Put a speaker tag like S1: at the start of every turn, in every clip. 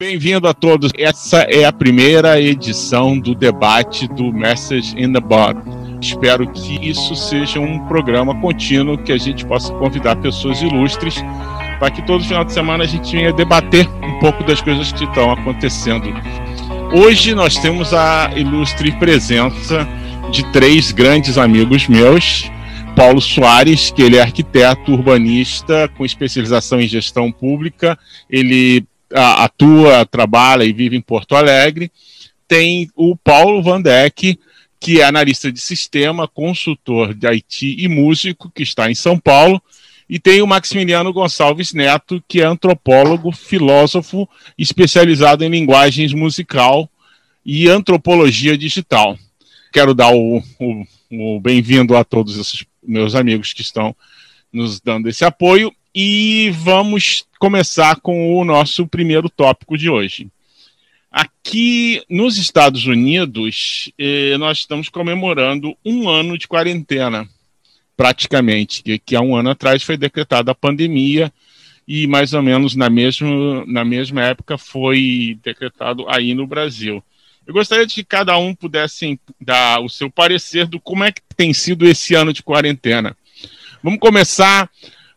S1: Bem-vindo a todos. Essa é a primeira edição do debate do Message in the Bottom. Espero que isso seja um programa contínuo, que a gente possa convidar pessoas ilustres para que todo final de semana a gente venha debater um pouco das coisas que estão acontecendo. Hoje nós temos a ilustre presença de três grandes amigos meus. Paulo Soares, que ele é arquiteto urbanista com especialização em gestão pública. Ele atua, trabalha e vive em Porto Alegre. Tem o Paulo Van Deck, que é analista de sistema, consultor de IT e músico, que está em São Paulo. E tem o Maximiliano Gonçalves Neto, que é antropólogo, filósofo, especializado em linguagens musical e antropologia digital. Quero dar o, o, o bem-vindo a todos esses meus amigos que estão nos dando esse apoio e vamos começar com o nosso primeiro tópico de hoje. Aqui nos Estados Unidos, eh, nós estamos comemorando um ano de quarentena, praticamente, que, que há um ano atrás foi decretada a pandemia e mais ou menos na mesma, na mesma época foi decretado aí no Brasil. Eu gostaria de que cada um pudesse dar o seu parecer do como é que tem sido esse ano de quarentena. Vamos começar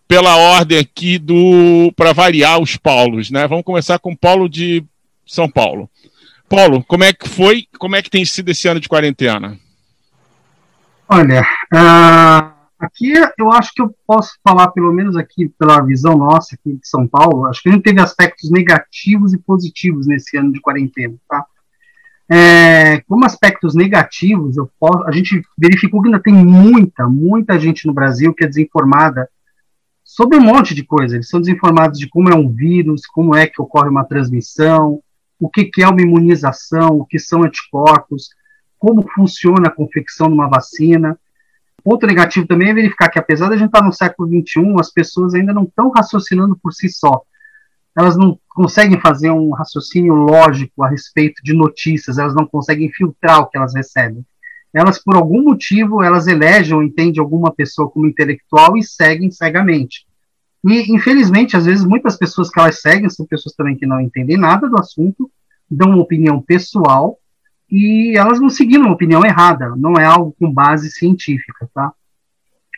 S1: pela ordem aqui do para variar os Paulos, né? Vamos começar com Paulo de São Paulo. Paulo, como é que foi? Como é que tem sido esse ano de quarentena?
S2: Olha, uh, aqui eu acho que eu posso falar, pelo menos aqui pela visão nossa aqui de São Paulo, acho que a gente teve aspectos negativos e positivos nesse ano de quarentena, tá? É, como aspectos negativos, posso, a gente verificou que ainda tem muita, muita gente no Brasil que é desinformada sobre um monte de coisa. Eles são desinformados de como é um vírus, como é que ocorre uma transmissão, o que, que é uma imunização, o que são anticorpos, como funciona a confecção de uma vacina. Outro negativo também é verificar que, apesar de a gente estar no século XXI, as pessoas ainda não estão raciocinando por si só. Elas não conseguem fazer um raciocínio lógico a respeito de notícias, elas não conseguem filtrar o que elas recebem elas, por algum motivo, elas elegem ou entendem alguma pessoa como intelectual e seguem cegamente. E, infelizmente, às vezes, muitas pessoas que elas seguem são pessoas também que não entendem nada do assunto, dão uma opinião pessoal e elas não seguiram uma opinião errada, não é algo com base científica, tá?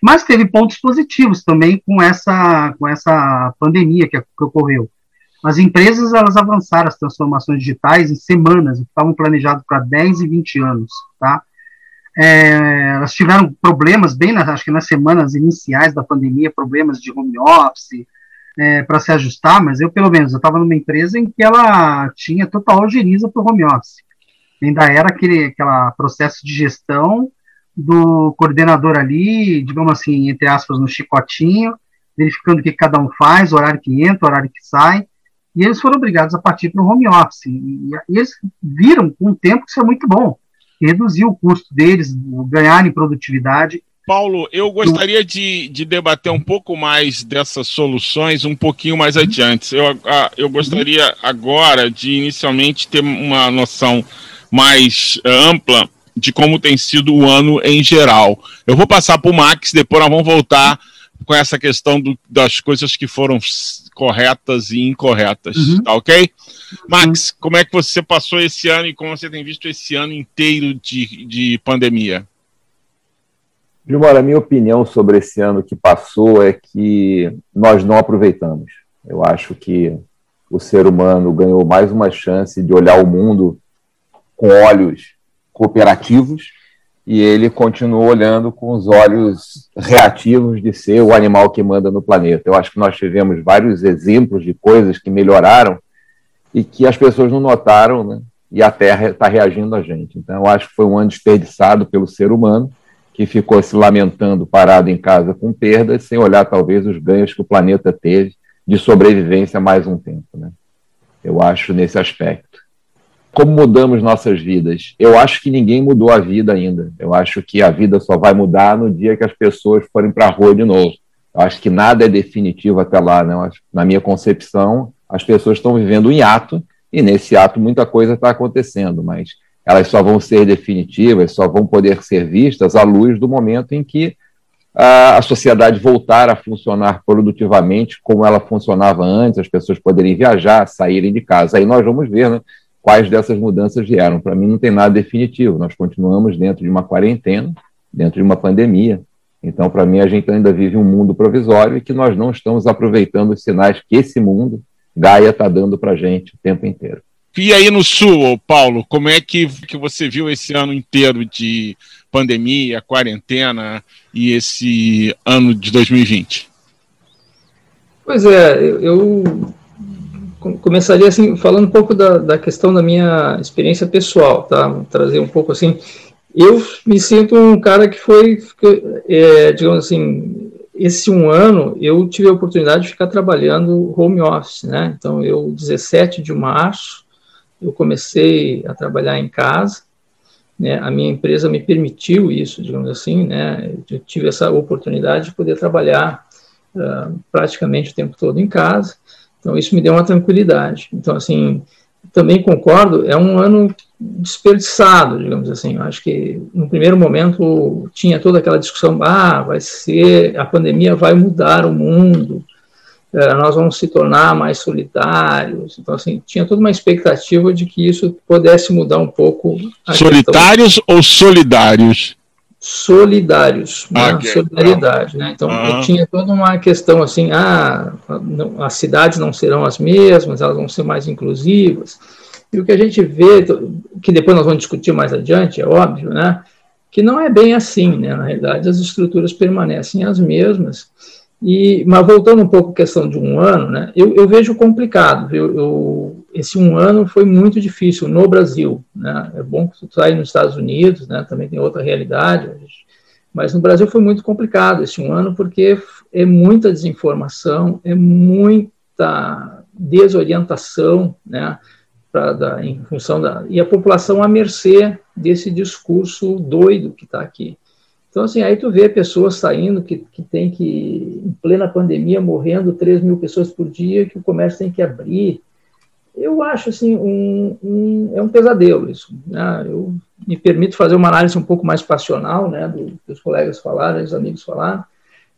S2: Mas teve pontos positivos também com essa, com essa pandemia que, que ocorreu. As empresas, elas avançaram as transformações digitais em semanas, estavam planejados para 10 e 20 anos, tá? É, elas tiveram problemas bem, nas, acho que nas semanas iniciais da pandemia, problemas de home office é, para se ajustar, mas eu, pelo menos, eu estava numa empresa em que ela tinha total algeriza para o home office. Ainda era aquele aquela processo de gestão do coordenador ali, digamos assim, entre aspas, no chicotinho, verificando o que cada um faz, horário que entra, horário que sai, e eles foram obrigados a partir para o home office. E, e, eles viram com o tempo que isso é muito bom reduzir o custo deles, ganhar em produtividade.
S1: Paulo, eu gostaria de, de debater um pouco mais dessas soluções um pouquinho mais adiante. Eu, eu gostaria agora de inicialmente ter uma noção mais ampla de como tem sido o ano em geral. Eu vou passar para o Max, depois nós vamos voltar com essa questão do, das coisas que foram corretas e incorretas, uhum. tá ok? Max, uhum. como é que você passou esse ano e como você tem visto esse ano inteiro de, de pandemia?
S3: Gilmar, a minha opinião sobre esse ano que passou é que nós não aproveitamos. Eu acho que o ser humano ganhou mais uma chance de olhar o mundo com olhos cooperativos e ele continua olhando com os olhos reativos de ser o animal que manda no planeta. Eu acho que nós tivemos vários exemplos de coisas que melhoraram e que as pessoas não notaram, né? e a Terra está reagindo a gente. Então, eu acho que foi um ano desperdiçado pelo ser humano, que ficou se lamentando parado em casa com perdas, sem olhar talvez os ganhos que o planeta teve de sobrevivência mais um tempo. Né? Eu acho nesse aspecto como mudamos nossas vidas? Eu acho que ninguém mudou a vida ainda. Eu acho que a vida só vai mudar no dia que as pessoas forem para a rua de novo. Eu acho que nada é definitivo até lá. Né? Na minha concepção, as pessoas estão vivendo um ato e nesse ato muita coisa está acontecendo, mas elas só vão ser definitivas, só vão poder ser vistas à luz do momento em que a, a sociedade voltar a funcionar produtivamente como ela funcionava antes, as pessoas poderem viajar, saírem de casa. Aí nós vamos ver né, quais dessas mudanças vieram. Para mim, não tem nada definitivo. Nós continuamos dentro de uma quarentena, dentro de uma pandemia. Então, para mim, a gente ainda vive um mundo provisório e que nós não estamos aproveitando os sinais que esse mundo, Gaia, está dando para a gente o tempo inteiro.
S1: E aí no Sul, Paulo, como é que, que você viu esse ano inteiro de pandemia, quarentena e esse ano de 2020?
S4: Pois é, eu começaria assim falando um pouco da, da questão da minha experiência pessoal, tá? Trazer um pouco assim. Eu me sinto um cara que foi, é, digamos assim, esse um ano eu tive a oportunidade de ficar trabalhando home office, né? Então eu 17 de março eu comecei a trabalhar em casa, né, a minha empresa me permitiu isso, digamos assim, né, eu tive essa oportunidade de poder trabalhar uh, praticamente o tempo todo em casa, então isso me deu uma tranquilidade. Então, assim, também concordo, é um ano desperdiçado, digamos assim. Eu acho que no primeiro momento tinha toda aquela discussão, ah, vai ser, a pandemia vai mudar o mundo, é, nós vamos se tornar mais solidários. Então, assim, tinha toda uma expectativa de que isso pudesse mudar um pouco.
S1: Solitários ou solidários?
S4: Solidários, né? okay. solidariedade. Né? Então, uhum. tinha toda uma questão assim: ah, não, as cidades não serão as mesmas, elas vão ser mais inclusivas. E o que a gente vê, que depois nós vamos discutir mais adiante, é óbvio, né? que não é bem assim, né? na realidade, as estruturas permanecem as mesmas e, mas voltando um pouco à questão de um ano, né, eu, eu vejo complicado. Eu, eu, esse um ano foi muito difícil no Brasil. Né, é bom que está aí nos Estados Unidos, né, também tem outra realidade, mas no Brasil foi muito complicado esse um ano porque é muita desinformação, é muita desorientação, né, pra, da, em função da e a população à mercê desse discurso doido que está aqui. Então, assim, aí tu vê pessoas saindo que, que tem que, em plena pandemia, morrendo 3 mil pessoas por dia, que o comércio tem que abrir. Eu acho, assim, um, um é um pesadelo isso. Né? Eu me permito fazer uma análise um pouco mais passional, né, do que os colegas falaram, os amigos falaram,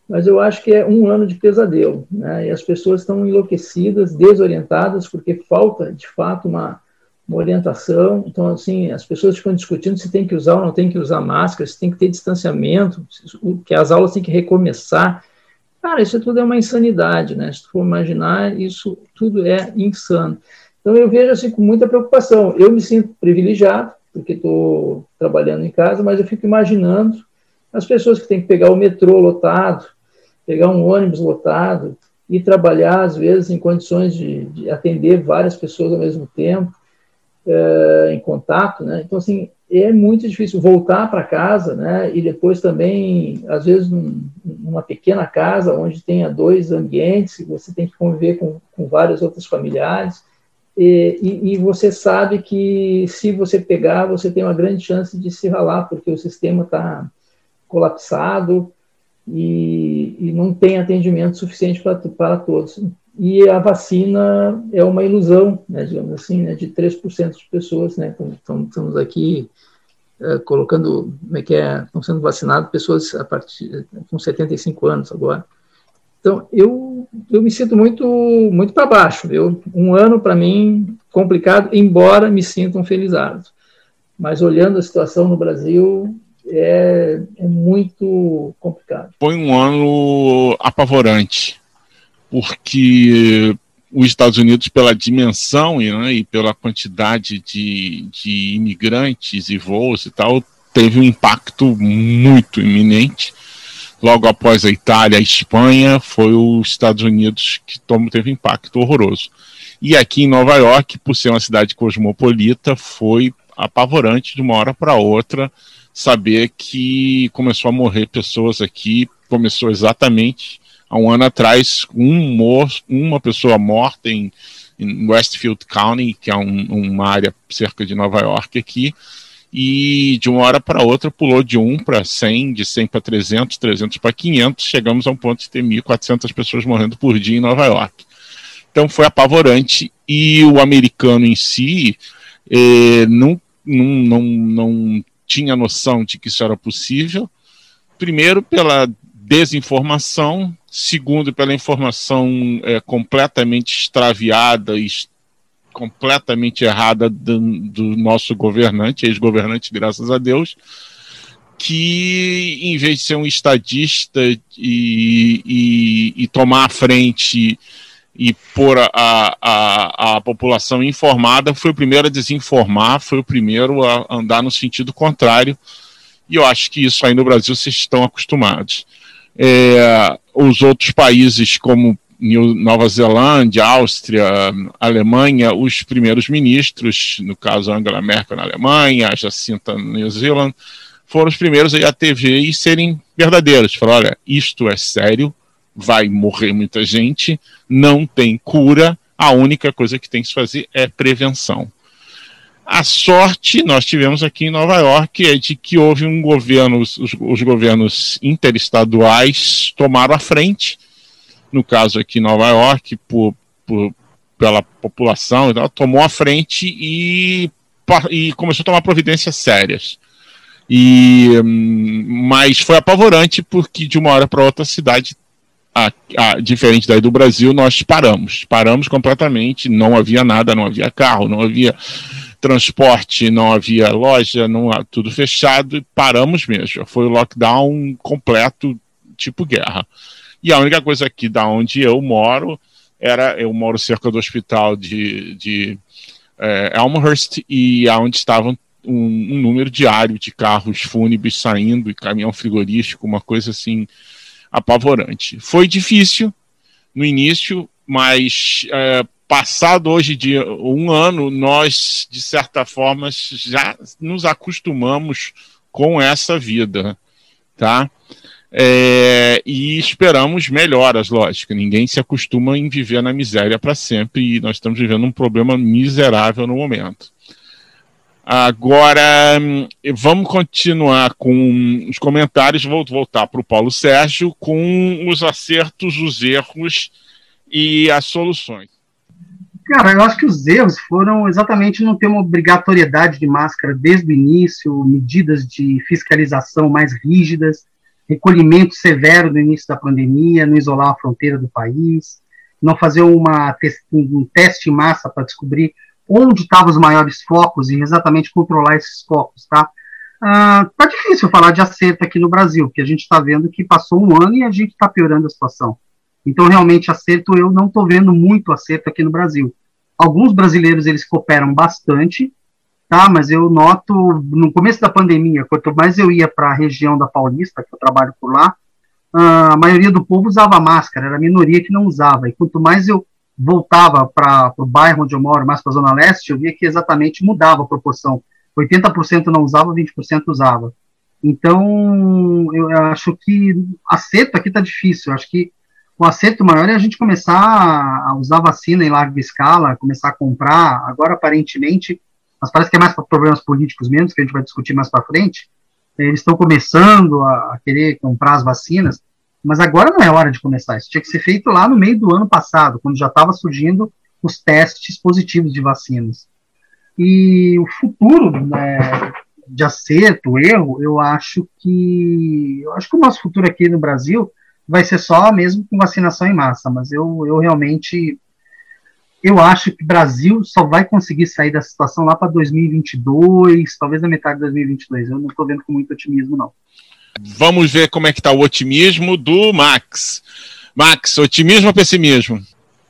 S4: mas eu acho que é um ano de pesadelo, né, e as pessoas estão enlouquecidas, desorientadas, porque falta, de fato, uma uma orientação. Então, assim, as pessoas ficam discutindo se tem que usar ou não tem que usar máscara, se tem que ter distanciamento, que as aulas têm que recomeçar. Cara, isso tudo é uma insanidade, né? Se tu for imaginar, isso tudo é insano. Então, eu vejo assim com muita preocupação. Eu me sinto privilegiado, porque estou trabalhando em casa, mas eu fico imaginando as pessoas que têm que pegar o metrô lotado, pegar um ônibus lotado, e trabalhar, às vezes, em condições de, de atender várias pessoas ao mesmo tempo é, em contato, né? Então, assim, é muito difícil voltar para casa, né? E depois também, às vezes, num, numa pequena casa onde tenha dois ambientes, você tem que conviver com, com outros familiares. E, e, e, você sabe que se você pegar, você tem uma grande chance de se ralar, porque o sistema está colapsado e, e, não tem atendimento suficiente para, todos e a vacina é uma ilusão, né, digamos assim, né, de 3% de pessoas, né, então, estamos aqui é, colocando, como é que é, estão sendo vacinadas pessoas a partir, com 75 anos agora. Então, eu, eu me sinto muito, muito para baixo, viu? Um ano, para mim, complicado, embora me sintam felizardo. Mas olhando a situação no Brasil, é, é muito complicado.
S1: Foi um ano apavorante porque os Estados Unidos, pela dimensão né, e pela quantidade de, de imigrantes e voos e tal, teve um impacto muito iminente. Logo após a Itália, a Espanha, foi os Estados Unidos que teve um impacto horroroso. E aqui em Nova York, por ser uma cidade cosmopolita, foi apavorante de uma hora para outra saber que começou a morrer pessoas aqui, começou exatamente há um ano atrás, um uma pessoa morta em, em Westfield County, que é um, uma área cerca de Nova York aqui, e de uma hora para outra pulou de 1 para 100, de 100 para 300, 300 para 500, chegamos a um ponto de ter 1.400 pessoas morrendo por dia em Nova York. Então foi apavorante. E o americano em si eh, não, não, não, não tinha noção de que isso era possível, primeiro pela desinformação, segundo, pela informação é, completamente extraviada e completamente errada do, do nosso governante, ex-governante, graças a Deus, que em vez de ser um estadista e, e, e tomar a frente e pôr a, a, a, população informada, foi o primeiro a desinformar, foi o primeiro a andar no sentido contrário, e eu acho que isso aí no Brasil vocês estão acostumados. É, os outros países, como Nova Zelândia, Áustria, Alemanha, os primeiros ministros, no caso Angela Merkel na Alemanha, Jacinta na New Zealand, foram os primeiros a TV e serem verdadeiros. Falaram, olha, isto é sério, vai morrer muita gente, não tem cura, a única coisa que tem que se fazer é prevenção. A sorte nós tivemos aqui em Nova York é de que houve um governo, os, os governos interestaduais tomaram a frente, no caso aqui Nova York, por, por pela população, tomou a frente e, e começou a tomar providências sérias. E, hum, mas foi apavorante porque de uma hora para outra a cidade, a, a, diferente daí do Brasil, nós paramos. Paramos completamente, não havia nada, não havia carro, não havia transporte, não havia loja, não tudo fechado, paramos mesmo. Foi o lockdown completo, tipo guerra. E a única coisa aqui da onde eu moro era, eu moro cerca do hospital de, de é, Elmhurst e aonde estavam um, um, número diário de carros fúnebres saindo e caminhão frigorífico, uma coisa assim apavorante. Foi difícil no início, mas é, passado hoje de um ano, nós, de certa forma, já nos acostumamos com essa vida, tá? É, e esperamos melhoras, lógico. Ninguém se acostuma em viver na miséria para sempre e nós estamos vivendo um problema miserável no momento. Agora, vamos continuar com os comentários. Vou voltar para o Paulo Sérgio com os acertos, os erros e as soluções.
S2: Cara, eu acho que os erros foram exatamente não ter uma obrigatoriedade de máscara desde o início, medidas de fiscalização mais rígidas, recolhimento severo no início da pandemia, não isolar a fronteira do país, não fazer uma, um teste em massa para descobrir onde estavam os maiores focos e exatamente controlar esses focos, tá? Ah, tá difícil falar de acerto aqui no Brasil, porque a gente está vendo que passou um ano e a gente está piorando a situação. Então, realmente, acerto, eu não estou vendo muito acerto aqui no Brasil. Alguns brasileiros, eles cooperam bastante, tá? Mas eu noto, no começo da pandemia, quanto mais eu ia para a região da Paulista, que eu trabalho por lá, a maioria do povo usava máscara, era a minoria que não usava. E quanto mais eu voltava para o bairro onde eu moro, mais para a Zona Leste, eu via que exatamente mudava a proporção. 80% não usava, 20% usava. Então, eu acho que acerto aqui está difícil. Eu acho que o acerto maior é a gente começar a usar vacina em larga escala, começar a comprar. Agora, aparentemente, mas parece que é mais para problemas políticos mesmo, que a gente vai discutir mais para frente. Eles estão começando a querer comprar as vacinas. Mas agora não é hora de começar. Isso tinha que ser feito lá no meio do ano passado, quando já estava surgindo os testes positivos de vacinas. E o futuro né, de acerto, erro, eu acho que eu acho que o nosso futuro aqui no Brasil vai ser só mesmo com vacinação em massa. Mas eu, eu realmente eu acho que o Brasil só vai conseguir sair da situação lá para 2022, talvez na metade de 2022. Eu não estou vendo com muito otimismo, não.
S1: Vamos ver como é que está o otimismo do Max. Max, otimismo ou pessimismo?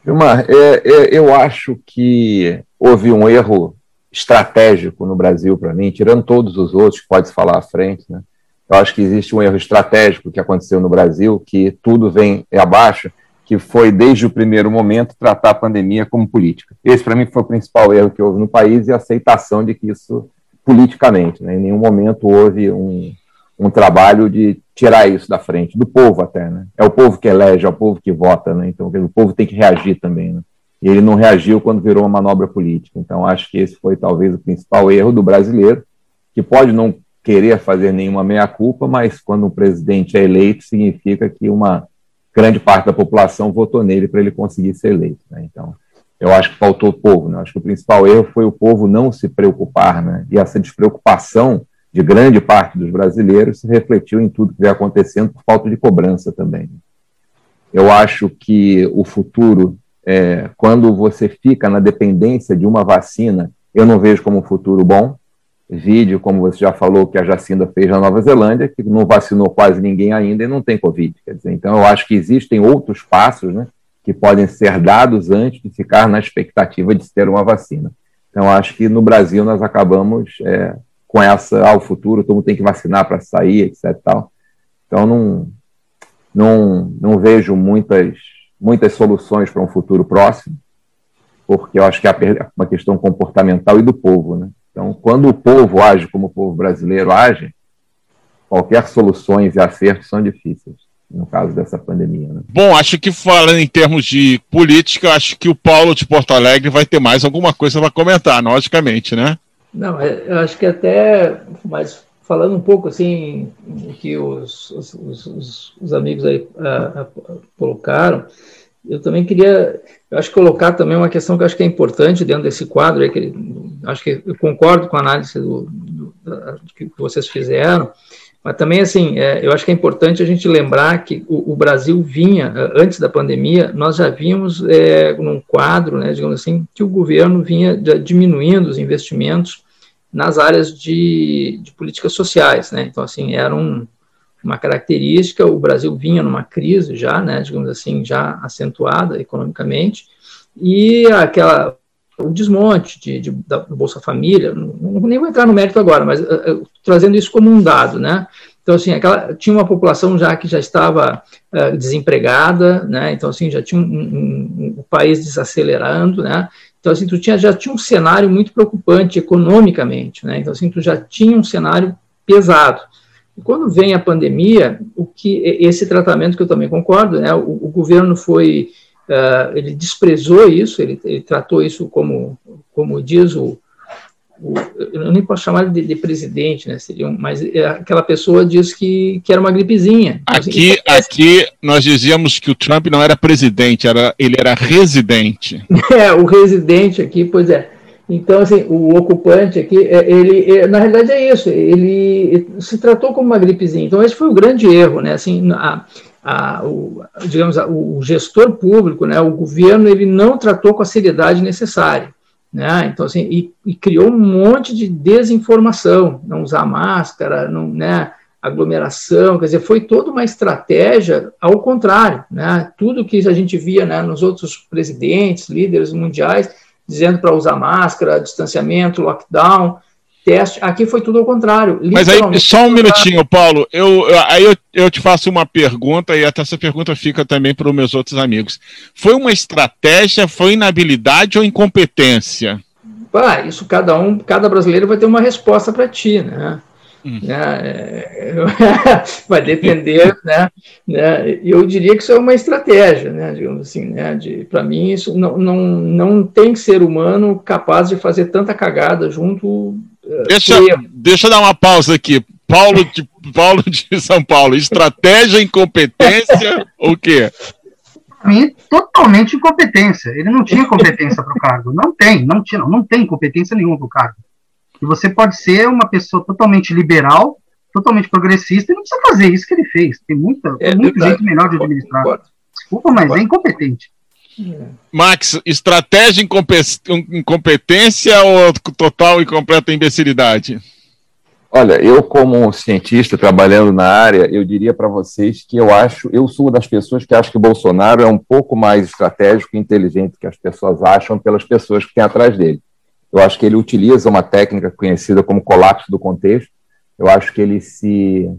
S3: Vilmar, é, é, eu acho que houve um erro estratégico no Brasil para mim, tirando todos os outros que pode se falar à frente, né? Eu acho que existe um erro estratégico que aconteceu no Brasil, que tudo vem abaixo, que foi desde o primeiro momento tratar a pandemia como política. Esse para mim foi o principal erro que houve no país e a aceitação de que isso politicamente, né? Em nenhum momento houve um, um trabalho de tirar isso da frente, do povo até, né? É o povo que elege, é o povo que vota, né? Então o povo tem que reagir também, né? E ele não reagiu quando virou uma manobra política. Então acho que esse foi talvez o principal erro do brasileiro, que pode não querer fazer nenhuma meia-culpa, mas quando o presidente é eleito, significa que uma grande parte da população votou nele para ele conseguir ser eleito. Né? Então, eu acho que faltou o povo. Né? Acho que o principal erro foi o povo não se preocupar, né? e essa despreocupação de grande parte dos brasileiros se refletiu em tudo que vem acontecendo por falta de cobrança também. Eu acho que o futuro, é, quando você fica na dependência de uma vacina, eu não vejo como um futuro bom. Vídeo, como você já falou, que a Jacinda fez na Nova Zelândia, que não vacinou quase ninguém ainda e não tem Covid. Dizer, então, eu acho que existem outros passos né, que podem ser dados antes de ficar na expectativa de ter uma vacina. Então, acho que no Brasil nós acabamos é, com essa, ao ah, futuro, todo mundo tem que vacinar para sair, etc. Tal. Então, não, não, não vejo muitas, muitas soluções para um futuro próximo, porque eu acho que é uma questão comportamental e do povo. Né? Então, quando o povo age como o povo brasileiro age, qualquer soluções e acertos são difíceis no caso dessa pandemia. Né?
S1: Bom, acho que falando em termos de política, acho que o Paulo de Porto Alegre vai ter mais alguma coisa para comentar, logicamente, né?
S4: Não, é, eu acho que até, mas falando um pouco assim, o que os, os, os, os amigos aí uh, uh, colocaram, eu também queria, eu acho colocar também uma questão que eu acho que é importante dentro desse quadro, é que ele, acho que eu concordo com a análise do, do, do que vocês fizeram, mas também, assim, é, eu acho que é importante a gente lembrar que o, o Brasil vinha, antes da pandemia, nós já vimos é, num quadro, né, digamos assim, que o governo vinha diminuindo os investimentos nas áreas de, de políticas sociais, né? Então, assim, era um, uma característica, o Brasil vinha numa crise já, né, digamos assim, já acentuada economicamente, e aquela o desmonte de, de, da Bolsa Família, não, nem vou entrar no mérito agora, mas uh, trazendo isso como um dado, né? Então, assim, aquela, tinha uma população já que já estava uh, desempregada, né? Então, assim, já tinha um, um, um, um, país desacelerando, né? Então, assim, tu tinha, já tinha um cenário muito preocupante economicamente, né? Então, assim, tu já tinha um cenário pesado. E quando vem a pandemia, o que esse tratamento que eu também concordo, né? O, o governo foi Uh, ele desprezou isso, ele, ele, tratou isso como, como diz o, o eu nem posso chamar de, de presidente, né? Seria um, mas é, aquela pessoa diz que, que era uma gripezinha.
S1: Aqui, assim, aqui nós dizíamos que o Trump não era presidente, era, ele era residente.
S4: É, o residente aqui, pois é. Então, assim, o ocupante aqui, é, ele, na realidade é isso, ele se tratou como uma gripezinha. Então, esse foi o grande erro, né? Assim, a, a, o, digamos, a, o gestor público, né, o governo, ele não tratou com a seriedade necessária. Né? Então, assim, e, e criou um monte de desinformação, não usar máscara, não, né, aglomeração, quer dizer, foi toda uma estratégia ao contrário, né? Tudo que a gente via né, nos outros presidentes, líderes mundiais, dizendo para usar máscara, distanciamento, lockdown, teste. Aqui foi tudo ao contrário.
S1: Mas aí, só um minutinho, Paulo. Eu, aí eu, eu, te faço uma pergunta, e até essa pergunta fica também para os meus outros amigos. Foi uma estratégia, foi inabilidade ou incompetência?
S4: Ah, isso cada um, cada brasileiro vai ter uma resposta para ti, né? Hum. Né? É, vai depender, né? né? Eu diria que isso é uma estratégia, né? Digamos assim, né? De, para mim isso não, não, não tem ser humano capaz de fazer tanta cagada junto
S1: Deixa, deixa eu dar uma pausa aqui. Paulo de, Paulo de São Paulo, estratégia, incompetência, o quê?
S2: Para mim, totalmente incompetência. Ele não tinha competência para o cargo. Não tem, não tinha, não tem competência nenhuma para o cargo. E você pode ser uma pessoa totalmente liberal, totalmente progressista, e não precisa fazer isso que ele fez. Tem muita, é, muito jeito melhor de administrar. Desculpa, mas é incompetente.
S1: Max, estratégia incompetência ou total e completa imbecilidade?
S3: Olha, eu como cientista trabalhando na área, eu diria para vocês que eu acho, eu sou das pessoas que acho que o Bolsonaro é um pouco mais estratégico e inteligente que as pessoas acham pelas pessoas que têm atrás dele. Eu acho que ele utiliza uma técnica conhecida como colapso do contexto. Eu acho que ele se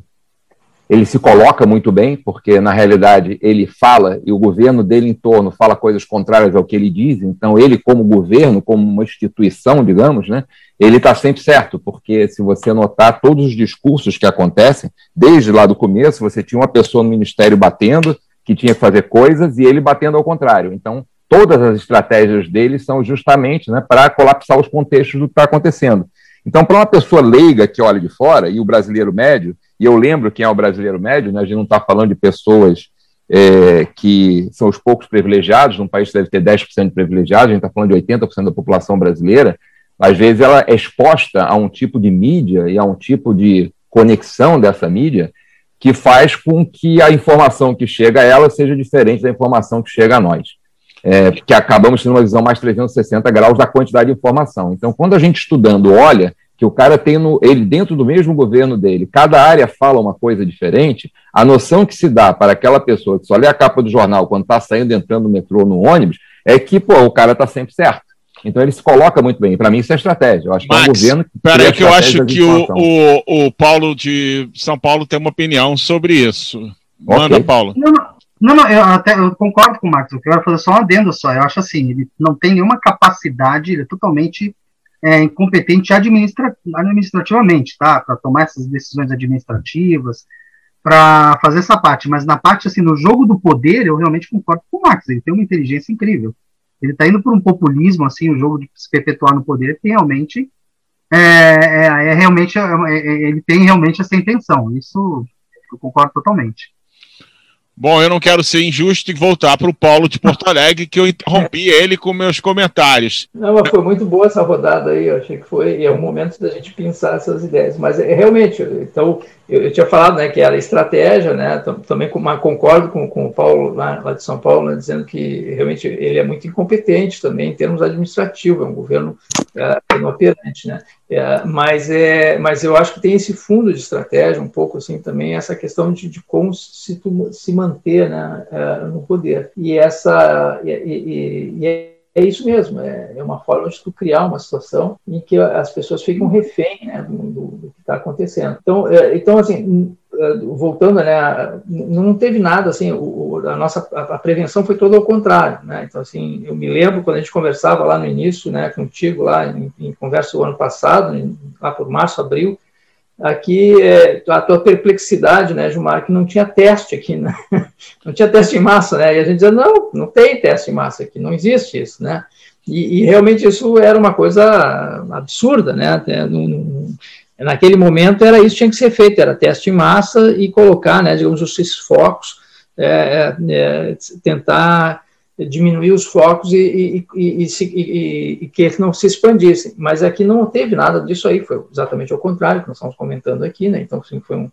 S3: ele se coloca muito bem, porque na realidade ele fala e o governo dele em torno fala coisas contrárias ao que ele diz, então ele, como governo, como uma instituição, digamos, né, ele está sempre certo, porque se você notar todos os discursos que acontecem, desde lá do começo, você tinha uma pessoa no ministério batendo, que tinha que fazer coisas, e ele batendo ao contrário. Então, todas as estratégias dele são justamente né, para colapsar os contextos do que está acontecendo. Então, para uma pessoa leiga que olha de fora, e o brasileiro médio, e eu lembro quem é o brasileiro médio, né? a gente não está falando de pessoas é, que são os poucos privilegiados, num país que deve ter 10% de privilegiados, a gente está falando de 80% da população brasileira. Às vezes ela é exposta a um tipo de mídia e a um tipo de conexão dessa mídia que faz com que a informação que chega a ela seja diferente da informação que chega a nós. É, porque acabamos tendo uma visão mais 360 graus da quantidade de informação. Então, quando a gente estudando olha que o cara tem no, ele dentro do mesmo governo dele, cada área fala uma coisa diferente, a noção que se dá para aquela pessoa que só lê a capa do jornal quando está saindo, entrando no metrô, no ônibus, é que pô, o cara está sempre certo. Então ele se coloca muito bem. Para mim, isso é estratégia. Eu acho Max, que é um governo que.
S1: Peraí, que eu acho que o, o, o Paulo de São Paulo tem uma opinião sobre isso. Manda, okay. Paulo.
S2: Não, não, não, eu até eu concordo com o Max. Eu quero fazer só um adendo só. Eu acho assim, ele não tem nenhuma capacidade, ele é totalmente é, incompetente administra administrativamente, tá? Para tomar essas decisões administrativas, para fazer essa parte. Mas na parte, assim, no jogo do poder, eu realmente concordo com o Max. Ele tem uma inteligência incrível. Ele está indo por um populismo, assim, o jogo de se perpetuar no poder, que realmente é, é, é realmente é, é, ele tem realmente essa intenção. Isso eu concordo totalmente.
S1: Bom, eu não quero ser injusto e voltar para o Paulo de Porto Alegre, que eu interrompi ele com meus comentários.
S4: Não, mas foi muito boa essa rodada aí, eu achei que foi, e é o momento da gente pensar essas ideias. Mas é, realmente, então, eu, eu, tinha falado né, que era estratégia, né, também com, concordo com, com o Paulo lá, lá de São Paulo, né, dizendo que realmente ele é muito incompetente também em termos administrativos, é um governo é, inoperante, né. É, mas, é, mas eu acho que tem esse fundo de estratégia, um pouco assim também, essa questão de, de como se, se manter né, é, no poder. E essa. E, e, e é, isso mesmo, é, é, uma forma de tu criar uma situação em que as pessoas ficam refém né, do, do, que está acontecendo. Então, é, então assim, é, voltando, né, não teve nada assim, o, a nossa a, a, prevenção foi todo ao contrário, né? Então assim, eu me lembro quando a gente conversava lá no início, né, contigo lá em, em conversa o ano passado, em, lá por março, abril, aqui é, a tua perplexidade, né, Gilmar, que não tinha teste aqui, né? não tinha teste em massa, né? E a gente dizia, não, não tem teste em massa aqui, não existe isso, né? E, e realmente isso era uma coisa absurda, né? Até no, no, naquele momento era isso que tinha que ser feito, era teste em massa e colocar, né, digamos, os focos, é, é, é, tentar diminuir os focos e, e, e, e, que eles não se expandissem. Mas aqui não teve nada disso aí, foi exatamente ao contrário, que nós estamos comentando aqui, né? Então, sim, foi um,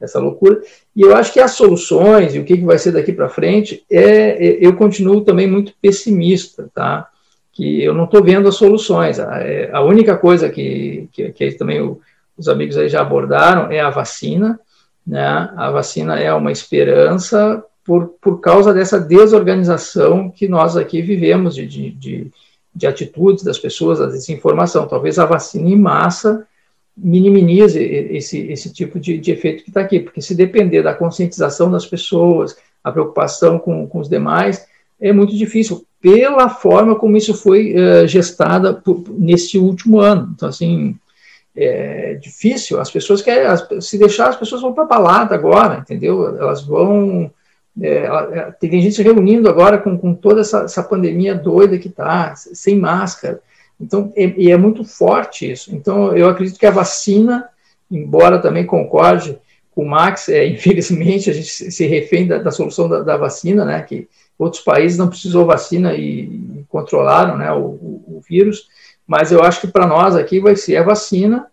S4: essa loucura. E eu acho que as soluções e o que, que vai ser daqui para frente, é, é, eu continuo também muito pessimista, tá? Que eu não estou vendo as soluções. A, é, a única coisa que, que, que também o, os amigos aí já abordaram, é a vacina. Né? A vacina é uma esperança por, por causa dessa desorganização que nós aqui vivemos de, de, de, de atitudes das pessoas, da desinformação. Talvez a vacina em massa minimize esse, esse tipo de, de efeito que está aqui, porque se depender da conscientização das pessoas, a preocupação com, com os demais, é muito difícil, pela forma como isso foi uh, gestada por, nesse último ano. Então, assim, é difícil. As pessoas querem, se deixar, as pessoas vão para a balada agora, entendeu? Elas vão. É, é, tem gente se reunindo agora com, com toda essa, essa pandemia doida que está, sem máscara. Então, é, e é muito forte isso. Então, eu acredito que a vacina, embora também concorde com o Max, é, infelizmente a gente se refém da, da solução da, da, vacina, né? Que outros países não precisou vacina e, e controlaram, né? O, o, o vírus mas eu acho que para nós aqui vai ser a vacina.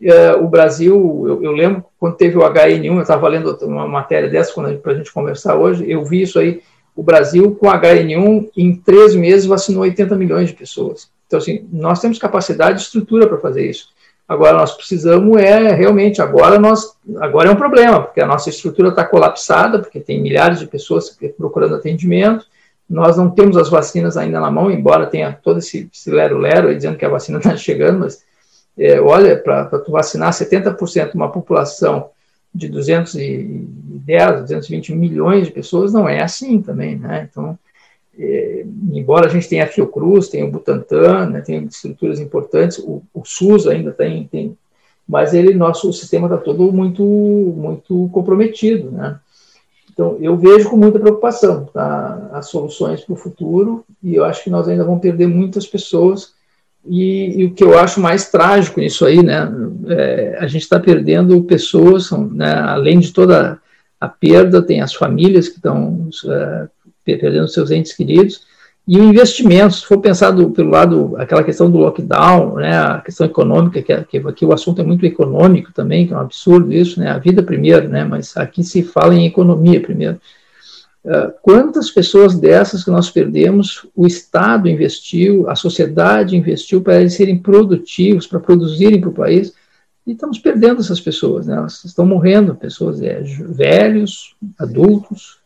S4: É, o Brasil, eu, eu, lembro quando teve o HN1, eu estava lendo uma matéria dessa para a gente conversar hoje, eu vi isso aí. O Brasil, com HN1, em três meses, vacinou 80 milhões de pessoas. Então, assim, nós temos capacidade e estrutura para fazer isso. Agora, nós precisamos é realmente, agora nós, agora é um problema, porque a nossa estrutura está colapsada, porque tem milhares de pessoas procurando atendimento, nós não temos as vacinas ainda na mão, embora tenha todo esse lero-lero dizendo que a vacina está chegando, mas é, olha, para tu vacinar 70% de uma população de 210, 220 milhões de pessoas, não é assim também, né? Então, é, embora a gente tenha a Fiocruz, tenha o Butantan, né, tenha estruturas importantes, o, o SUS ainda tem, tem, mas ele, nosso sistema está todo muito, muito comprometido, né? Então, eu vejo com muita preocupação tá, as soluções para o futuro e eu acho que nós ainda vamos perder muitas pessoas. E, e o que eu acho mais trágico nisso aí, né, é, a gente está perdendo pessoas, né, além de toda a perda, tem as famílias que estão é, perdendo seus entes queridos, E o investimento, se for pensado pelo lado, aquela questão do lockdown, né, a questão econômica, que, é, que aqui o assunto é muito econômico também, que é um absurdo isso, né, a vida primeiro, né, mas aqui se fala em economia primeiro. Uh, quantas pessoas dessas que nós perdemos, o Estado investiu, a sociedade investiu para eles serem produtivos, para produzirem para o país, e estamos perdendo essas pessoas, né, elas estão morrendo, pessoas é, velhos, adultos,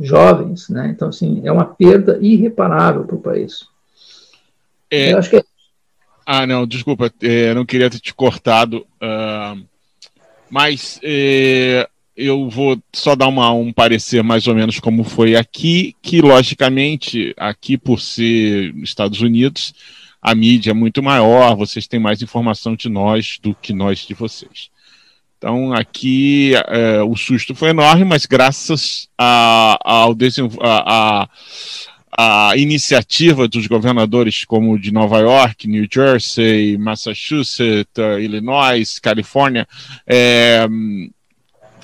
S4: jovens, né? Então, assim, é uma perda irreparável para o país.
S1: É... Eu acho que é... Ah, não, desculpa, é, não queria ter te cortado, uh, mas é, eu vou só dar uma, um parecer mais ou menos como foi aqui, que logicamente, aqui por ser Estados Unidos, a mídia é muito maior, vocês têm mais informação de nós do que nós de vocês. Então, aqui é, o susto foi enorme, mas graças a, ao a, a, a, iniciativa dos governadores como de Nova York, New Jersey, Massachusetts, Illinois, Califórnia, é,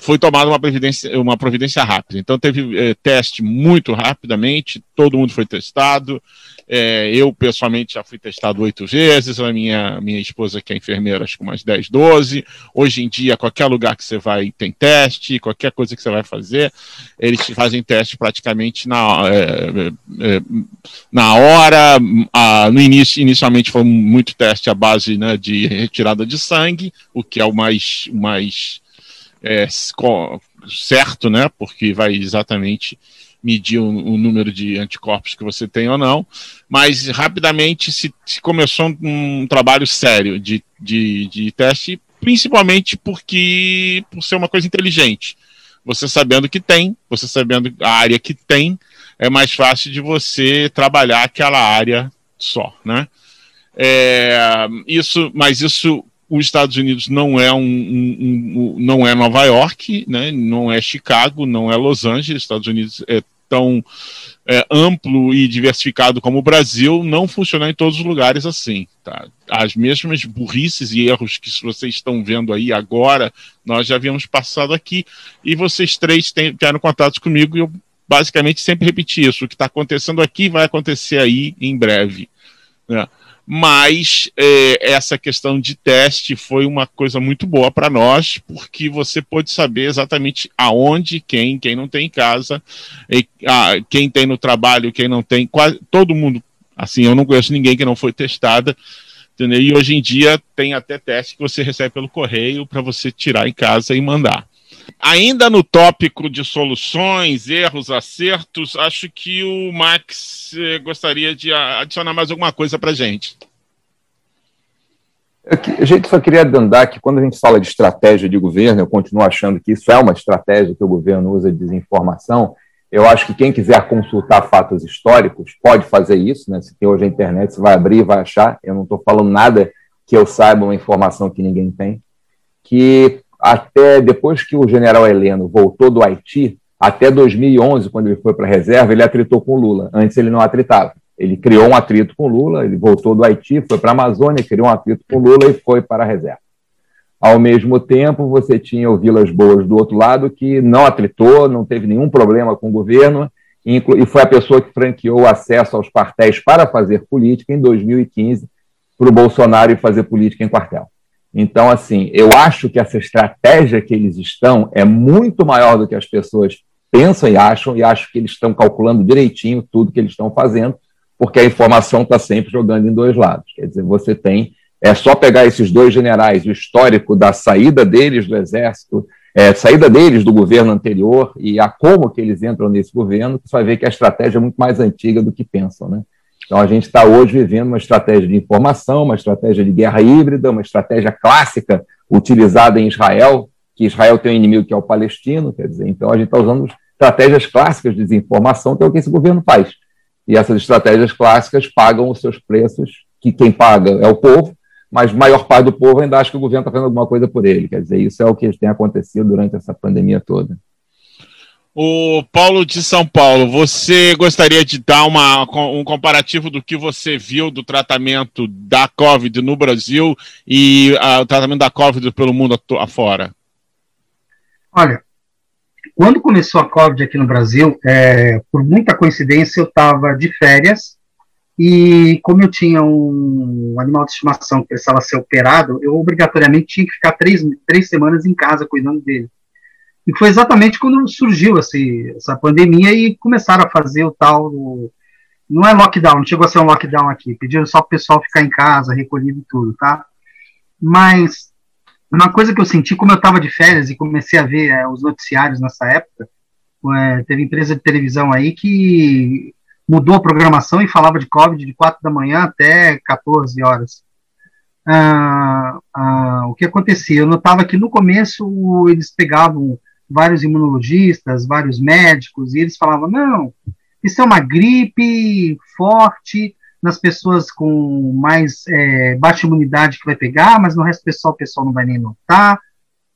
S1: foi tomada uma providência, uma providência rápida. Então, teve é, teste muito rapidamente, todo mundo foi testado. É, eu, pessoalmente, já fui testado oito vezes, a minha, minha esposa, que é enfermeira, acho que umas 10, 12. Hoje em dia, qualquer lugar que você vai tem teste, qualquer coisa que você vai fazer, eles fazem teste praticamente na, é, é, na hora. A, no início, inicialmente, foi muito teste à base né, de retirada de sangue, o que é o mais, mais é, certo, né? Porque vai exatamente medir o, o, número de anticorpos que você tem ou não, mas rapidamente se, se começou um, um trabalho sério de, de, de teste, principalmente porque por ser uma coisa inteligente. Você sabendo que tem, você sabendo a área que tem, é mais fácil de você trabalhar aquela área só, né? É, isso, mas isso os Estados Unidos não é um, um, um, não é Nova York, né? não é Chicago, não é Los Angeles. Estados Unidos é tão é, amplo e diversificado como o Brasil, não funciona em todos os lugares assim. Tá? As mesmas burrices e erros que vocês estão vendo aí agora, nós já havíamos passado aqui, e vocês três tiveram contatos comigo e eu basicamente sempre repeti isso. O que está acontecendo aqui vai acontecer aí em breve. Né? Mas é, essa questão de teste foi uma coisa muito boa para nós, porque você pôde saber exatamente aonde, quem, quem não tem em casa, e, ah, quem tem no trabalho, quem não tem, quase, todo mundo, assim, eu não conheço ninguém que não foi testada, entendeu? E hoje em dia tem até teste que você recebe pelo correio para você tirar em casa e mandar. Ainda no tópico de soluções, erros, acertos, acho que o Max eh, gostaria de adicionar mais alguma coisa para a gente.
S3: A gente só queria adendar que quando a gente fala de estratégia de governo, eu continuo achando que isso é uma estratégia que o governo usa de desinformação. Eu acho que quem quiser consultar fatos históricos pode fazer isso, né? Se tem hoje a internet, você vai abrir e vai achar. Eu não estou falando nada que eu saiba, uma informação que ninguém tem. Que até depois que o general Heleno voltou do Haiti, até 2011, quando ele foi para a reserva, ele atritou com Lula. Antes ele não atritava. Ele criou um atrito com Lula, ele voltou do Haiti, foi para a Amazônia, criou um atrito com Lula e foi para a reserva. Ao mesmo tempo, você tinha o Vilas Boas do outro lado, que não atritou, não teve nenhum problema com o governo, e foi a pessoa que franqueou o acesso aos quartéis para fazer política em 2015 para o Bolsonaro fazer política em quartel. Então, assim, eu acho que essa estratégia que eles estão é muito maior do que as pessoas pensam e acham, e acho que eles estão calculando direitinho tudo que eles estão fazendo, porque a informação está sempre jogando em dois lados. Quer dizer, você tem, é só pegar esses dois generais, o histórico da saída deles do Exército, é, saída deles do governo anterior e a como que eles entram nesse governo, você vai ver que a estratégia é muito mais antiga do que pensam, né? Então, a gente está hoje vivendo uma estratégia de informação, uma estratégia de guerra híbrida, uma estratégia clássica utilizada em Israel, que Israel tem um inimigo que é o palestino, quer dizer, então a gente está usando estratégias clássicas de desinformação, que é o que esse governo faz. E essas estratégias clássicas pagam os seus preços, que quem paga é o povo, mas maior parte do povo ainda acha que o governo está fazendo alguma coisa por ele. Quer dizer, isso é o que tem acontecido durante essa pandemia toda.
S1: O Paulo de São Paulo, você gostaria de dar uma, um comparativo do que você viu do tratamento da Covid no Brasil e uh, o tratamento da Covid pelo mundo afora?
S2: Olha, quando começou a Covid aqui no Brasil, é, por muita coincidência, eu estava de férias E como eu tinha um animal de estimação que precisava ser operado, eu obrigatoriamente tinha que ficar três, três semanas em casa cuidando dele. E foi exatamente quando surgiu esse, essa pandemia e começaram a fazer o tal. Não é lockdown, não chegou a ser um lockdown aqui, pediram só para o pessoal ficar em casa, recolhido e tudo, tá? Mas uma coisa que eu senti, como eu estava de férias e comecei a ver é, os noticiários nessa época, é, teve empresa de televisão aí que mudou a programação e falava de Covid de 4 da manhã até 14 horas. Ah, ah, o que acontecia? Eu notava que no começo eles pegavam vários imunologistas, vários médicos, e eles falavam: não, isso é uma gripe forte nas pessoas com mais é, baixa imunidade que vai pegar, mas no resto do pessoal o pessoal não vai nem notar.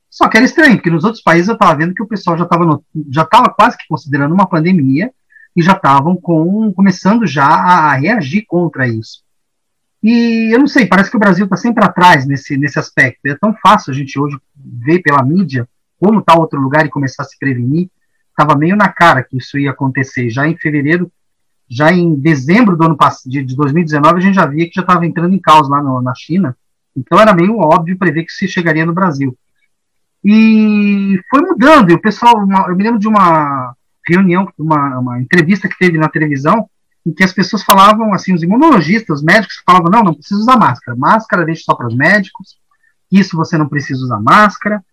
S2: Só que era estranho, porque nos outros países eu estava vendo que o pessoal já estava já tava quase que considerando uma pandemia e já estavam começando já a, a reagir contra isso. E eu não sei, parece que o Brasil está sempre atrás nesse, nesse aspecto. É tão fácil a gente hoje ver pela mídia como está outro lugar e começar a se prevenir. Estava meio na cara que isso ia acontecer. Já em fevereiro, já em dezembro do ano de, de 2019, a gente já via que já estava entrando em caos lá no, na China. Então era meio óbvio prever que se chegaria no Brasil. E foi mudando. E o pessoal, uma, eu me lembro de uma reunião, uma, uma entrevista que teve na televisão, em que as pessoas falavam, assim, os imunologistas, os médicos falavam, não, não precisa usar máscara. Máscara deixa só para os médicos. Isso você não precisa usar máscara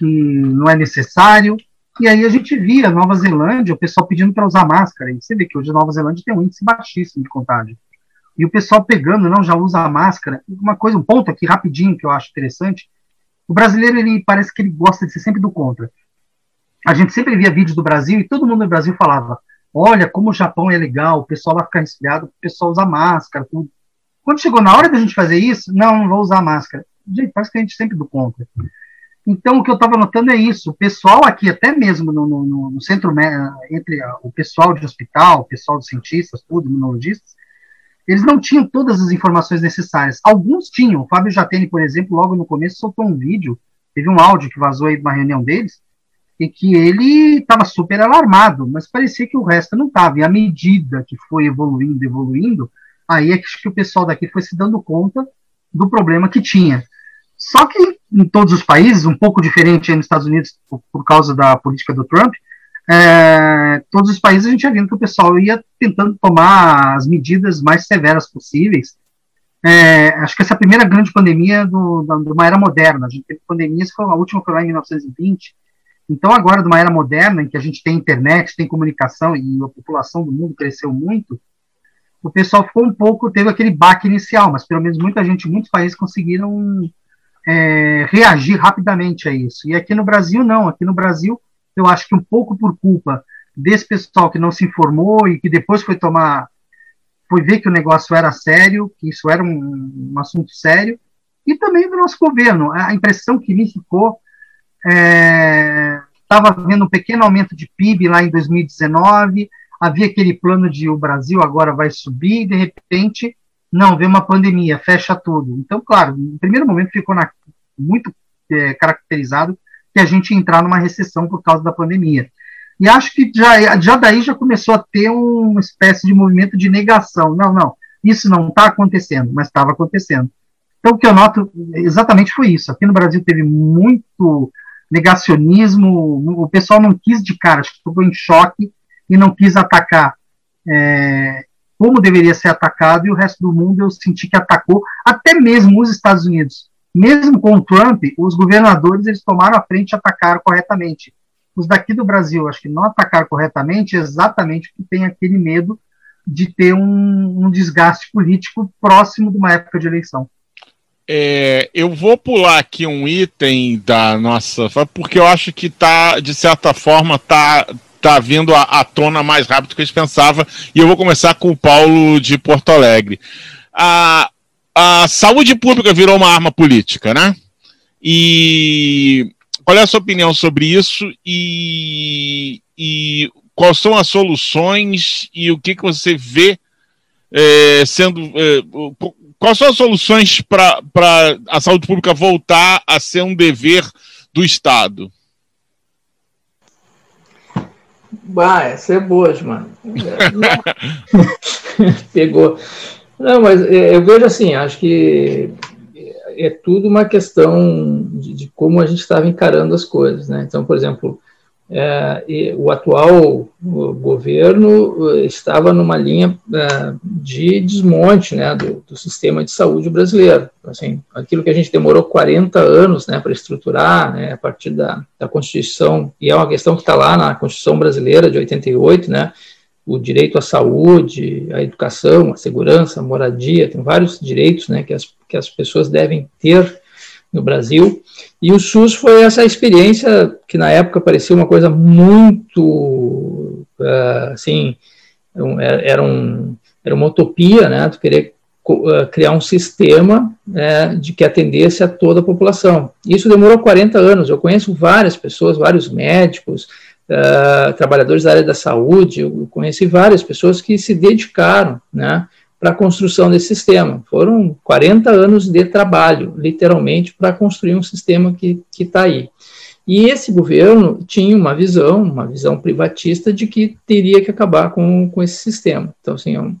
S2: que não é necessário. E aí a gente via Nova Zelândia, o pessoal pedindo para usar máscara. E você vê que hoje Nova Zelândia tem um índice baixíssimo de contágio. E o pessoal pegando, não, já usa máscara. Uma coisa, um ponto aqui rapidinho que eu acho interessante. O brasileiro, ele parece que ele gosta de ser sempre do contra. A gente sempre via vídeos do Brasil e todo mundo no Brasil falava: olha como o Japão é legal, o pessoal vai ficar resfriado, o pessoal usa máscara, tudo. Quando chegou na hora da gente fazer isso, não, não vou usar máscara. Gente, parece que a gente sempre do contra. Então, o que eu estava notando é isso. O pessoal aqui, até mesmo no, no, no centro, entre o pessoal de hospital, o pessoal de cientistas, tudo, imunologistas, eles não tinham todas as informações necessárias. Alguns tinham. O Fábio Jatene, por exemplo, logo no começo soltou um vídeo, teve um áudio que vazou aí de uma reunião deles, e que ele estava super alarmado, mas parecia que o resto não estava. E à medida que foi evoluindo, evoluindo, aí é que o pessoal daqui foi se dando conta do problema que tinha. Só que em todos os países, um pouco diferente nos Estados Unidos por, por causa da política do Trump, é, todos os países a gente ia vendo que o pessoal ia tentando tomar as medidas mais severas possíveis. É, acho que essa é a primeira grande pandemia do, da, de uma era moderna. A gente teve pandemias, foi, a última foi lá em 1920. Então, agora, de uma era moderna, em que a gente tem internet, tem comunicação e a população do mundo cresceu muito, o pessoal ficou um pouco, teve aquele baque inicial, mas pelo menos muita gente, muitos países conseguiram é, reagir rapidamente a isso. E aqui no Brasil, não. Aqui no Brasil, eu acho que um pouco por culpa desse pessoal que não se informou e que depois foi tomar, foi ver que o negócio era sério, que isso era um, um assunto sério, e também do nosso governo. A impressão que me ficou estava é, vendo um pequeno aumento de PIB lá em 2019, havia aquele plano de o Brasil agora vai subir, e de repente não, vem uma pandemia, fecha tudo. Então, claro, no primeiro momento ficou na, muito é, caracterizado que a gente ia entrar numa recessão por causa da pandemia. E acho que já, já daí já começou a ter uma espécie de movimento de negação. Não, não, isso não está acontecendo, mas estava acontecendo. Então, o que eu noto exatamente foi isso. Aqui no Brasil teve muito negacionismo, o pessoal não quis de cara, acho que ficou em choque e não quis atacar é, como deveria ser atacado e o resto do mundo eu senti que atacou, até mesmo os Estados Unidos. Mesmo com o Trump, os governadores eles tomaram a frente e atacaram corretamente. Os daqui do Brasil, acho que não atacaram corretamente, exatamente porque tem aquele medo de ter um, um desgaste político próximo de uma época de eleição.
S1: É, eu vou pular aqui um item da nossa, porque eu acho que tá, de certa forma, tá tá vindo à, tona mais rápido do que gente pensava. E eu vou começar com o Paulo de Porto Alegre. A, a saúde pública virou uma arma política, né? E qual é a sua opinião sobre isso? E, e quais são as soluções e o que, que você vê é, sendo. É, quais são as soluções para a saúde pública voltar a ser um dever do Estado?
S4: Bah, essa é boa, mano. Pegou. Não, mas é, eu vejo assim, acho que é tudo uma questão de, de como a gente estava encarando as coisas, né? Então, por exemplo, é, o atual governo eh, estava numa linha é, de desmonte né, do, do, sistema de saúde brasileiro. Assim, aquilo que a gente demorou 40 anos né, para estruturar, né, a partir da, da Constituição, e é uma questão que está lá na Constituição brasileira de 88, né, o direito à saúde, à educação, à segurança, à moradia, tem vários direitos né, que, as, que as pessoas devem ter no Brasil. E o SUS foi essa experiência que na época parecia uma coisa muito, uh, assim, era, um, era uma utopia, né, tu querer uh, criar um sistema né, de que atendesse a toda a população. Isso demorou 40 anos. Eu conheço várias pessoas, vários médicos, uh, trabalhadores da área da saúde, eu conheci várias pessoas que se dedicaram, né, para a construção desse sistema. Foram 40 anos de trabalho, literalmente, para construir um sistema que está aí. E esse governo tinha uma visão, uma visão privatista de que teria que acabar com, com esse sistema. Então, assim, é, um,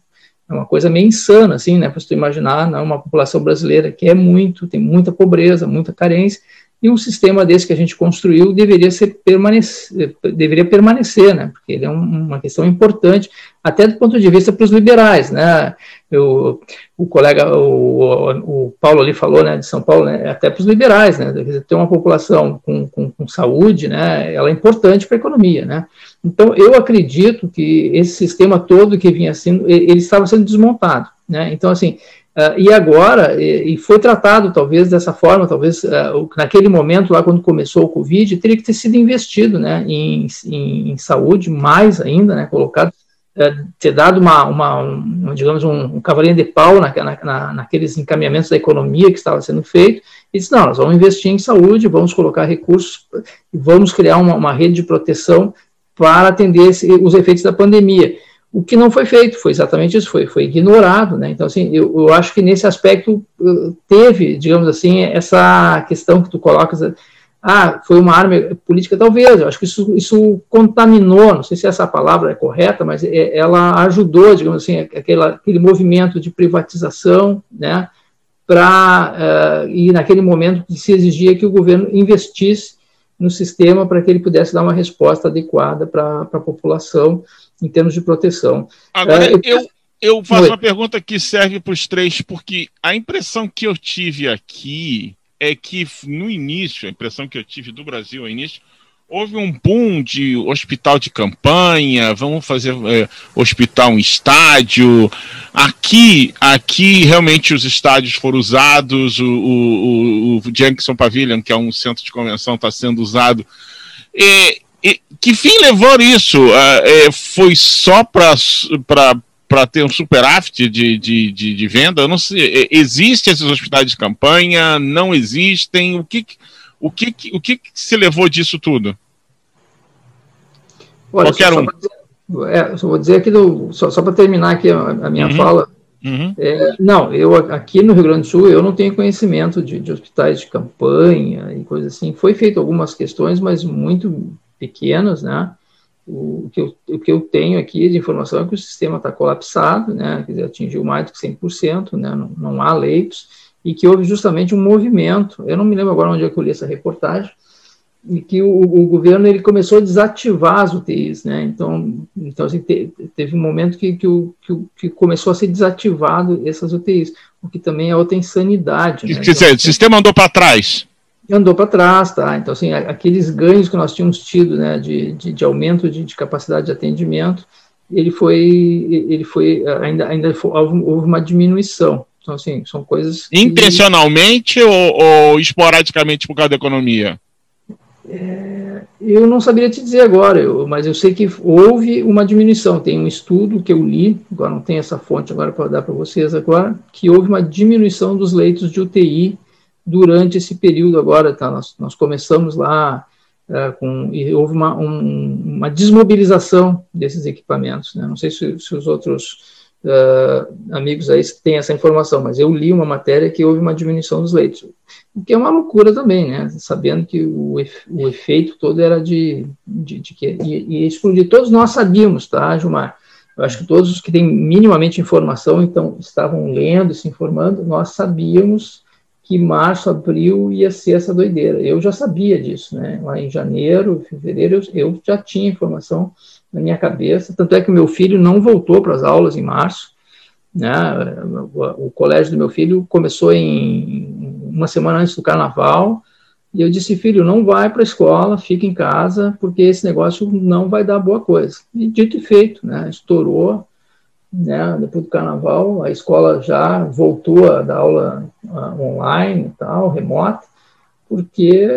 S4: é uma coisa meio insana, assim, né, para você imaginar, né, uma população brasileira que é muito, tem muita pobreza, muita carência, e um sistema desse que a gente construiu deveria ser permanecer, deveria permanecer, né? Porque ele é um, uma questão importante, até do ponto de vista para os liberais, né? Eu, o colega, o, o, Paulo ali falou, né, de São Paulo, né, até para os liberais, né? Ter uma população com, com, com saúde, né? Ela é importante para a economia, né? Então, eu acredito que esse sistema todo que vinha sendo, ele estava sendo desmontado, né? Então, assim, Uh, e agora, e, e, foi tratado talvez dessa forma, talvez uh, naquele momento lá quando começou o Covid, teria que ter sido investido né, em, em, em saúde, mais ainda, né, colocado, uh, ter dado uma, uma um, digamos, um, um cavalinho de pau na, na, naqueles encaminhamentos da economia que estava sendo feito, e disse, não, nós vamos investir em saúde, vamos colocar recursos, vamos criar uma, uma rede de proteção para atender esse, os efeitos da pandemia. O que não foi feito foi exatamente isso, foi, foi ignorado, né? Então, assim, eu, eu acho que nesse aspecto uh, teve, digamos assim, essa questão que tu colocas, ah, foi uma arma política, talvez, eu acho que isso, isso contaminou, não sei se essa palavra é correta, mas é, ela ajudou, digamos assim, aquele, aquele movimento de privatização, né? Para, uh, e naquele momento se exigia que o governo investisse no sistema para que ele pudesse dar uma resposta adequada para a população, em termos de proteção.
S1: Agora, é, eu, eu faço Oi. uma pergunta que serve para os três, porque a impressão que eu tive aqui é que no início, a impressão que eu tive do Brasil no início, houve um boom de hospital de campanha, vamos fazer é, hospital em estádio. Aqui, aqui realmente os estádios foram usados, o, o, o Jackson Pavilion, que é um centro de convenção, está sendo usado. E, e, que fim levou isso? Uh, foi só para ter um superávit de, de, de, de, venda? Eu não sei. Existem esses hospitais de campanha? Não existem? O que, o que, o que se levou disso tudo?
S4: Olha, Qualquer só, um. Só, é, só vou dizer aqui, do, só, só para terminar aqui a, a minha uhum. fala. Uhum. É, não, eu aqui no Rio Grande do Sul eu não tenho conhecimento de, de hospitais de campanha e coisas assim. Foi feito algumas questões, mas muito pequenos, né? O que, eu, o que eu tenho aqui de informação é que o sistema está colapsado, né? Quer dizer, atingiu mais do que 100%, né? Não, não há leitos, e que houve justamente um movimento, eu não me lembro agora onde é eu li essa reportagem, e que o, o, governo ele começou a desativar as UTIs, né? Então, então assim, te, teve um momento que, que, o, que, que, começou a ser desativado essas UTIs, o que também é outra insanidade.
S1: Né? Quer dizer, então, o sistema andou para trás
S4: andou para trás, tá? Então, assim, aqueles ganhos que nós tínhamos tido, né, de, de, de aumento de, de, capacidade de atendimento, ele foi, ele foi, ainda, ainda foi, houve uma diminuição. Então, assim, são coisas.
S1: Que... Intencionalmente ou, ou, esporadicamente por causa da economia?
S4: É, eu não saberia te dizer agora, eu, mas eu sei que houve uma diminuição. Tem um estudo que eu li, agora não tem essa fonte agora para dar para vocês agora, que houve uma diminuição dos leitos de UTI durante esse período agora, tá? Nós, nós começamos lá é, com, e houve uma, um, uma desmobilização desses equipamentos, né? Não sei se, se os outros uh, amigos aí têm essa informação, mas eu li uma matéria que houve uma diminuição dos leitos, o que é uma loucura também, né? Sabendo que o, o efeito todo era de, de, de que ia explodir. Todos nós sabíamos, tá, Gilmar? eu acho que todos os que têm minimamente informação, então, estavam lendo, se informando, nós sabíamos que março, abril ia ser essa doideira. Eu já sabia disso, né? Lá em janeiro, fevereiro, eu, já tinha informação na minha cabeça. Tanto é que meu filho não voltou para as aulas em março. Né? O, o, colégio do meu filho começou em uma semana antes do carnaval. E eu disse, filho, não vai para a escola, fica em casa, porque esse negócio não vai dar boa coisa. E dito e feito, né? Estourou né, depois do carnaval, a escola já voltou a dar aula uh, online e tal, remota, porque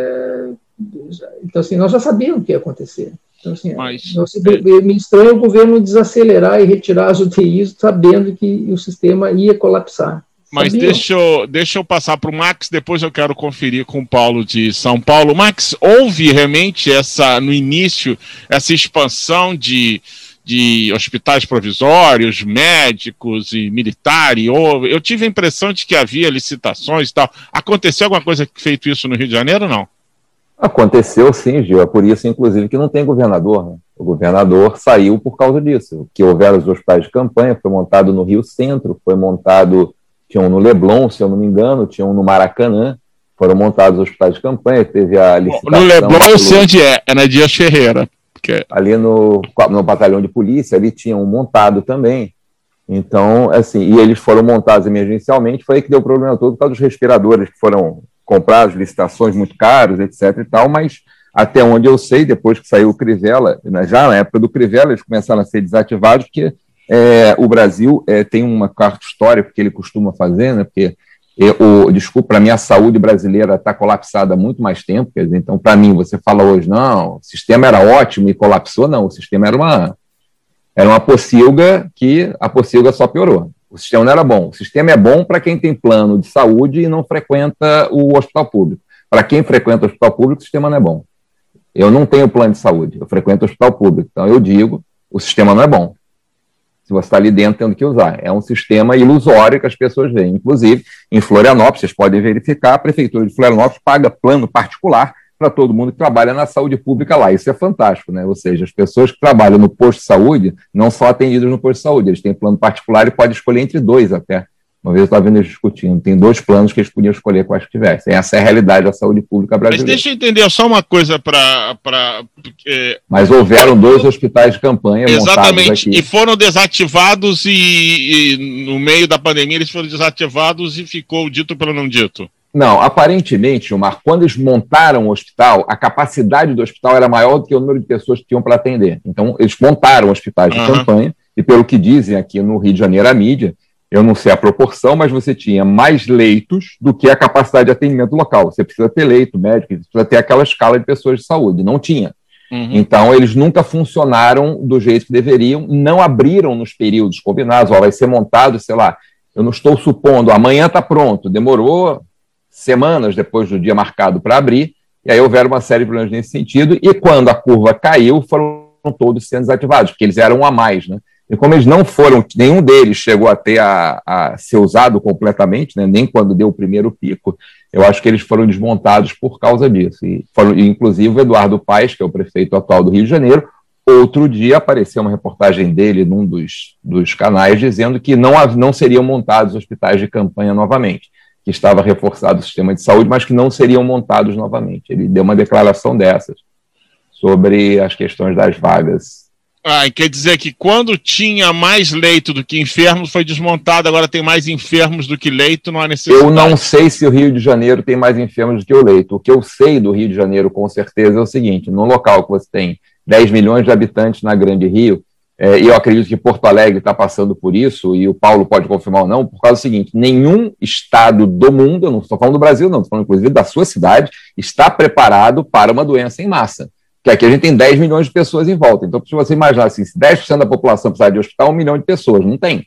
S4: então assim, nós já sabíamos o que ia acontecer. Então, assim, Mas, nós, é... me estranha o governo desacelerar e retirar as UTIs, sabendo que o sistema ia colapsar.
S1: Mas deixa eu, deixa eu passar para o Max, depois eu quero conferir com o Paulo de São Paulo. Max, houve realmente essa, no início, essa expansão de, de hospitais provisórios, médicos e militares. Ou, eu tive a impressão de que havia licitações e tal. Aconteceu alguma coisa feito isso no Rio de Janeiro ou não?
S3: Aconteceu sim, Gil. É por isso, inclusive, que não tem governador. Né? O governador saiu por causa disso. Que houveram os hospitais de campanha, foi montado no Rio Centro, foi montado, tinha um no Leblon, se eu não me engano, tinha um no Maracanã. Foram montados os hospitais de campanha, teve a licitação.
S1: No Leblon eu sei onde é, é na Dias Ferreira.
S3: Porque... Ali no, no batalhão de polícia, ali tinha um montado também. Então, assim, e eles foram montados emergencialmente, foi aí que deu o problema todo por causa dos respiradores que foram comprados, licitações muito caros, etc e tal, mas até onde eu sei, depois que saiu o Crivella, né, já na época do Crivella, eles começaram a ser desativados, porque é, o Brasil é, tem uma carta histórica que ele costuma fazer, né, porque eu, desculpa, para mim a saúde brasileira está colapsada há muito mais tempo. Dizer, então, para mim, você fala hoje, não, o sistema era ótimo e colapsou, não, o sistema era uma, era uma pocilga que a pocilga só piorou. O sistema não era bom. O sistema é bom para quem tem plano de saúde e não frequenta o hospital público. Para quem frequenta o hospital público, o sistema não é bom. Eu não tenho plano de saúde, eu frequento o hospital público. Então, eu digo, o sistema não é bom se você está ali dentro tendo que usar. É um sistema ilusório que as pessoas veem. Inclusive, em Florianópolis, vocês podem verificar, a Prefeitura de Florianópolis paga plano particular para todo mundo que trabalha na saúde pública lá. Isso é fantástico, né? Ou seja, as pessoas que trabalham no posto de saúde não são atendidas no posto de saúde, eles têm plano particular e podem escolher entre dois até. Uma vez eu estava vendo eles discutindo, tem dois planos que eles podiam escolher quais que tivessem. Essa é a realidade da saúde pública brasileira.
S1: Mas deixa eu entender só uma coisa para.
S3: É... Mas houveram dois hospitais de campanha.
S1: Exatamente, e foram desativados, e, e, no meio da pandemia eles foram desativados e ficou dito pelo não dito.
S3: Não, aparentemente, Gilmar, quando eles montaram o hospital, a capacidade do hospital era maior do que o número de pessoas que tinham para atender. Então, eles montaram hospitais de uhum. campanha, e pelo que dizem aqui no Rio de Janeiro, a mídia, eu não sei a proporção, mas você tinha mais leitos do que a capacidade de atendimento local. Você precisa ter leito médico, você precisa ter aquela escala de pessoas de saúde. Não tinha. Uhum. Então, eles nunca funcionaram do jeito que deveriam, não abriram nos períodos combinados. Ó, vai ser montado, sei lá, eu não estou supondo, amanhã está pronto. Demorou semanas depois do dia marcado para abrir, e aí houveram uma série de problemas nesse sentido. E quando a curva caiu, foram todos sendo desativados, porque eles eram um a mais, né? E como eles não foram, nenhum deles chegou a ter a, a ser usado completamente, né, nem quando deu o primeiro pico, eu acho que eles foram desmontados por causa disso. E foram, inclusive, o Eduardo Paes, que é o prefeito atual do Rio de Janeiro, outro dia apareceu uma reportagem dele num dos, dos canais dizendo que não, não seriam montados hospitais de campanha novamente, que estava reforçado o sistema de saúde, mas que não seriam montados novamente. Ele deu uma declaração dessas sobre as questões das vagas
S1: ah, quer dizer que quando tinha mais leito do que enfermos, foi desmontado, agora tem mais enfermos do que leito, não há necessidade.
S3: Eu não sei se o Rio de Janeiro tem mais enfermos do que o leito. O que eu sei do Rio de Janeiro, com certeza, é o seguinte: no local que você tem 10 milhões de habitantes na Grande Rio, é, e eu acredito que Porto Alegre está passando por isso, e o Paulo pode confirmar ou não, por causa do seguinte: nenhum estado do mundo, eu não estou falando do Brasil, não, estou falando inclusive da sua cidade, está preparado para uma doença em massa que aqui a gente tem 10 milhões de pessoas em volta. Então, se você imaginar assim, se 10% da população precisar de hospital, um milhão de pessoas. Não tem.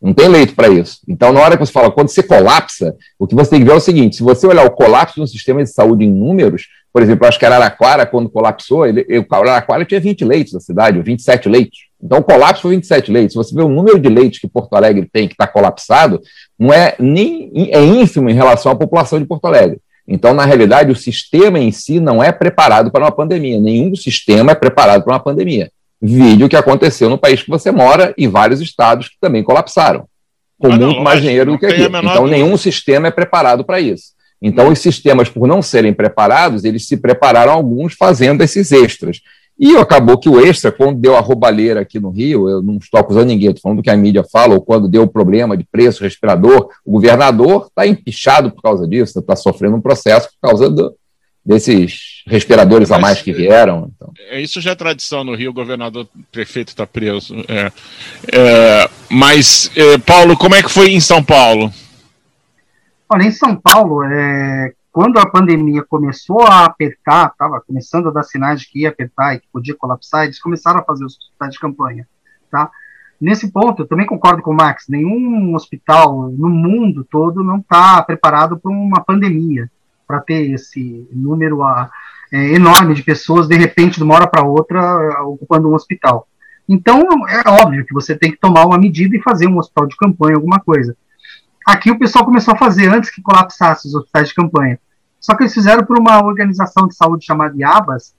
S3: Não tem leito para isso. Então, na hora que você fala, quando você colapsa, o que você tem que ver é o seguinte: se você olhar o colapso no sistema de saúde em números, por exemplo, acho que Araraquara, quando colapsou, ele, o Araraquara tinha 20 leitos na cidade, 27 leitos. Então, o colapso foi 27 leitos. Se você vê o número de leitos que Porto Alegre tem, que está colapsado, não é nem é ínfimo em relação à população de Porto Alegre. Então, na realidade, o sistema em si não é preparado para uma pandemia. Nenhum sistema é preparado para uma pandemia. Vídeo que aconteceu no país que você mora e vários estados que também colapsaram, com ah, muito não, mais dinheiro do que aqui. Então, nenhum sistema é preparado para isso. Então, os sistemas, por não serem preparados, eles se prepararam alguns fazendo esses extras. E acabou que o extra, quando deu a roubalheira aqui no Rio, eu não estou acusando ninguém, estou falando do que a mídia fala, ou quando deu o problema de preço, respirador, o governador está empichado por causa disso, está sofrendo um processo por causa do, desses respiradores Mas, a mais que vieram. Então.
S1: É, isso já é tradição no Rio, o governador prefeito está preso. É, é, mas, é, Paulo, como é que foi em São Paulo?
S2: Olha, em São Paulo, é, quando a pandemia começou a apertar, estava começando a dar sinais de que ia apertar e que podia colapsar, eles começaram a fazer os hospitais de campanha, tá? Nesse ponto, eu também concordo com o Max, nenhum hospital no mundo todo não está preparado para uma pandemia, para ter esse número a, é, enorme de pessoas, de repente, de uma hora para outra, ocupando um hospital. Então, é óbvio que você tem que tomar uma medida e fazer um hospital de campanha, alguma coisa. Aqui o pessoal começou a fazer antes que colapsasse os hospitais de campanha. Só que eles fizeram por uma organização de saúde chamada IABAS,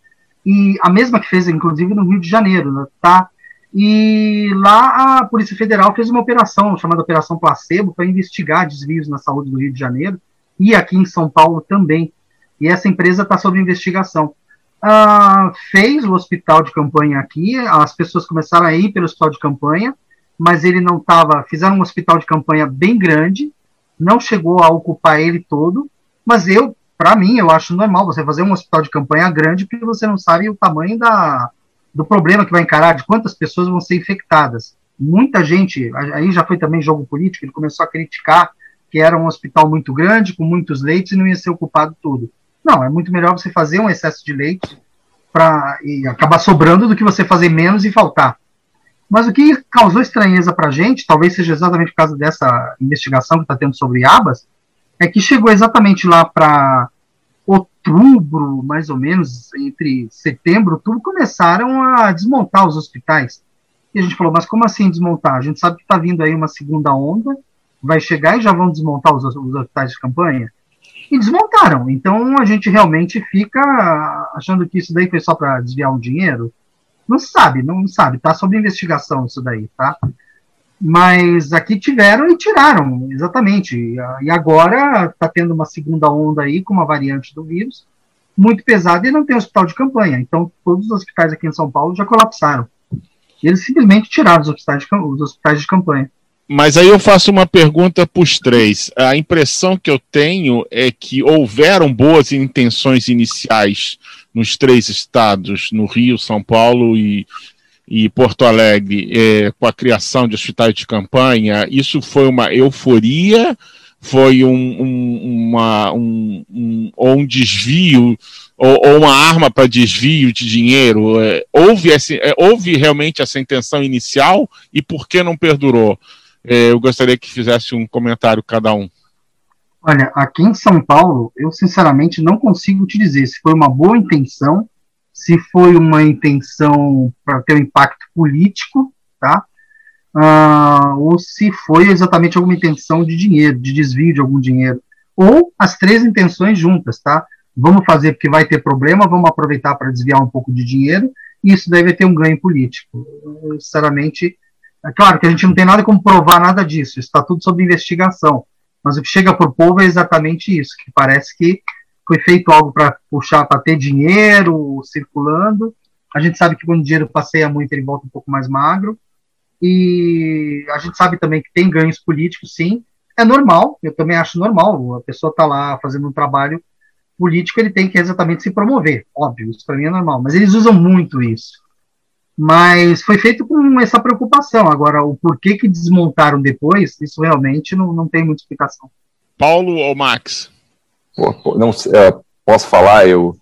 S2: e a mesma que fez, inclusive, no Rio de Janeiro, né, tá? E lá a Polícia Federal fez uma operação chamada Operação Placebo para investigar desvios na saúde do Rio de Janeiro e aqui em São Paulo também. E essa empresa está sob investigação. Ah, fez o hospital de campanha aqui, as pessoas começaram a ir pelo hospital de campanha, mas ele não estava. Fizeram um hospital de campanha bem grande, não chegou a ocupar ele todo, mas eu, para mim, eu acho normal você fazer um hospital de campanha grande porque você não sabe o tamanho da, do problema que vai encarar, de quantas pessoas vão ser infectadas. Muita gente, aí já foi também jogo político, ele começou a criticar que era um hospital muito grande, com muitos leitos e não ia ser ocupado tudo. Não, é muito melhor você fazer um excesso de leitos para acabar sobrando do que você fazer menos e faltar. Mas o que causou estranheza para a gente, talvez seja exatamente por causa dessa investigação que está tendo sobre abas, é que chegou exatamente lá para outubro, mais ou menos, entre setembro, outubro, começaram a desmontar os hospitais. E a gente falou, mas como assim desmontar? A gente sabe que está vindo aí uma segunda onda, vai chegar e já vão desmontar os, os hospitais de campanha. E desmontaram. Então a gente realmente fica achando que isso daí foi só para desviar um dinheiro. Não sabe, não sabe, tá sob investigação isso daí, tá? Mas aqui tiveram e tiraram, exatamente. E agora está tendo uma segunda onda aí com uma variante do vírus muito pesada e não tem hospital de campanha. Então todos os hospitais aqui em São Paulo já colapsaram. Eles simplesmente tiraram os hospitais de, os hospitais de campanha.
S1: Mas aí eu faço uma pergunta para os três. A impressão que eu tenho é que houveram boas intenções iniciais nos três estados, no Rio, São Paulo e, e Porto Alegre, é, com a criação de hospitais de campanha, isso foi uma euforia, foi um, um, uma, um, um, um desvio, ou, ou uma arma para desvio de dinheiro? É, houve, esse, é, houve realmente essa intenção inicial e por que não perdurou? É, eu gostaria que fizesse um comentário cada um.
S2: Olha, aqui em São Paulo, eu sinceramente não consigo te dizer se foi uma boa intenção, se foi uma intenção para ter um impacto político, tá? Uh, ou se foi exatamente alguma intenção de dinheiro, de desvio de algum dinheiro, ou as três intenções juntas, tá? Vamos fazer porque vai ter problema, vamos aproveitar para desviar um pouco de dinheiro, e isso deve ter um ganho político. Sinceramente, é claro que a gente não tem nada como provar nada disso, está tudo sob investigação. Mas o que chega por povo é exatamente isso, que parece que foi feito algo para puxar, para ter dinheiro circulando. A gente sabe que quando o dinheiro passeia muito, ele volta um pouco mais magro. E a gente sabe também que tem ganhos políticos, sim. É normal, eu também acho normal. A pessoa está lá fazendo um trabalho político, ele tem que exatamente se promover. Óbvio, isso para mim é normal. Mas eles usam muito isso. Mas foi feito com essa preocupação. Agora, o porquê que desmontaram depois, isso realmente não, não tem muita explicação.
S1: Paulo ou Max?
S3: Pô, não, é, posso falar, eu,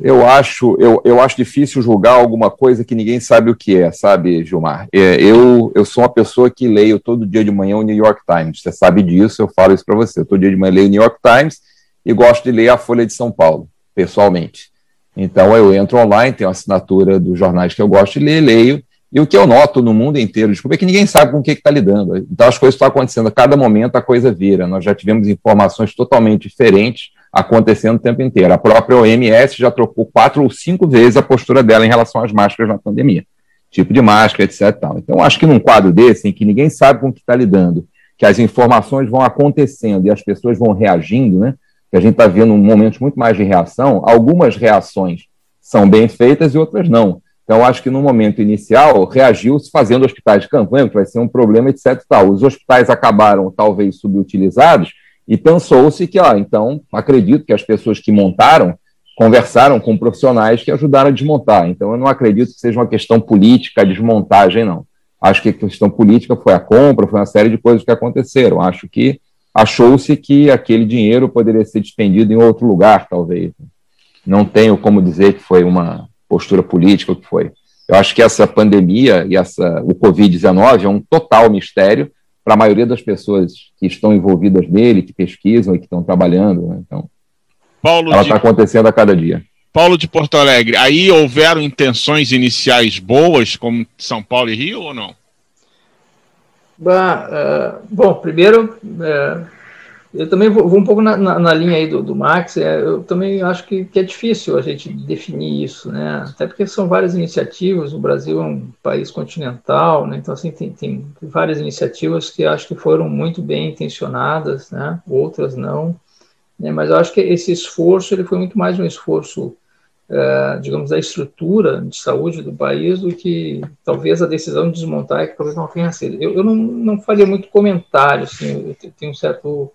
S3: eu acho eu, eu acho difícil julgar alguma coisa que ninguém sabe o que é, sabe, Gilmar? É, eu, eu sou uma pessoa que leio todo dia de manhã o New York Times. Você sabe disso, eu falo isso para você. Todo dia de manhã leio o New York Times e gosto de ler a Folha de São Paulo, pessoalmente. Então eu entro online, tenho a assinatura dos jornais que eu gosto de ler, leio, e o que eu noto no mundo inteiro, desculpa, é que ninguém sabe com o que está lidando. Então as coisas estão acontecendo, a cada momento a coisa vira. Nós já tivemos informações totalmente diferentes acontecendo o tempo inteiro. A própria OMS já trocou quatro ou cinco vezes a postura dela em relação às máscaras na pandemia. tipo de máscara, etc. Tal. Então, acho que num quadro desse, em que ninguém sabe com o que está lidando, que as informações vão acontecendo e as pessoas vão reagindo, né? Que a gente está vendo um momento muito mais de reação, algumas reações são bem feitas e outras não. Então, acho que no momento inicial, reagiu-se fazendo hospitais de campanha, que vai ser um problema, etc. Tal. Os hospitais acabaram, talvez, subutilizados, e pensou-se que, ó, então, acredito que as pessoas que montaram conversaram com profissionais que ajudaram a desmontar. Então, eu não acredito que seja uma questão política, desmontagem, não. Acho que a questão política foi a compra, foi uma série de coisas que aconteceram. Acho que achou-se que aquele dinheiro poderia ser despendido em outro lugar, talvez. Não tenho como dizer que foi uma postura política, o que foi. Eu acho que essa pandemia e essa, o Covid-19 é um total mistério para a maioria das pessoas que estão envolvidas nele, que pesquisam e que estão trabalhando. Né? Então, Paulo ela está de... acontecendo a cada dia.
S1: Paulo de Porto Alegre, aí houveram intenções iniciais boas, como São Paulo e Rio, ou não?
S4: Bah, uh, bom, primeiro, uh, eu também vou, vou um pouco na, na, na, linha aí do, do Max, é, eu também acho que, que, é difícil a gente definir isso, né? Até porque são várias iniciativas, o Brasil é um país continental, né? Então, assim, tem, tem várias iniciativas que acho que foram muito bem intencionadas, né? Outras não. Né? Mas eu acho que esse esforço ele foi muito mais um esforço, é, digamos, da estrutura de saúde do país do que talvez a decisão de desmontar, que talvez não tenha sido. Eu, eu não, não faria muito comentário, assim, eu tenho um certo.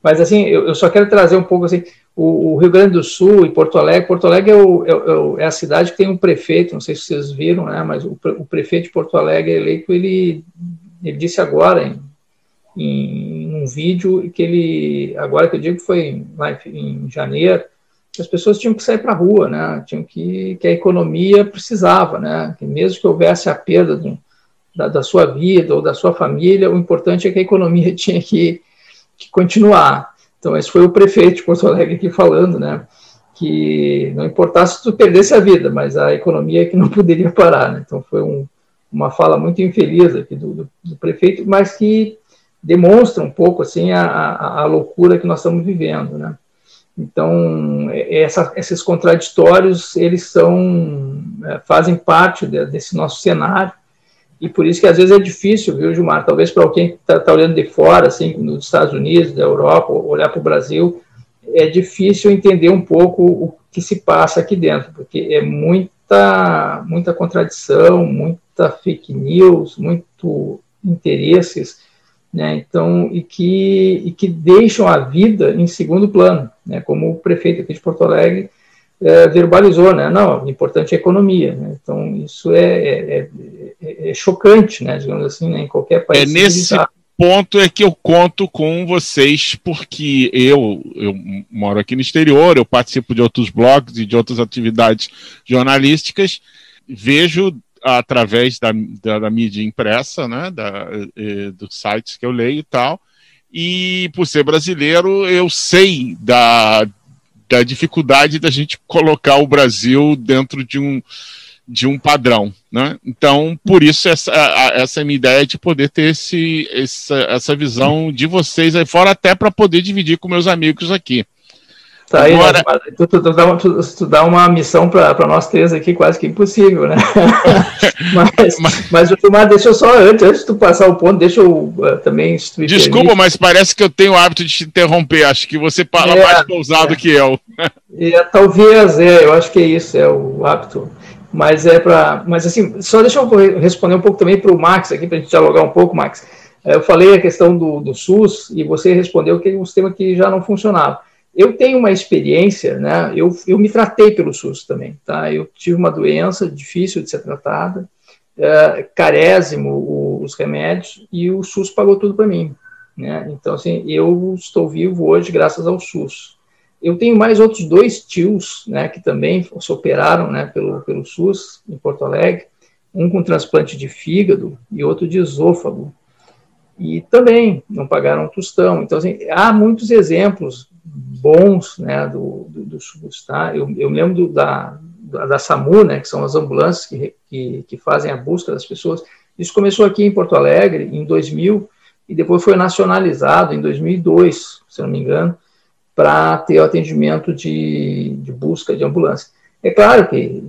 S4: Mas, assim, eu, eu só quero trazer um pouco, assim, o, o, Rio Grande do Sul e Porto Alegre. Porto Alegre é, o, é, é, a cidade que tem um prefeito, não sei se vocês viram, né, mas o, o prefeito de Porto Alegre eleito, ele, ele disse agora, em, em um vídeo que ele, agora que eu digo que foi em, em janeiro, as pessoas tinham que sair para a rua, né? Tinham que, que a economia precisava, né? Que mesmo que houvesse a perda do, da, da, sua vida ou da sua família, o importante é que a economia tinha que, que continuar. Então, esse foi o prefeito de Porto Alegre aqui falando, né? Que não importasse se tu perdesse a vida, mas a economia é que não poderia parar, né? Então, foi um, uma fala muito infeliz aqui do, do, do prefeito, mas que demonstra um pouco assim a, a, a loucura que nós estamos vivendo, né? Então, é, essa, esses contraditórios, eles são, é, fazem parte de, desse nosso cenário, e por isso que às vezes é difícil, viu, Gilmar? Talvez para alguém que está tá olhando de fora, assim, nos Estados Unidos, da Europa, olhar para o Brasil, é difícil entender um pouco o que se passa aqui dentro, porque é muita, muita contradição, muita fake news, muito interesses, né? Então, e que, e que deixam a vida em segundo plano, né? como o prefeito aqui de Porto Alegre é, verbalizou, né? Não, o importante é a economia, né? Então, isso é, é, é, é chocante, né? Digamos assim, né? em qualquer país.
S1: É nesse ponto é que eu conto com vocês, porque eu, eu moro aqui no exterior, eu participo de outros blogs e de outras atividades jornalísticas, vejo através da, da, da, mídia impressa, né, da, e, dos sites que eu leio e tal. E por ser brasileiro, eu sei da, da dificuldade da gente colocar o Brasil dentro de um, de um padrão. Né? Então, por isso, essa, essa é a minha ideia de poder ter esse, essa, essa visão de vocês aí fora, até para poder dividir com meus amigos aqui.
S4: Tá aí, Agora... né? tu, tu, tu, dá uma, tu, dá uma missão para nós três aqui quase que impossível, né? mas, mas, mas, mas deixa eu só, antes, antes de tu passar o ponto, deixa eu uh, também...
S1: Desculpa, mas parece que eu tenho o hábito de te interromper, acho que você fala é, mais pousado é. que eu.
S4: é, talvez, é, eu acho que é isso, é o hábito. Mas é para... Mas assim, só deixa eu responder um pouco também para o Max aqui, para a gente dialogar um pouco, Max. É, eu falei a questão do, do SUS e você respondeu que é um sistema que já não funcionava. Eu tenho uma experiência, né? Eu, eu me tratei pelo SUS também, tá? Eu tive uma doença difícil de ser tratada, é, carésimo o, os remédios e o SUS pagou tudo para mim, né? Então assim, eu estou vivo hoje graças ao SUS. Eu tenho mais outros dois tios, né? Que também se operaram, né? Pelo pelo SUS em Porto Alegre, um com transplante de fígado e outro de esôfago. E também não pagaram um tostão. Então, assim, há muitos exemplos bons né, do, do, do SUS. Tá? Eu, eu lembro do, da, da, da, SAMU, né, que são as ambulâncias que, que, que, fazem a busca das pessoas. Isso começou aqui em Porto Alegre em 2000 e depois foi nacionalizado em 2002, se não me engano, para ter o atendimento de, de busca de ambulância. É claro que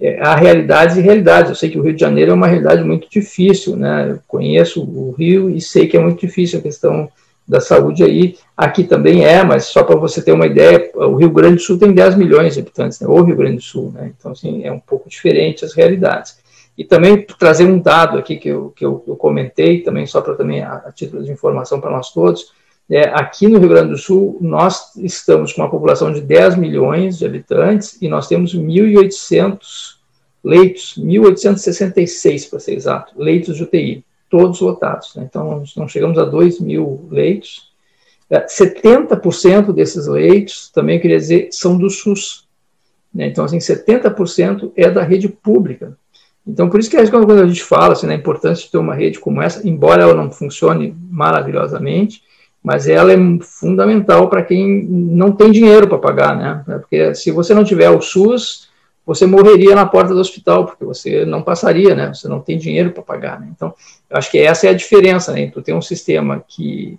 S4: é, há realidades e realidades. Eu sei que o Rio de Janeiro é uma realidade muito difícil, né? Eu conheço o Rio e sei que é muito difícil a questão da saúde aí. Aqui também é, mas só para você ter uma ideia, o Rio Grande do Sul tem 10 milhões de habitantes, né? o Rio Grande do Sul, né? Então, assim, é um pouco diferente as realidades. E também trazer um dado aqui que eu, que eu, eu comentei, também só para também a, a, título de informação para nós todos, é, aqui no Rio Grande do Sul, nós estamos com uma população de 10 milhões de habitantes e nós temos 1.800 leitos, 1.866 para ser exato, leitos de UTI, todos lotados. Né? Então, não chegamos a 2 mil leitos. 70% é, desses leitos, também queria dizer, são do SUS. Né? Então, assim, 70% é da rede pública. Então, por isso que quando a gente fala assim, na importância de ter uma rede como essa, embora ela não funcione maravilhosamente, mas ela é fundamental para quem não tem dinheiro para pagar, né? Porque se você não tiver o SUS, você morreria na porta do hospital, porque você não passaria, né? Você não tem dinheiro para pagar, né? Então, eu acho que essa é a diferença, né? Tu tem um sistema que,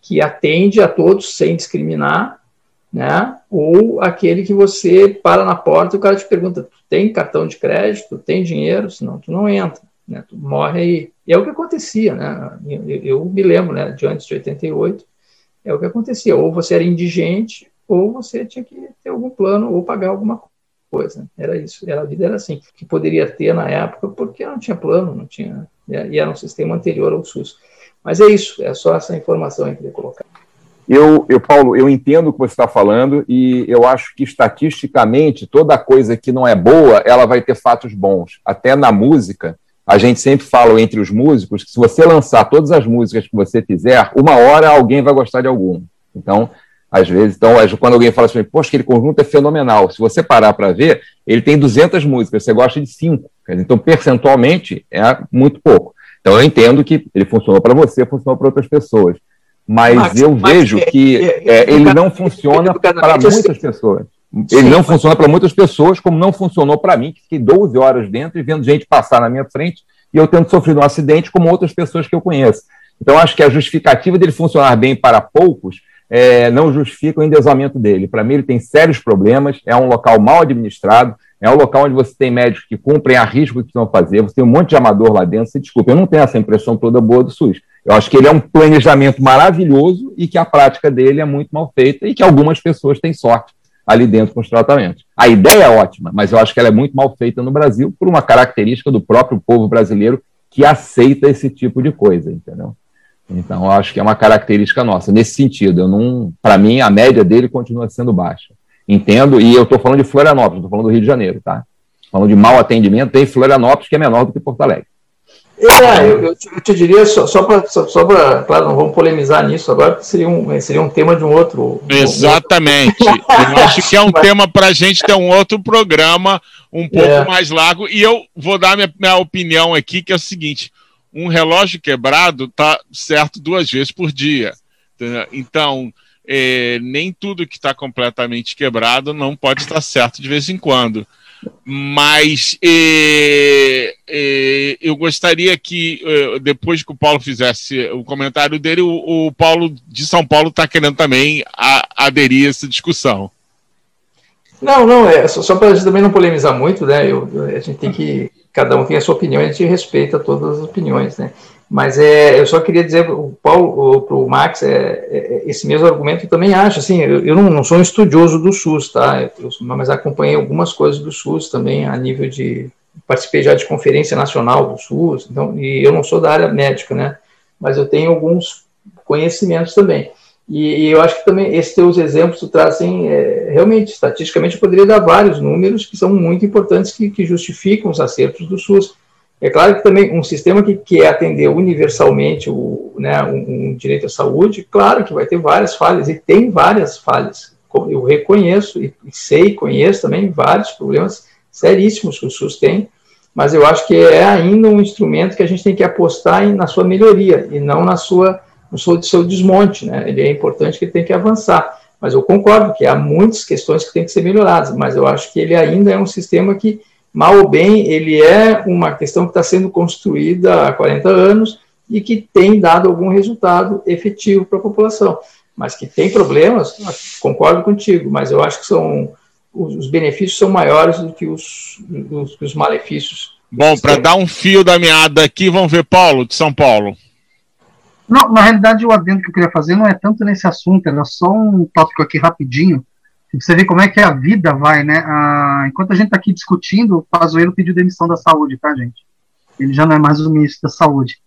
S4: que atende a todos sem discriminar, né? Ou aquele que você para na porta e o cara te pergunta: tu tem cartão de crédito, tu tem dinheiro? Senão tu não entra, né? Tu morre aí. E é o que acontecia, né? Eu, eu me lembro, né? De antes de 88, é o que acontecia. Ou você era indigente, ou você tinha que ter algum plano ou pagar alguma coisa. Era isso. Era, a vida era assim. Que poderia ter na época, porque não tinha plano, não tinha. Né? E era um sistema anterior ao SUS. Mas é isso. É só essa informação que eu queria colocar.
S3: Eu, eu, Paulo, eu entendo o que você está falando e eu acho que estatisticamente toda coisa que não é boa, ela vai ter fatos bons. Até na música, a gente sempre fala entre os músicos que se você lançar todas as músicas que você fizer, uma hora alguém vai gostar de alguma. Então, às vezes, então, quando alguém fala assim, poxa, aquele conjunto é fenomenal. Se você parar para ver, ele tem 200 músicas, você gosta de cinco. Então, percentualmente, é muito pouco. Então, eu entendo que ele funcionou para você, funcionou para outras pessoas mas Max, eu Max, vejo é, que é, ele não funciona para muitas pessoas. Ele não funciona para muitas pessoas, como não funcionou para mim, que fiquei 12 horas dentro e vendo gente passar na minha frente e eu tendo sofrido um acidente como outras pessoas que eu conheço. Então, acho que a justificativa dele funcionar bem para poucos é, não justifica o endesamento dele. Para mim, ele tem sérios problemas, é um local mal administrado, é um local onde você tem médicos que cumprem a risco que precisam fazer, você tem um monte de amador lá dentro. Se desculpa, eu não tenho essa impressão toda boa do SUS. Eu acho que ele é um planejamento maravilhoso e que a prática dele é muito mal feita e que algumas pessoas têm sorte ali dentro com os tratamentos. A ideia é ótima, mas eu acho que ela é muito mal feita no Brasil por uma característica do próprio povo brasileiro que aceita esse tipo de coisa, entendeu? Então, eu acho que é uma característica nossa nesse sentido. Eu não, para mim, a média dele continua sendo baixa. Entendo, e eu estou falando de Florianópolis, estou falando do Rio de Janeiro, tá? Falando de mau atendimento, tem Florianópolis que é menor do que Porto Alegre.
S4: É, eu, eu, te, eu, te, diria, só, só para, só, só claro, não vamos polemizar nisso agora, porque seria um, seria um tema de um outro.
S1: Exatamente. Um outro... eu acho que é um Mas... tema para a gente ter um outro programa um pouco é. mais largo. E eu vou dar minha, minha opinião aqui, que é o seguinte: um relógio quebrado está certo duas vezes por dia. Então, é, nem tudo que está completamente quebrado não pode estar certo de vez em quando mas é, é, eu gostaria que, é, depois que o Paulo fizesse o comentário dele, o, o Paulo de São Paulo está querendo também a, aderir a essa discussão.
S4: Não, não, é só, só para a gente também não polemizar muito, né? Eu, a gente tem que. Cada um tem a sua opinião, a gente respeita todas as opiniões, né? Mas é, eu só queria dizer para o Paulo, para o Max, é, é, esse mesmo argumento eu também acho. Assim, eu, eu não, não, sou um estudioso do SUS, tá? Eu, mas acompanhei algumas coisas do SUS também a nível de participei já de conferência nacional do SUS, então e eu não sou da área médica, né? Mas eu tenho alguns conhecimentos também. E, e eu acho que também esses teus exemplos tu trazem é, realmente estatisticamente eu poderia dar vários números que são muito importantes que, que justificam os acertos do SUS é claro que também um sistema que quer atender universalmente o, né, um, um, direito à saúde, claro que vai ter várias falhas, e tem várias falhas. Eu reconheço e sei, conheço também vários problemas seríssimos que o SUS tem, mas eu acho que é ainda um instrumento que a gente tem que apostar em, na sua melhoria e não na sua, no seu, seu desmonte. Né? Ele é importante que ele tem que avançar. Mas eu concordo que há muitas questões que têm que ser melhoradas, mas eu acho que ele ainda é um sistema que mal ou bem, ele é uma questão que está sendo construída há 40 anos e que tem dado algum resultado efetivo para a população. Mas que tem problemas, concordo contigo, mas eu acho que são os benefícios são maiores do que os, os, os malefícios.
S1: Bom, para dar um fio da meada aqui, vamos ver Paulo, de São Paulo.
S2: Não, na realidade, o adendo que eu queria fazer não é tanto nesse assunto, era só um tópico aqui rapidinho. Você vê como é que a vida vai, né? Ah, enquanto a gente está aqui discutindo, o Pazuello pediu demissão da saúde, tá, gente? Ele já não é mais o ministro da saúde.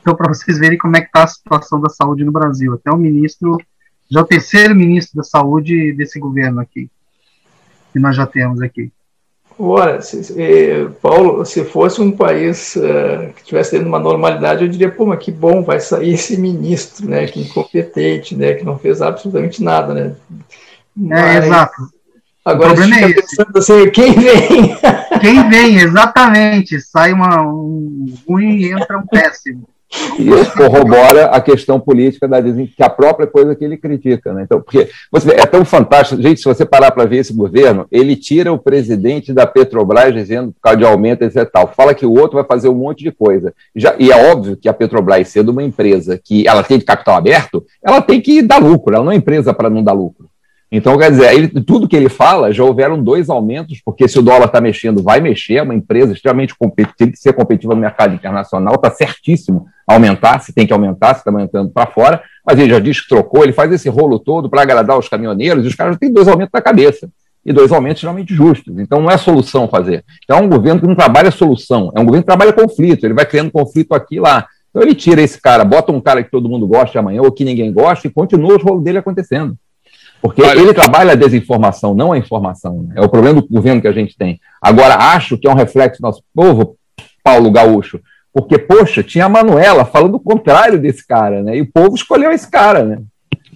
S2: Então, para vocês verem como é que está a situação da saúde no Brasil. Até o ministro, já é o terceiro ministro da saúde desse governo aqui, que nós já temos aqui.
S4: Ora, se, se, Paulo, se fosse um país uh, que tivesse tendo uma normalidade, eu diria, pô, mas que bom, vai sair esse ministro, né, que incompetente, né, que não fez absolutamente nada, né.
S2: Mas, é, exato.
S4: Agora o problema é pensando assim, quem vem?
S2: Quem vem, exatamente. Sai uma, um ruim e entra um péssimo.
S3: Isso corrobora a questão política da que a própria coisa que ele critica, né? Então, porque você é tão fantástico, gente, se você parar para ver esse governo, ele tira o presidente da Petrobras dizendo por causa de aumento etc tal, fala que o outro vai fazer um monte de coisa. Já, e é óbvio que a Petrobras sendo uma empresa que ela tem de capital aberto, ela tem que dar lucro, ela não é empresa para não dar lucro. Então, quer dizer, ele, tudo que ele fala, já houveram dois aumentos, porque se o dólar está mexendo, vai mexer, é uma empresa extremamente competitiva, tem que ser competitiva no mercado internacional, está certíssimo aumentar, se tem que aumentar, se está aumentando para fora, mas ele já diz que trocou, ele faz esse rolo todo para agradar os caminhoneiros, e os caras têm dois aumentos na cabeça, e dois aumentos geralmente justos. Então, não é solução fazer. Então, é um governo que não trabalha solução, é um governo que trabalha conflito, ele vai criando conflito aqui e lá. Então, ele tira esse cara, bota um cara que todo mundo gosta amanhã, ou que ninguém gosta, e continua os rolos dele acontecendo. Porque Olha. ele trabalha a desinformação, não a informação. Né? É o problema do governo que a gente tem. Agora, acho que é um reflexo do nosso povo, Paulo Gaúcho, porque, poxa, tinha a Manuela falando o contrário desse cara, né? E o povo escolheu esse cara, né?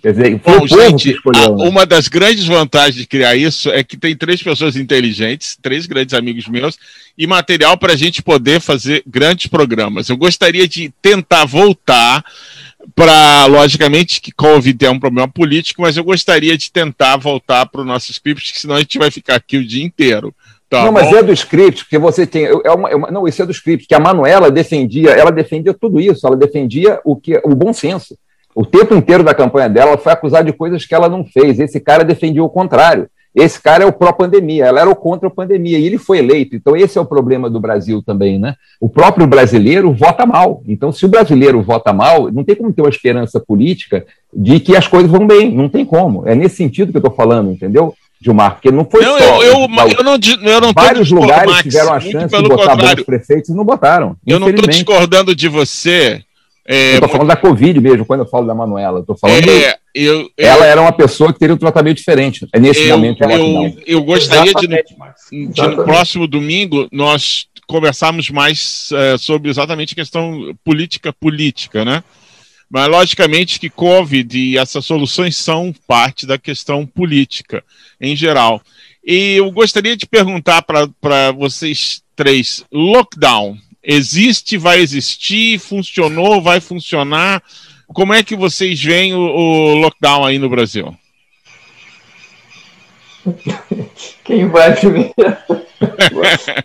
S1: Quer dizer, foi Bom, o povo gente, que escolheu. Né? Uma das grandes vantagens de criar isso é que tem três pessoas inteligentes, três grandes amigos meus, e material para a gente poder fazer grandes programas. Eu gostaria de tentar voltar para, logicamente, que Covid é um problema político, mas eu gostaria de tentar voltar para o nosso script, senão a gente vai ficar aqui o dia inteiro.
S3: Tá não, bom? mas é do script, porque você tem. É uma, é uma, não, isso é do script, que a Manuela defendia, ela defendia tudo isso, ela defendia o, que, o bom senso. O tempo inteiro da campanha dela, ela foi acusada de coisas que ela não fez. Esse cara defendia o contrário. Esse cara é o pró-pandemia, ela era o contra a pandemia, e ele foi eleito. Então, esse é o problema do Brasil também, né? O próprio brasileiro vota mal. Então, se o brasileiro vota mal, não tem como ter uma esperança política de que as coisas vão bem. Não tem como. É nesse sentido que eu estou falando, entendeu? Gilmar, porque não foi
S1: não, só. Eu, eu, eu não, eu não
S3: Vários lugares Max, tiveram a chance de botar bons prefeitos e não botaram.
S1: Eu não estou discordando de você
S3: é, eu tô falando da Covid mesmo, quando eu falo da Manuela. Eu tô falando. É, eu, ela era uma pessoa que teria um tratamento diferente. É nesse
S1: eu,
S3: momento
S1: ela eu, eu gostaria de, no, de, no próximo domingo, nós conversarmos mais é, sobre exatamente a questão política política, né? Mas logicamente que Covid e essas soluções são parte da questão política em geral. E eu gostaria de perguntar para vocês três: lockdown existe, vai existir, funcionou, vai funcionar. Como é que vocês veem o, o lockdown aí no Brasil?
S4: Quem vai primeiro?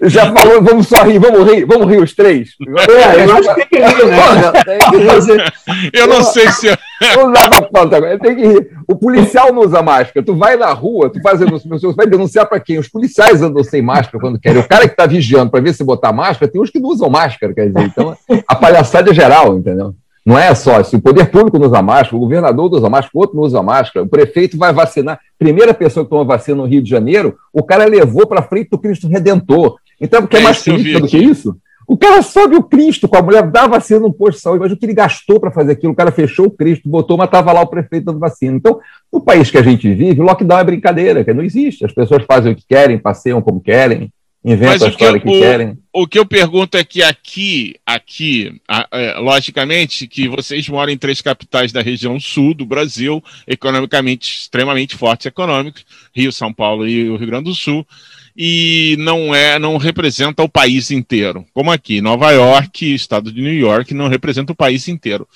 S3: Já falou, vamos só rir, vamos rir, vamos rir os três.
S1: É, eu acho que tem que rir, né? Eu não sei se. Vamos
S3: dar pra. Tem que rir. O policial não usa máscara. Tu vai na rua, tu faz você vai denunciar para quem? Os policiais andam sem máscara quando querem. O cara que está vigiando para ver se botar máscara, tem uns que não usam máscara, quer dizer. Então, a palhaçada é geral, entendeu? Não é só, se o poder público não usa máscara, o governador não usa máscara, o outro não usa máscara, o prefeito vai vacinar. Primeira pessoa que toma vacina no Rio de Janeiro, o cara levou para frente do Cristo Redentor. Então, porque é, é mais crítica do que isso? O cara sobe o Cristo com a mulher, dá vacina no posto de saúde, mas o que ele gastou para fazer aquilo? O cara fechou o Cristo, botou, mas estava lá o prefeito dando vacina. Então, no país que a gente vive, o lockdown é brincadeira, que não existe. As pessoas fazem o que querem, passeiam como querem, inventam a história que, que
S1: o,
S3: querem.
S1: O que eu pergunto é que aqui, aqui, é, logicamente, que vocês moram em três capitais da região sul do Brasil, economicamente extremamente fortes econômicos, Rio, São Paulo e o Rio Grande do Sul, e não é, não representa o país inteiro, como aqui, Nova York, estado de New York, não representa o país inteiro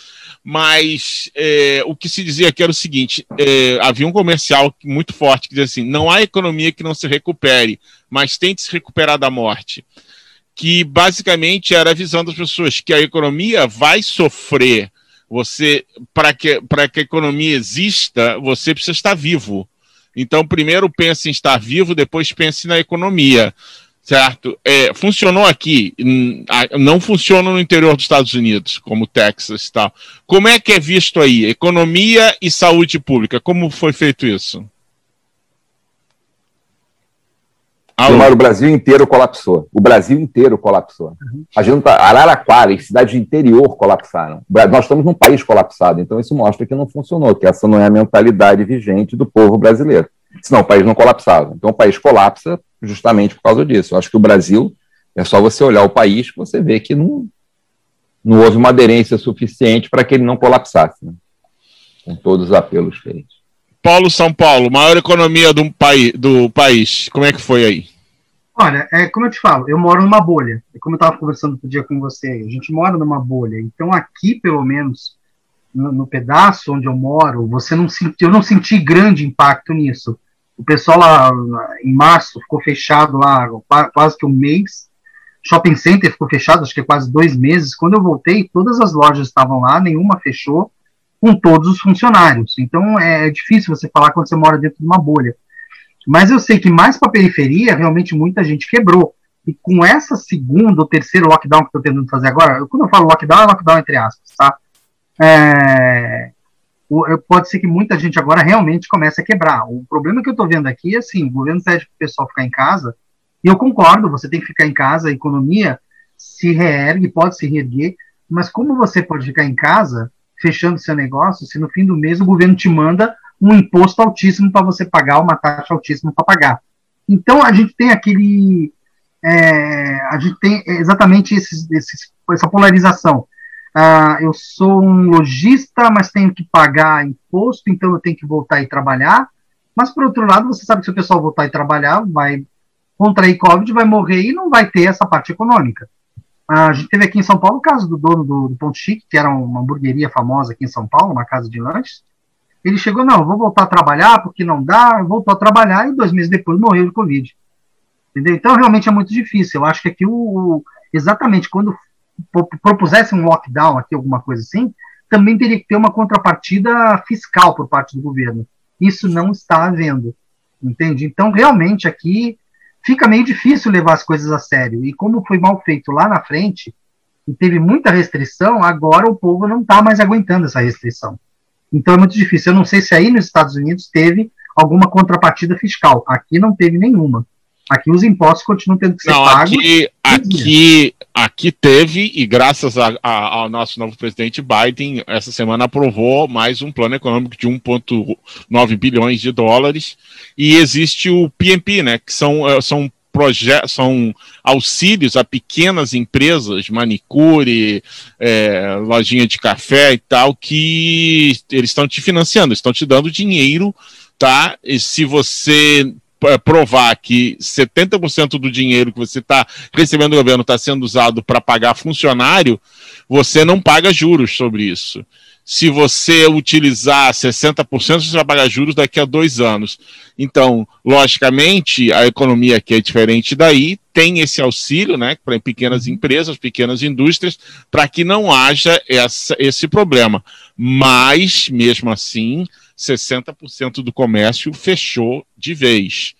S1: mas é, o que se dizia aqui era o seguinte: é, havia um comercial muito forte que dizia assim: não há economia que não se recupere, mas tente se recuperar da morte. Que basicamente era avisando as pessoas que a economia vai sofrer. Você, para que, que a economia exista, você precisa estar vivo. Então, primeiro pense em estar vivo, depois pense na economia certo? É, funcionou aqui, não funciona no interior dos Estados Unidos, como Texas e tal. Como é que é visto aí? Economia e saúde pública, como foi feito isso?
S3: Gilmar, o Brasil inteiro colapsou. O Brasil inteiro colapsou. A gente tá, Araraquara e cidades de interior colapsaram. Nós estamos num país colapsado, então isso mostra que não funcionou, que essa não é a mentalidade vigente do povo brasileiro. Senão o país não colapsava. Então o país colapsa justamente por causa disso. Eu acho que o Brasil, é só você olhar o país que você vê que não, não houve uma aderência suficiente para que ele não colapsasse, né? com todos os apelos feitos.
S1: Paulo São Paulo, maior economia do, país, do país, como é que foi aí?
S2: Olha, é como eu te falo, eu moro numa bolha. É como eu estava conversando outro dia com você, a gente mora numa bolha. Então aqui, pelo menos, no, no pedaço onde eu moro, você não senti, eu não senti grande impacto nisso. O pessoal lá em março ficou fechado lá quase que um mês. Shopping Center ficou fechado, acho que é quase dois meses. Quando eu voltei, todas as lojas estavam lá, nenhuma fechou, com todos os funcionários. Então é difícil você falar quando você mora dentro de uma bolha. Mas eu sei que mais para a periferia, realmente muita gente quebrou. E com essa segunda ou terceiro lockdown que estou tentando fazer agora, quando eu falo lockdown, é lockdown entre aspas, tá? É, pode ser que muita gente agora realmente comece a quebrar. O problema que eu estou vendo aqui é assim, o governo pede para o pessoal ficar em casa, e eu concordo, você tem que ficar em casa, a economia se reergue, pode se reerguer, mas como você pode ficar em casa, fechando seu negócio, se no fim do mês o governo te manda um imposto altíssimo para você pagar, uma taxa altíssima para pagar. Então a gente tem aquele. É, a gente tem exatamente esses, esses, essa polarização. Ah, eu sou um lojista, mas tenho que pagar imposto, então eu tenho que voltar e trabalhar. Mas, por outro lado, você sabe que se o pessoal voltar e trabalhar, vai contrair Covid, vai morrer e não vai ter essa parte econômica. Ah, a gente teve aqui em São Paulo o caso do dono do, do Ponto Chique, que era uma hamburgueria famosa aqui em São Paulo, uma casa de lanches. Ele chegou, não, vou voltar a trabalhar porque não dá, voltou a trabalhar e dois meses depois morreu de Covid. Entendeu? Então, realmente é muito difícil. Eu acho que aqui, o, exatamente quando propusesse um lockdown aqui, alguma coisa assim, também teria que ter uma contrapartida fiscal por parte do governo. Isso não está havendo, entende? Então, realmente, aqui fica meio difícil levar as coisas a sério. E como foi mal feito lá na frente, e teve muita restrição, agora o povo não está mais aguentando essa restrição. Então é muito difícil. Eu não sei se aí nos Estados Unidos teve alguma contrapartida fiscal. Aqui não teve nenhuma. Aqui os impostos continuam tendo que ser não, pagos.
S1: Aqui, aqui, aqui teve, e graças a, a, ao nosso novo presidente Biden, essa semana aprovou mais um plano econômico de 1,9 bilhões de dólares. E existe o PMP, né? Que são, eh, são são auxílios a pequenas empresas, manicure, é, lojinha de café e tal, que eles estão te financiando, estão te dando dinheiro, tá? E se você provar que 70% do dinheiro que você está recebendo do governo está sendo usado para pagar funcionário, você não paga juros sobre isso. Se você utilizar 60%, você vai pagar juros daqui a dois anos. Então, logicamente, a economia que é diferente daí tem esse auxílio né, para pequenas empresas, pequenas indústrias, para que não haja essa, esse problema. Mas, mesmo assim, 60% do comércio fechou de vez.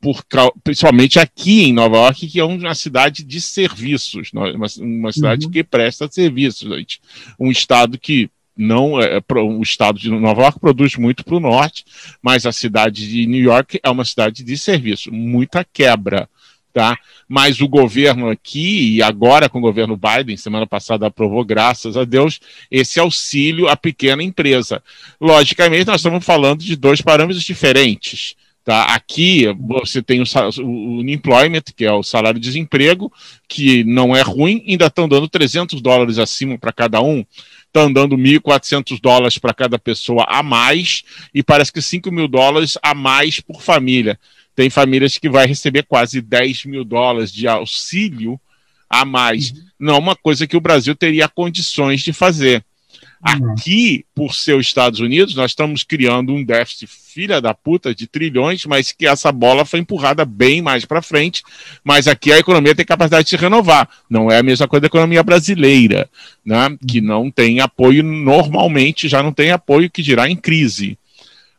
S1: Por, principalmente aqui em Nova York, que é uma cidade de serviços, uma, uma cidade uhum. que presta serviços. Gente. Um estado que não é, é o estado de Nova York produz muito para o norte, mas a cidade de New York é uma cidade de serviço, muita quebra tá? Mas o governo aqui, e agora com o governo Biden, semana passada aprovou, graças a Deus, esse auxílio à pequena empresa. Logicamente, nós estamos falando de dois parâmetros diferentes. Tá? Aqui você tem o, o unemployment, que é o salário-desemprego, que não é ruim, ainda estão dando 300 dólares acima para cada um estão dando 1.400 dólares para cada pessoa a mais e parece que 5 mil dólares a mais por família. Tem famílias que vai receber quase 10 mil dólares de auxílio a mais. Uhum. Não é uma coisa que o Brasil teria condições de fazer. Uhum. Aqui, por ser os Estados Unidos, nós estamos criando um déficit filha da puta de trilhões, mas que essa bola foi empurrada bem mais para frente. Mas aqui a economia tem capacidade de se renovar. Não é a mesma coisa da economia brasileira, né? que não tem apoio normalmente, já não tem apoio que dirá em crise.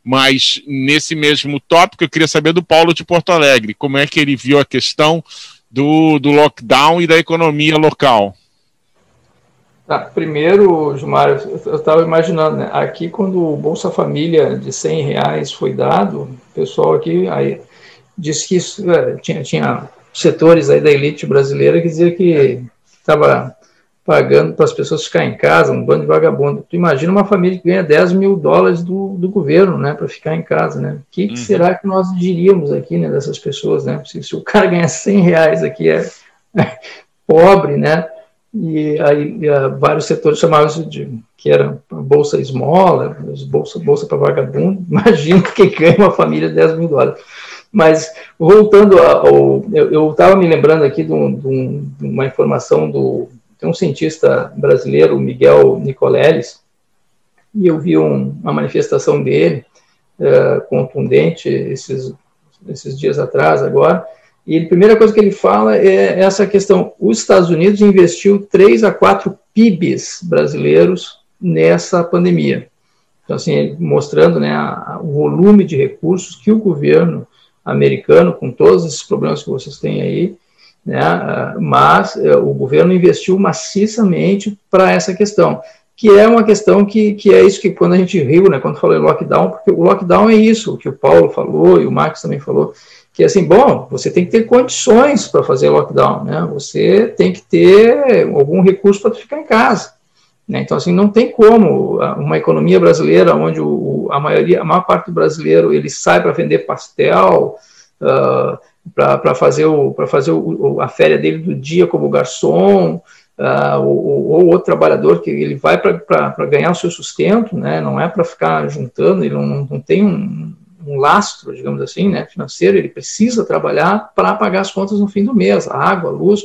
S1: Mas nesse mesmo tópico, eu queria saber do Paulo de Porto Alegre, como é que ele viu a questão do, do lockdown e da economia local.
S4: Tá, primeiro, Gilmar, eu estava imaginando, né, aqui quando o Bolsa Família de 100 reais foi dado, o pessoal aqui aí, disse que isso, é, tinha, tinha setores aí da elite brasileira que dizia que estava pagando para as pessoas ficarem em casa, um bando de vagabundo. Tu imagina uma família que ganha 10 mil dólares do, do governo, né, para ficar em casa, né? O que, que uhum. será que nós diríamos aqui, né, dessas pessoas, né? Se, se o cara ganha 100 reais aqui é, pobre, né? e aí vários setores chamavam de que era bolsa esmola, bolsa bolsa para vagabundo. Imagina que ganha uma família de 10 mil dólares. Mas voltando ao, eu estava me lembrando aqui de, um, de, um, de, uma informação do tem um cientista brasileiro, Miguel Nicoleles, e eu vi um, uma manifestação dele uh, contundente esses esses dias atrás agora e a primeira coisa que ele fala é essa questão: os Estados Unidos investiu 3 a 4 PIBs brasileiros nessa pandemia. Então, assim, mostrando né, a, o volume de recursos que o governo americano, com todos esses problemas que vocês têm aí, né, mas é, o governo investiu maciçamente para essa questão, que é uma questão que, que é isso que quando a gente riu, né, quando falei lockdown, porque o lockdown é isso, o que o Paulo falou e o Max também falou, que é assim, bom, você tem que ter condições para fazer lockdown, né? Você tem que ter algum recurso para ficar em casa. Né? Então, assim, não tem como uma economia brasileira onde o, a maioria, a maior parte do brasileiro, ele sai para vender pastel, uh, para fazer, o, fazer o, a férias dele do dia como garçom, uh, ou, ou, outro trabalhador que ele vai para ganhar o seu sustento, né? não é para ficar juntando, ele não, não tem um, um lastro, digamos assim, né, financeiro, ele precisa trabalhar para pagar as contas no fim do mês, a água, a luz.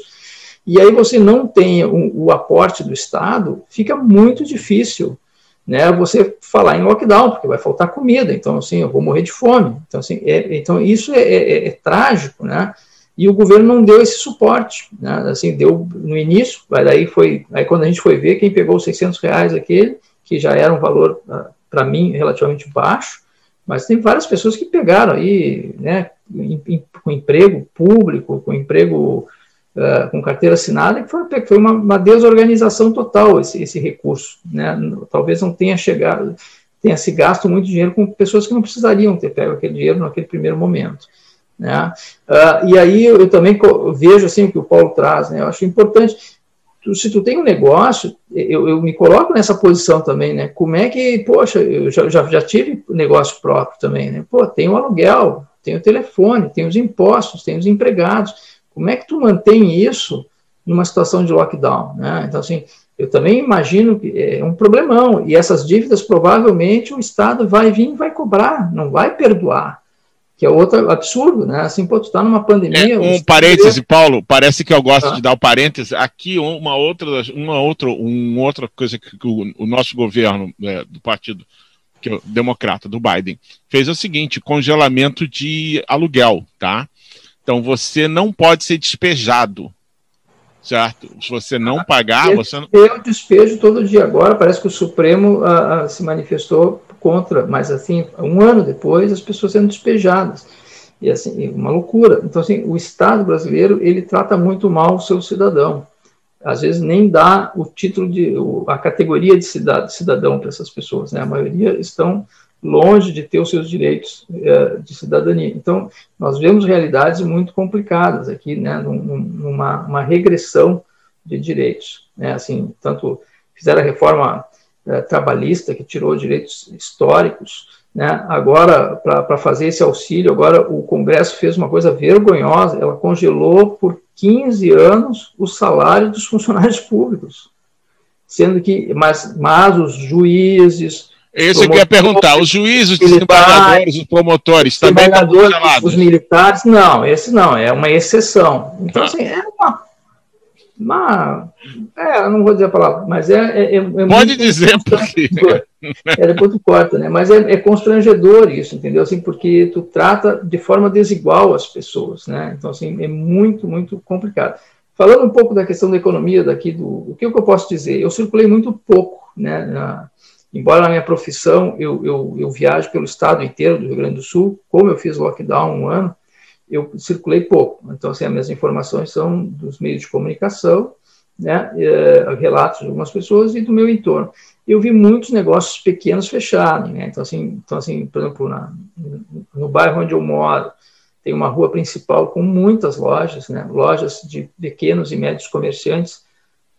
S4: E aí você não tem o, o aporte do Estado, fica muito difícil né, você falar em lockdown, porque vai faltar comida, então assim, eu vou morrer de fome. Então, assim, é, então isso é, é, é, trágico, né? E o governo não deu esse suporte, né? Assim, deu no início, aí foi, aí quando a gente foi ver, quem pegou os 600 reais aquele, que já era um valor, ah, para mim, relativamente baixo, mas tem várias pessoas que pegaram aí, né, com emprego público, com emprego uh, com carteira assinada, que foi, foi uma, uma, desorganização total esse, esse recurso, né, talvez não tenha chegado, tenha se gasto muito dinheiro com pessoas que não precisariam ter pego aquele dinheiro naquele primeiro momento. Né? Uh, e aí eu, eu também vejo assim o que o Paulo traz, né? Eu acho importante se tu tem um negócio, eu, eu, me coloco nessa posição também, né? Como é que, poxa, eu já, já, já tive negócio próprio também, né? Pô, tem o aluguel, tem o telefone, tem os impostos, tem os empregados. Como é que tu mantém isso numa situação de lockdown, né? Então, assim, eu também imagino que é um problemão, e essas dívidas provavelmente o Estado vai vir e vai cobrar, não vai perdoar que é outro absurdo, né? Assim, pô, tu tá numa pandemia.
S1: É, um parêntese, Paulo, parece que eu gosto ah. de dar o parêntese. Aqui, uma outra, uma outra, uma outra coisa que o, o nosso governo é, do partido que é democrata, do Biden, fez é o seguinte: congelamento de aluguel, tá? Então você não pode ser despejado. Certo? Se você não pagar, você não.
S4: Um despejo todo dia agora. Parece que o Supremo ah, ah, se manifestou contra, mas assim, um ano depois, as pessoas sendo despejadas. E assim, uma loucura. Então, assim, o Estado brasileiro, ele trata muito mal o seu cidadão. Às vezes nem dá o título de, a categoria de cidadão para essas pessoas, né? A maioria estão longe de ter os seus direitos é, de cidadania. Então, nós vemos realidades muito complicadas aqui, né? Numa uma regressão de direitos, né? Assim, tanto fizeram a reforma é, trabalhista, que tirou direitos históricos. Né? Agora, para fazer esse auxílio, agora o Congresso fez uma coisa vergonhosa, ela congelou por 15 anos o salário dos funcionários públicos. Sendo que, mas, mas os juízes,
S1: esse eu queria perguntar, os juízes, os desembargadores, os promotores, também
S4: Os militares, não, esse não, é uma exceção. Então, ah. assim, é uma uma, é, não vou dizer a palavra, mas é. é, é
S1: Pode dizer porque.
S4: É, depois tu corta, né? Mas é, é, constrangedor isso, entendeu? Assim, porque tu trata de forma desigual as pessoas, né? Então, assim, é muito, muito complicado. Falando um pouco da questão da economia daqui, do, o que, eu posso dizer? Eu circulei muito pouco, né? Na, embora na minha profissão eu, eu, eu viajo pelo estado inteiro do Rio Grande do Sul, como eu fiz lockdown um ano, eu circulei pouco. Então, assim, as minhas informações são dos meios de comunicação, né, é, relatos de algumas pessoas e do meu entorno. Eu vi muitos negócios pequenos fecharem, né? Então, assim, então, assim por exemplo, na, no bairro onde eu moro, tem uma rua principal com muitas lojas, né? Lojas de pequenos e médios comerciantes,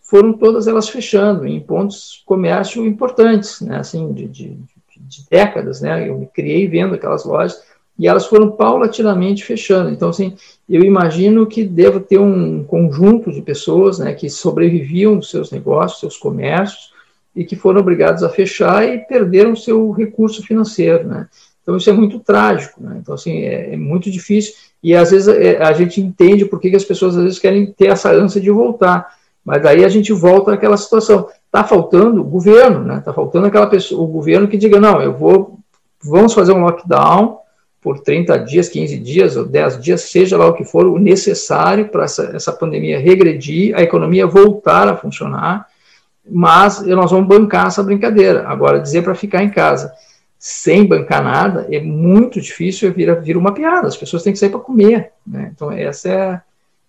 S4: foram todas elas fechando em pontos comércio importantes, né? Assim, de, de, de décadas, né? Eu me criei vendo aquelas lojas e elas foram paulatinamente fechando. Então, assim, eu imagino que deva ter um conjunto de pessoas né, que sobreviviam dos seus negócios, seus comércios, e que foram obrigados a fechar e perderam seu recurso financeiro, né? Então, isso é muito trágico, né? Então, assim, é, é muito difícil, e às vezes é, a gente entende por que, que as pessoas às vezes querem ter essa ânsia de voltar, mas daí a gente volta naquela situação. Está faltando governo, né? Está faltando aquela pessoa, o governo que diga, não, eu vou, vamos fazer um lockdown, por 30 dias, 15 dias ou 10 dias, seja lá o que for, o necessário para essa, essa pandemia regredir, a economia voltar a funcionar, mas nós vamos bancar essa brincadeira. Agora, dizer para ficar em casa sem bancar nada é muito difícil, vira, vira uma piada, as pessoas têm que sair para comer. Né? Então, essa é.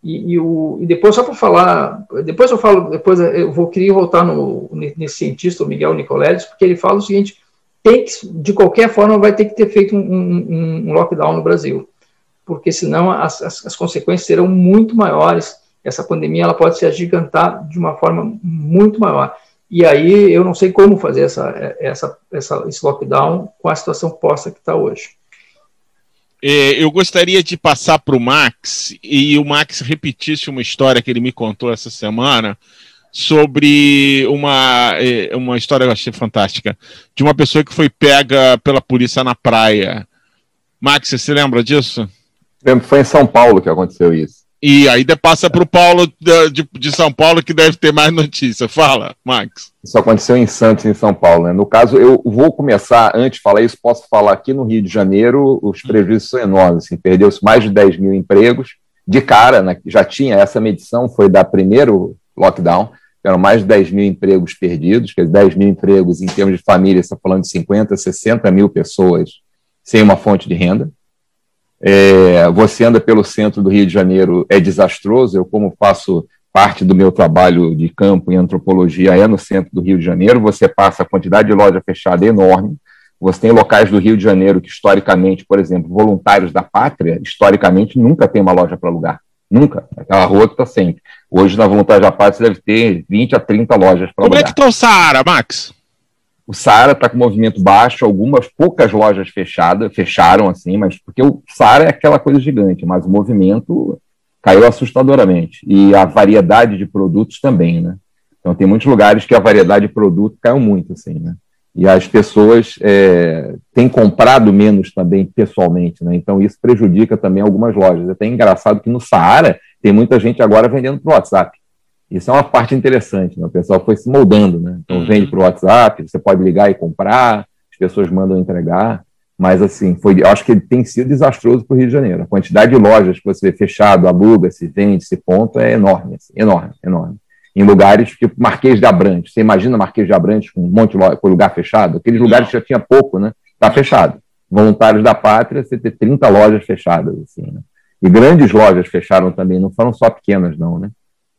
S4: E, e, o, e depois, só para falar, depois eu falo, depois eu vou querer voltar no, nesse cientista, o Miguel Nicoledes, porque ele fala o seguinte tem que, de qualquer forma, vai ter que ter feito um, um, um lockdown no Brasil, porque senão as, as, as, consequências serão muito maiores. Essa pandemia ela pode se agigantar de uma forma muito maior. E aí eu não sei como fazer essa, essa, essa, esse lockdown com a situação posta que está hoje.
S1: É, eu gostaria de passar para o Max e o Max repetisse uma história que ele me contou essa semana sobre uma, é, uma história que eu achei fantástica, de uma pessoa que foi pega pela polícia na praia. Max, você se lembra disso?
S3: Foi em São Paulo que aconteceu isso.
S1: E aí passa para o Paulo de, de, São Paulo, que deve ter mais notícia. Fala, Max.
S3: Isso aconteceu em Santos, em São Paulo. Né? No caso, eu vou começar, antes de falar isso, posso falar aqui no Rio de Janeiro, os prejuízos são enormes. Assim, Perdeu-se mais de 10 mil empregos. De cara, né, já tinha essa medição, foi da primeiro lockdown, eram mais de 10 mil empregos perdidos, que 10 mil empregos em termos de família, está falando de 50, 60 mil pessoas sem uma fonte de renda. É, você anda pelo centro do Rio de Janeiro, é desastroso. Eu, como faço parte do meu trabalho de campo em antropologia, é no centro do Rio de Janeiro, você passa a quantidade de loja fechada enorme. Você tem locais do Rio de Janeiro que, historicamente, por exemplo, voluntários da pátria, historicamente, nunca tem uma loja para alugar. Nunca. Aquela rua que está sempre. Hoje, na Vontade da Paz, você deve ter 20 a 30 lojas
S1: para Como é que está o Saara, Max?
S3: O Saara está com movimento baixo, algumas poucas lojas fechadas, fecharam assim, mas porque o Saara é aquela coisa gigante, mas o movimento caiu assustadoramente. E a variedade de produtos também, né? Então tem muitos lugares que a variedade de produto caiu muito, assim, né? E as pessoas é, têm comprado menos também pessoalmente, né? Então isso prejudica também algumas lojas. É até engraçado que no Saara tem muita gente agora vendendo para WhatsApp. Isso é uma parte interessante, né? O pessoal foi se moldando, né? Então uhum. vende para o WhatsApp, você pode ligar e comprar, as pessoas mandam entregar. Mas assim, foi, eu acho que tem sido desastroso para o Rio de Janeiro. A quantidade de lojas que você vê fechado, aluga, se vende, se ponto, é enorme, assim, enorme, enorme em lugares tipo Marquês de Abrantes. Você imagina Marquês de Abrantes com um monte de com lugar fechado? Aqueles lugares que já tinha pouco, né? Está fechado. Voluntários da Pátria, você ter 30 lojas fechadas, assim, né? E grandes lojas fecharam também, não foram só pequenas, não, né?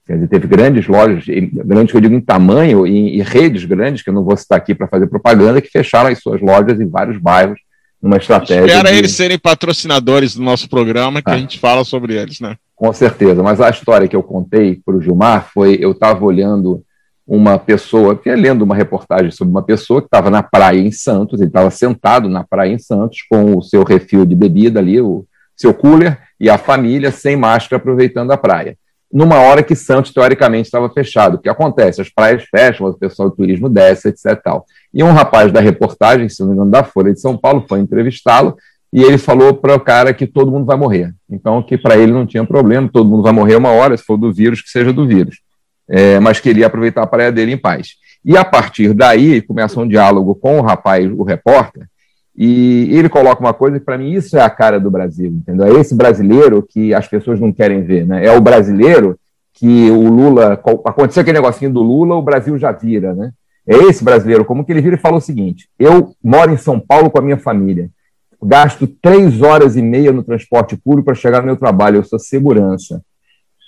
S3: Quer dizer, teve grandes lojas, grandes que eu digo em tamanho, e, e redes grandes, que eu não vou citar aqui para fazer propaganda, que fecharam as suas lojas em vários bairros, numa estratégia.
S1: Espera de... eles serem patrocinadores do nosso programa, que ah. a gente fala sobre eles, né?
S3: Com certeza, mas a história que eu contei para o Gilmar foi: eu estava olhando uma pessoa, lendo uma reportagem sobre uma pessoa que estava na praia em Santos, ele estava sentado na praia em Santos com o seu refil de bebida ali, o seu cooler, e a família sem máscara aproveitando a praia. Numa hora que Santos, teoricamente, estava fechado. O que acontece? As praias fecham, o pessoal do turismo desce, etc. Tal. E um rapaz da reportagem, se não me engano, da Folha de São Paulo, foi entrevistá-lo e ele falou para o cara que todo mundo vai morrer. Então, que para ele não tinha problema, todo mundo vai morrer uma hora, se for do vírus, que seja do vírus. É, mas queria aproveitar a praia dele em paz. E a partir daí começa um diálogo com o rapaz, o repórter, e ele coloca uma coisa que para mim isso é a cara do Brasil, entendeu? É esse brasileiro que as pessoas não querem ver, né? É o brasileiro que o Lula aconteceu aquele negocinho do Lula, o Brasil já vira, né? É esse brasileiro, como que ele vira e fala o seguinte: eu moro em São Paulo com a minha família, gasto três horas e meia no transporte público para chegar no meu trabalho, eu sou segurança.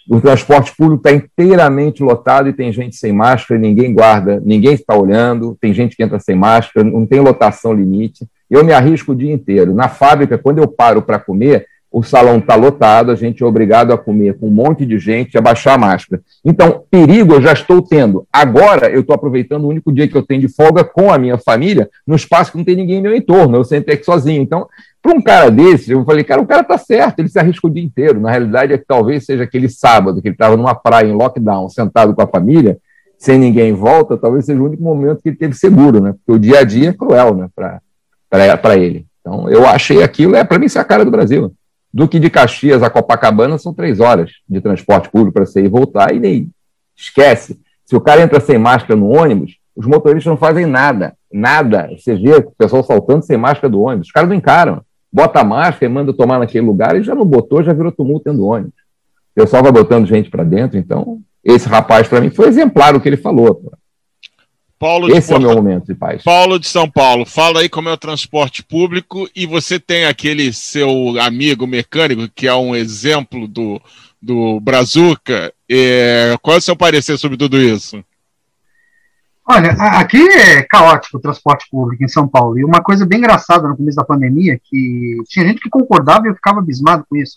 S3: O transporte público está inteiramente lotado e tem gente sem máscara, ninguém guarda, ninguém está olhando, tem gente que entra sem máscara, não tem lotação limite. Eu me arrisco o dia inteiro. Na fábrica, quando eu paro para comer, o salão está lotado, a gente é obrigado a comer com um monte de gente, a baixar a máscara. Então, perigo eu já estou tendo. Agora, eu estou aproveitando o único dia que eu tenho de folga com a minha família, no espaço que não tem ninguém em meu entorno, eu sento aqui sozinho. Então, para um cara desse, eu falei, cara, o cara está certo, ele se arrisca o dia inteiro. Na realidade, é que talvez seja aquele sábado que ele estava numa praia em lockdown, sentado com a família, sem ninguém em volta, talvez seja o único momento que ele teve seguro, né? Porque o dia a dia é cruel, né, para ele. Então, eu achei aquilo, é para mim, isso é a cara do Brasil. Duque de Caxias a Copacabana são três horas de transporte público para sair e voltar, e nem esquece. Se o cara entra sem máscara no ônibus, os motoristas não fazem nada, nada. Você vê o pessoal saltando sem máscara do ônibus, os caras não encaram. Bota a máscara e manda tomar naquele lugar e já não botou, já virou tumulto dentro do ônibus. O pessoal vai botando gente para dentro, então esse rapaz para mim foi exemplar o que ele falou.
S1: Paulo Esse é o meu momento de paz. Paulo de São Paulo, fala aí como é o transporte público e você tem aquele seu amigo mecânico que é um exemplo do, do Brazuca. É, qual é o seu parecer sobre tudo isso?
S2: Olha, aqui é caótico o transporte público em São Paulo. E uma coisa bem engraçada no começo da pandemia, que tinha gente que concordava e eu ficava abismado com isso.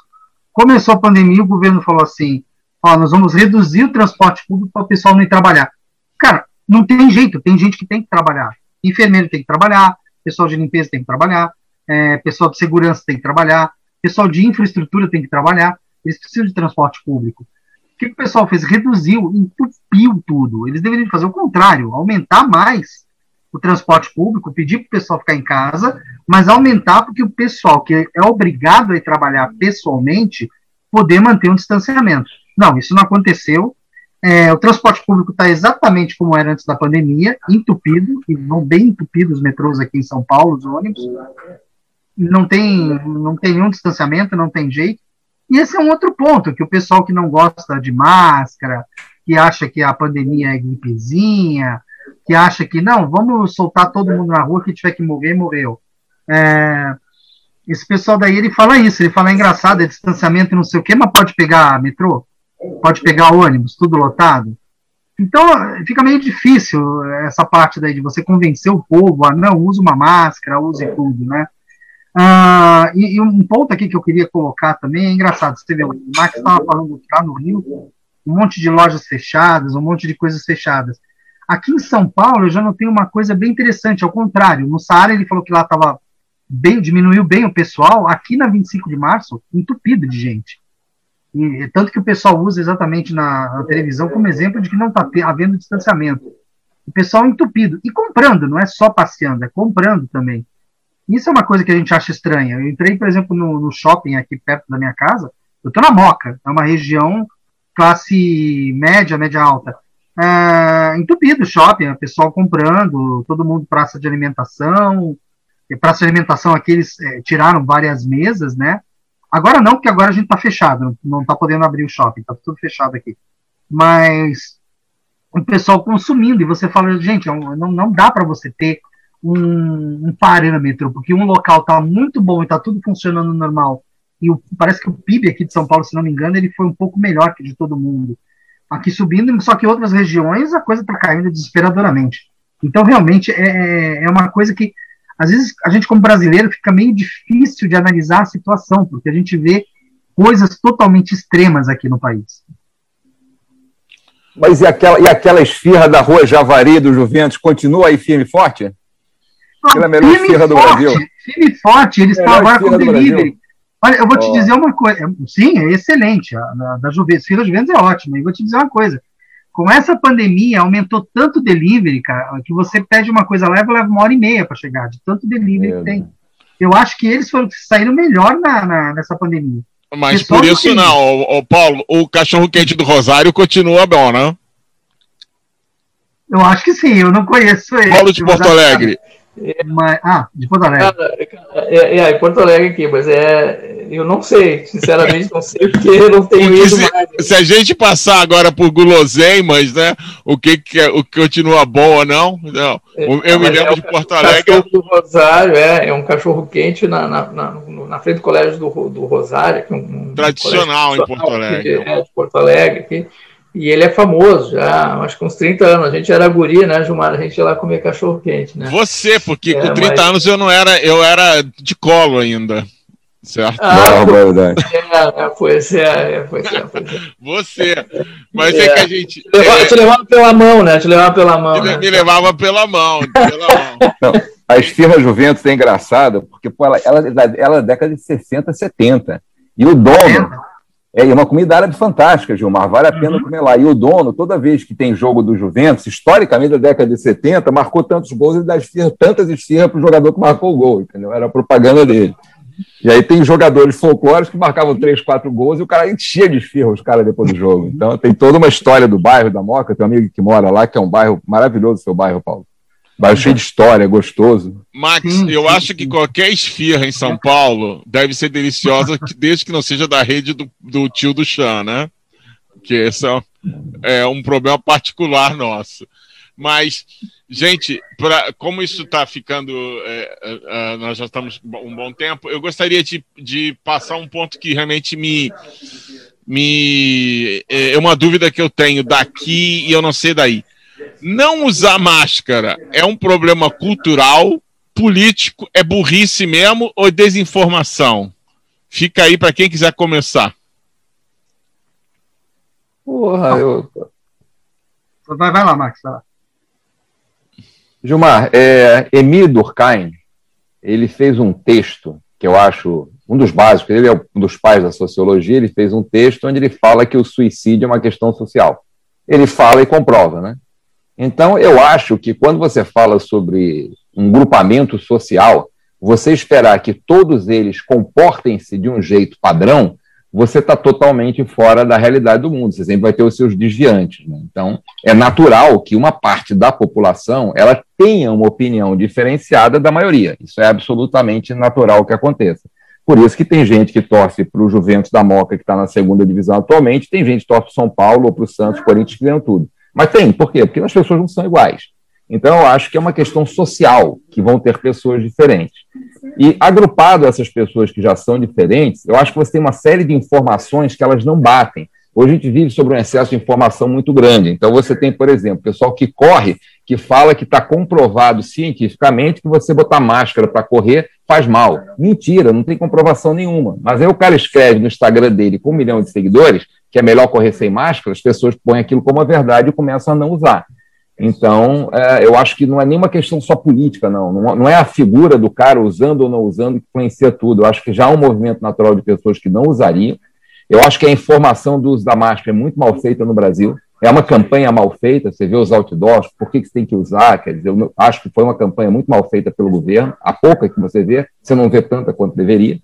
S2: Começou a pandemia, o governo falou assim: ó, nós vamos reduzir o transporte público para o pessoal não ir trabalhar. Cara, não tem jeito, tem gente que tem que trabalhar. Enfermeiro tem que trabalhar, pessoal de limpeza tem que trabalhar, é, pessoal de segurança tem que trabalhar, pessoal de infraestrutura tem que trabalhar, eles precisam de transporte público. O que o pessoal fez? Reduziu, entupiu tudo. Eles deveriam fazer o contrário, aumentar mais o transporte público, pedir para o pessoal ficar em casa, mas aumentar porque o pessoal que é obrigado a ir trabalhar pessoalmente poder manter um distanciamento. Não, isso não aconteceu. É, o transporte público está exatamente como era antes da pandemia, entupido, e vão bem entupidos os metrôs aqui em São Paulo, os ônibus. Não tem, não tem nenhum distanciamento, não tem jeito. E esse é um outro ponto, que o pessoal que não gosta de máscara, que acha que a pandemia é gripezinha, que acha que não, vamos soltar todo mundo na rua, que tiver que morrer, morreu. É, esse pessoal daí, ele fala isso, ele fala, é engraçado, é distanciamento e não sei o quê, mas pode pegar metrô? Pode pegar ônibus, tudo lotado. Então, fica meio difícil essa parte daí de você convencer o povo a não, use uma máscara, use tudo, né? Ah, e, e, um ponto aqui que eu queria colocar também é engraçado. Você vê, o Max estava falando lá no Rio, um monte de lojas fechadas, um monte de coisas fechadas. Aqui em São Paulo, eu já notei uma coisa bem interessante, ao contrário. No Saara, ele falou que lá estava bem, diminuiu bem o pessoal. Aqui na 25 de março, entupido de gente. E, tanto que o pessoal usa exatamente na, na televisão como exemplo de que não está havendo distanciamento. O pessoal entupido. E comprando, não é só passeando, é comprando também. Isso é uma coisa que a gente acha estranha. Eu entrei, por exemplo, no, no shopping aqui perto da minha casa. Eu estou na Moca, é uma região classe média, média alta. É, entupido shopping, o pessoal comprando, todo mundo praça de alimentação. E praça de alimentação aqui eles é, tiraram várias mesas, né? Agora não, porque agora a gente está fechado, não está podendo abrir o shopping, está tudo fechado aqui. Mas o pessoal consumindo, e você fala, gente, não, não dá para você ter um, um, parâmetro, porque um local está muito bom e está tudo funcionando normal, e o, parece que o PIB aqui de São Paulo, se não me engano, ele foi um pouco melhor que de todo mundo. Aqui subindo, só que outras regiões a coisa está caindo desesperadoramente. Então, realmente, é, é, é uma coisa que às vezes a gente como brasileiro fica meio difícil de analisar a situação, porque a gente vê coisas totalmente extremas aqui no país.
S3: Mas e aquela, e aquela esfirra da rua Javari do Juventus continua aí firme e forte?
S2: Aquela é a melhor esfirra do Brasil. Firme e forte, eles estão agora com delivery. Olha, eu vou te dizer uma coisa. Sim, é excelente. A, a da Juventus, esfirra da Juventus é ótima. E vou te dizer uma coisa com essa pandemia, aumentou tanto o delivery, cara, que você pede uma coisa leva, leva uma hora e meia para chegar, de tanto delivery é, que tem. Eu acho que eles foram saíram melhor na, na nessa pandemia.
S1: Mas por isso não, o, o, Paulo, o cachorro quente do Rosário continua bom, né?
S2: Eu acho que sim, eu não conheço ele.
S1: Paulo de Porto Alegre,
S2: Mas, ah, de Porto Alegre.
S4: É, é, é, Porto Alegre aqui, mas é. Eu não sei, sinceramente, não sei porque eu não tenho ido
S1: se,
S4: mais.
S1: Se a gente passar agora por guloseimas, né? O que, que é, o que continua bom ou não? Não. É, eu me lembro é de Porto Alegre.
S4: do Rosário, é, é um cachorro quente na, na, na, na frente do colégio do, do Rosário. Um,
S1: Tradicional em Porto Alegre.
S4: É, de Porto Alegre. Aqui. E ele é famoso já, acho que uns 30 anos. A gente era guri, né, Gilmar? A gente ia lá comer cachorro quente, né?
S1: Você, porque é, com 30 mas... anos eu não era, eu era de colo ainda. Certo?
S4: Ah, não, verdade. É, é, pois é, é, pois é, pois é.
S1: Você. Mas é, é que a gente.
S4: Te levava, é, te levava pela mão, né? Te levava pela mão.
S1: Me,
S4: né?
S1: me levava pela mão. Pela mão.
S3: Não, a Esfirra Juventus é engraçada, porque pô, ela, ela, ela é da década de 60, 70. E o dono é uma comida árabe fantástica, Gilmar, vale a pena uhum. comer lá. E o dono, toda vez que tem jogo do Juventus, historicamente da década de 70, marcou tantos gols e dá tantas esfirras para o jogador que marcou o gol, entendeu? Era a propaganda dele. E aí tem jogadores folclóricos que marcavam três, quatro gols e o cara enchia de esfirra os caras depois do jogo. Então tem toda uma história do bairro da Moca, tem um amigo que mora lá, que é um bairro maravilhoso, seu bairro, Paulo. Bairro cheio de história, gostoso.
S1: Max, eu acho que qualquer esfirra em São Paulo deve ser deliciosa, desde que não seja da rede do, do tio do Chan, né? Que esse é, é um problema particular nosso. Mas, gente, pra, como isso está ficando, é, é, é, nós já estamos um bom tempo, eu gostaria de, de passar um ponto que realmente me, me é uma dúvida que eu tenho daqui e eu não sei daí. Não usar máscara é um problema cultural, político, é burrice mesmo ou desinformação? Fica aí para quem quiser começar.
S3: Porra, eu.
S2: Vai, vai lá, Max. Vai lá.
S3: Gilmar, é, Emile Durkheim, ele fez um texto que eu acho um dos básicos, ele é um dos pais da sociologia, ele fez um texto onde ele fala que o suicídio é uma questão social. Ele fala e comprova, né? Então, eu acho que quando você fala sobre um grupamento social, você esperar que todos eles comportem-se de um jeito padrão, você está totalmente fora da realidade do mundo. Você sempre vai ter os seus desviantes. Né? Então, é natural que uma parte da população ela tenha uma opinião diferenciada da maioria. Isso é absolutamente natural que aconteça. Por isso que tem gente que torce para o Juventus da Moca, que está na segunda divisão atualmente, tem gente que torce para o São Paulo ou para o Santos, Corinthians, que ganham tudo. Mas tem, por quê? Porque as pessoas não são iguais. Então, eu acho que é uma questão social, que vão ter pessoas diferentes. E agrupado essas pessoas que já são diferentes, eu acho que você tem uma série de informações que elas não batem. Hoje a gente vive sobre um excesso de informação muito grande. Então, você tem, por exemplo, pessoal que corre, que fala que está comprovado cientificamente que você botar máscara para correr faz mal. Mentira, não tem comprovação nenhuma. Mas aí o cara escreve no Instagram dele com um milhão de seguidores que é melhor correr sem máscara, as pessoas põem aquilo como a verdade e começam a não usar. Então, é, eu acho que não é nenhuma questão só política, não. Não é a figura do cara usando ou não usando que influencia tudo. Eu acho que já há um movimento natural de pessoas que não usariam. Eu acho que a informação do uso da máscara é muito mal feita no Brasil. É uma campanha mal feita. Você vê os outdoors, por que, que você tem que usar? Quer dizer, eu acho que foi uma campanha muito mal feita pelo governo. A pouca que você vê, você não vê tanta quanto deveria.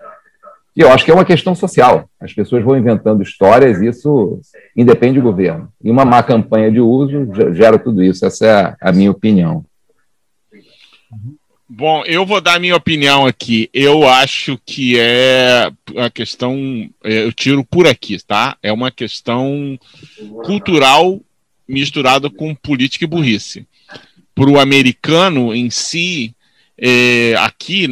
S3: E eu acho que é uma questão social. As pessoas vão inventando histórias, isso independe do governo. E uma má campanha de uso gera tudo isso. Essa é a, minha opinião.
S1: Bom, eu vou dar minha opinião aqui. Eu acho que é a questão. É, eu tiro por aqui, tá? É uma questão cultural misturada com política e burrice. Para o americano em si, é, aqui,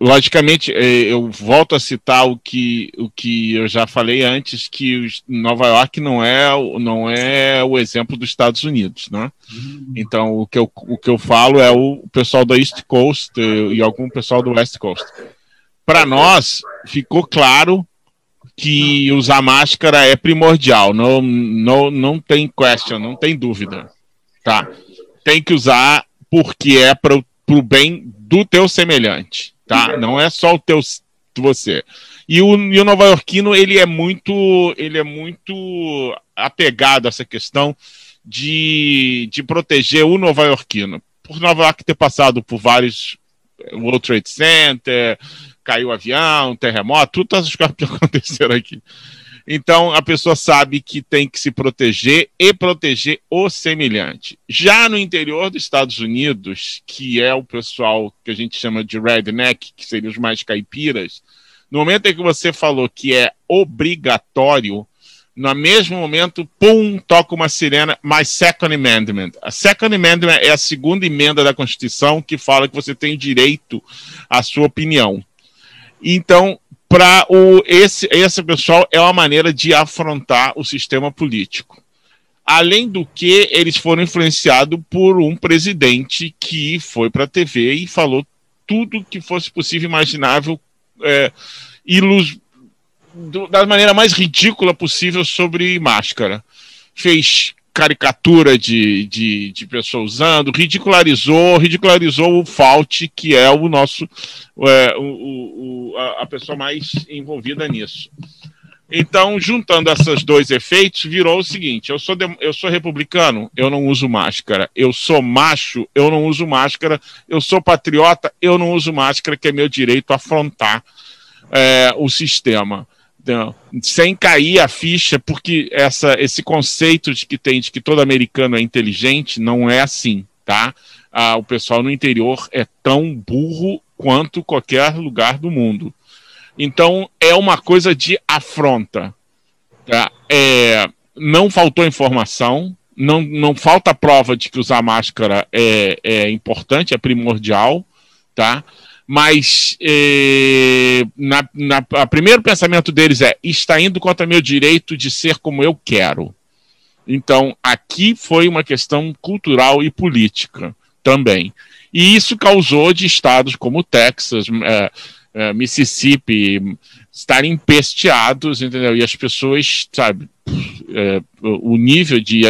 S1: logicamente, é, eu volto a citar o que, o que eu já falei antes, que Nova York não é, não é o exemplo dos Estados Unidos, né? Uhum. Então, o que, eu, o que eu falo é o pessoal da East Coast e algum pessoal do West Coast. Para nós, ficou claro que usar máscara é primordial, não, não, não tem question, não tem dúvida, tá? Tem que usar porque é para o bem do teu semelhante, tá? Não é só o teu você. E o, e o Nova Yorkino, ele é muito, ele é muito apegado a essa questão de, de proteger o Nova Yorkino. Por Nova York ter passado por vários World Trade Center, caiu avião, terremoto, todas as coisas que aconteceram aqui. Então a pessoa sabe que tem que se proteger e proteger o semelhante. Já no interior dos Estados Unidos, que é o pessoal que a gente chama de redneck, que seriam os mais caipiras, no momento em que você falou que é obrigatório, no mesmo momento, pum, toca uma sirena, mais Second Amendment. A Second Amendment é a segunda emenda da Constituição que fala que você tem direito à sua opinião. Então, para o esse esse pessoal é uma maneira de afrontar o sistema político. Além do que, eles foram influenciados por um presidente que foi para a TV e falou tudo que fosse possível imaginável, é, ilus, do, da maneira mais ridícula possível sobre máscara. Fez caricatura de, de, de pessoa usando, ridicularizou, ridicularizou o Fault, que é o nosso é, o, o, a, pessoa mais envolvida nisso. Então, juntando esses dois efeitos, virou o seguinte: eu sou, eu sou republicano, eu não uso máscara. Eu sou macho, eu não uso máscara. Eu sou patriota, eu não uso máscara, que é meu direito afrontar é, o sistema sem cair a ficha, porque essa, esse conceito de que tem de que todo americano é inteligente não é assim, tá? Ah, o pessoal no interior é tão burro quanto qualquer lugar do mundo. Então é uma coisa de afronta. Tá? É, não faltou informação, não, não falta prova de que usar máscara é, é importante, é primordial, tá? Mas eh, na, na, a primeiro pensamento deles é está indo contra meu direito de ser como eu quero. Então, aqui foi uma questão cultural e política também. E isso causou de estados como Texas, é, é, Mississippi estarem empesteados, entendeu? E as pessoas, sabe, o nível de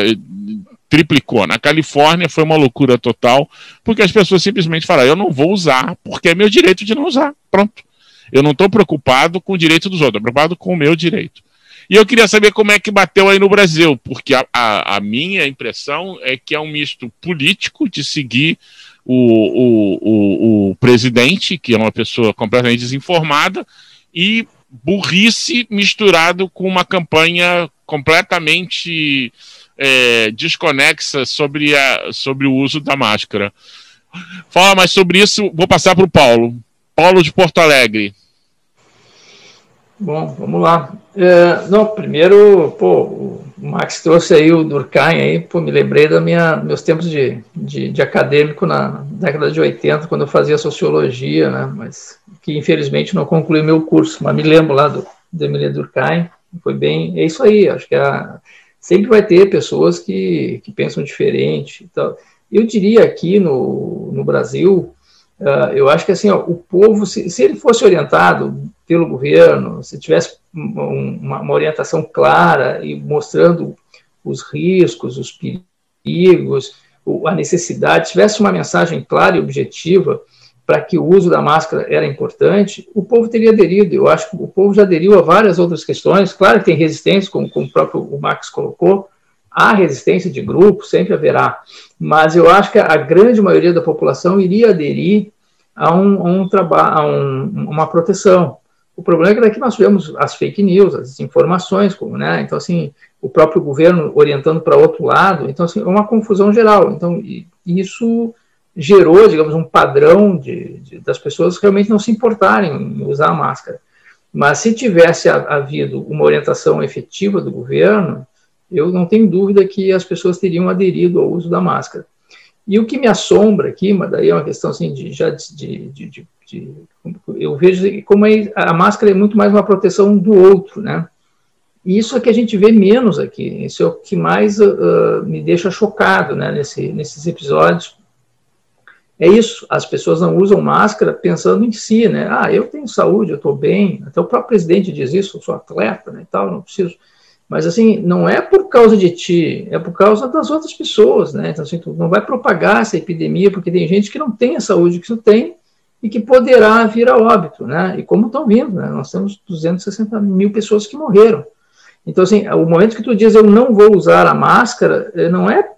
S1: triplicou. Na Califórnia foi uma loucura total, porque as pessoas simplesmente falaram: eu não vou usar, porque é meu direito de não usar. Pronto. Eu não estou preocupado com o direito dos outros, estou preocupado com o meu direito. E eu queria saber como é que bateu aí no Brasil, porque a, a, a minha impressão é que é um misto político de seguir o, o, o, o presidente, que é uma pessoa completamente desinformada, e burrice misturado com uma campanha completamente é, desconexa sobre, a, sobre o uso da máscara. Fala mais sobre isso, vou passar para o Paulo. Paulo de Porto Alegre.
S4: Bom, vamos lá. É, não, primeiro, pô, o Max trouxe aí o Durkheim aí, pô, me lembrei dos meus tempos de, de, de, acadêmico na década de 80, quando eu fazia sociologia, né, mas que infelizmente não concluí meu curso, mas me lembro lá do, do Emile Durkheim, foi bem, é isso aí, acho que é a, sempre vai ter pessoas que, que pensam diferente. Então, eu diria aqui no, no Brasil, uh, eu acho que assim, ó, o povo, se, se, ele fosse orientado pelo governo, se tivesse uma, uma orientação clara e mostrando os riscos, os perigos, a necessidade, tivesse uma mensagem clara e objetiva, para que o uso da máscara era importante, o povo teria aderido. Eu acho que o povo já aderiu a várias outras questões. Claro que tem resistência, como, como o próprio Max colocou, há resistência de grupo, sempre haverá. Mas eu acho que a grande maioria da população iria aderir a um, a um, uma proteção. O problema é que nós tivemos as fake news, as informações, como, né? Então, assim, o próprio governo orientando para outro lado. Então, assim, é uma confusão geral. Então, isso gerou, digamos, um padrão de, de, das pessoas realmente não se importarem em usar a máscara. Mas se tivesse havido uma orientação efetiva do governo, eu não tenho dúvida que as pessoas teriam aderido ao uso da máscara. E o que me assombra aqui, mas daí é uma questão assim de já de, de, de, eu vejo como é, a máscara é muito mais uma proteção do outro, né? E isso é que a gente vê menos aqui. Isso é o que mais uh, me deixa chocado, né? Nesse, nesses episódios, é isso, as pessoas não usam máscara pensando em si, né? Ah, eu tenho saúde, eu estou bem. Até o próprio presidente diz isso, eu sou atleta, né, e tal, não preciso. Mas assim, não é por causa de ti, é por causa das outras pessoas, né? Então assim, tu não vai propagar essa epidemia porque tem gente que não tem a saúde que tu tem e que poderá vir a óbito, né? E como estão vindo, né? Nós temos 260 mil pessoas que morreram. Então assim, o momento que tu diz eu não vou usar a máscara, eh, não é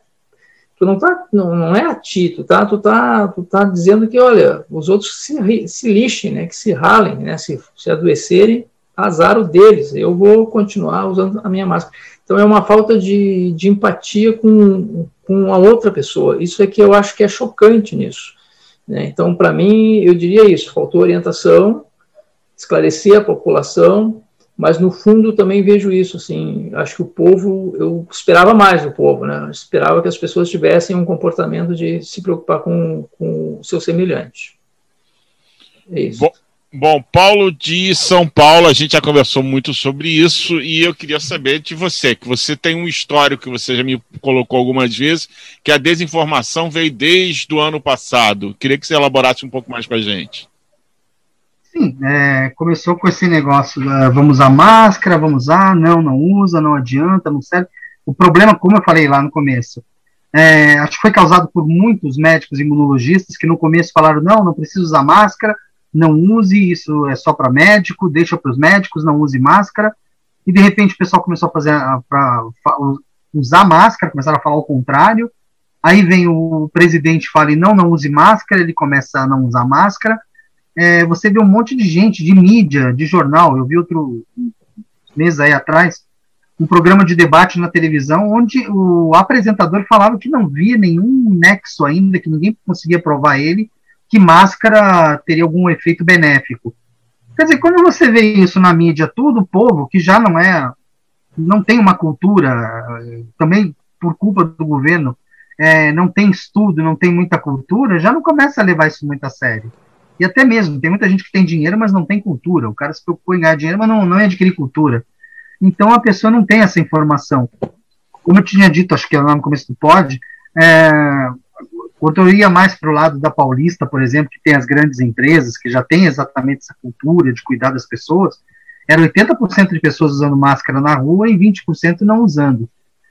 S4: tu não tá, não, não é a ti, tu tá, tu tá, tu tá dizendo que, olha, os outros se, se lixem, né, que se ralem, né, se, se adoecerem, azar o deles, eu vou continuar usando a minha máscara. Então é uma falta de, de empatia com, com a outra pessoa. Isso é que eu acho que é chocante nisso. Né? Então, para mim, eu diria isso: faltou orientação, esclarecer a população, mas no fundo também vejo isso. Assim, acho que o povo, eu esperava mais do povo, né? Eu esperava que as pessoas tivessem um comportamento de se preocupar com, com o seu semelhante.
S1: É isso. Bom. Bom, Paulo de São Paulo, a gente já conversou muito sobre isso e eu queria saber de você, que você tem um histórico que você já me colocou algumas vezes, que a desinformação veio desde o ano passado. Queria que você elaborasse um pouco mais com a gente.
S2: Sim, é, começou com esse negócio, vamos usar máscara, vamos usar, não, não usa, não adianta, não serve. O problema, como eu falei lá no começo, é, acho que foi causado por muitos médicos imunologistas que no começo falaram, não, não precisa usar máscara, não use, isso é só para médico, deixa para os médicos, não use máscara. E de repente o pessoal começou a fazer para usar máscara, começaram a falar o contrário. Aí vem o presidente e fala: não, não use máscara, ele começa a não usar máscara. É, você vê um monte de gente, de mídia, de jornal. Eu vi outro mês aí atrás um programa de debate na televisão onde o apresentador falava que não via nenhum nexo ainda, que ninguém conseguia provar ele que máscara teria algum efeito benéfico. Quer dizer, quando você vê isso na mídia, todo o povo que já não é, não tem uma cultura, também por culpa do governo, é, não tem estudo, não tem muita cultura, já não começa a levar isso muito a sério. E até mesmo, tem muita gente que tem dinheiro, mas não tem cultura. O cara se preocupa em ganhar dinheiro, mas não, não é adquirir cultura. Então a pessoa não tem essa informação. Como eu tinha dito, acho que lá no começo do pod, é, quando eu ia mais para o lado da Paulista, por exemplo, que tem as grandes empresas, que já tem exatamente essa cultura de cuidar das pessoas, era 80% de pessoas usando máscara na rua e 20% não usando.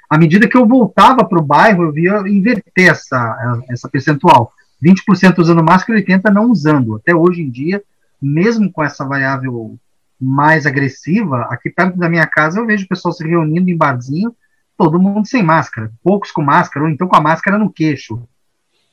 S2: À medida que eu voltava para o bairro, eu via inverter essa, essa percentual. 20% usando máscara e 80% não usando. Até hoje em dia, mesmo com essa variável mais agressiva, aqui perto da minha casa eu vejo o pessoal se reunindo em barzinho, todo mundo sem máscara, poucos com máscara, ou então com a máscara no queixo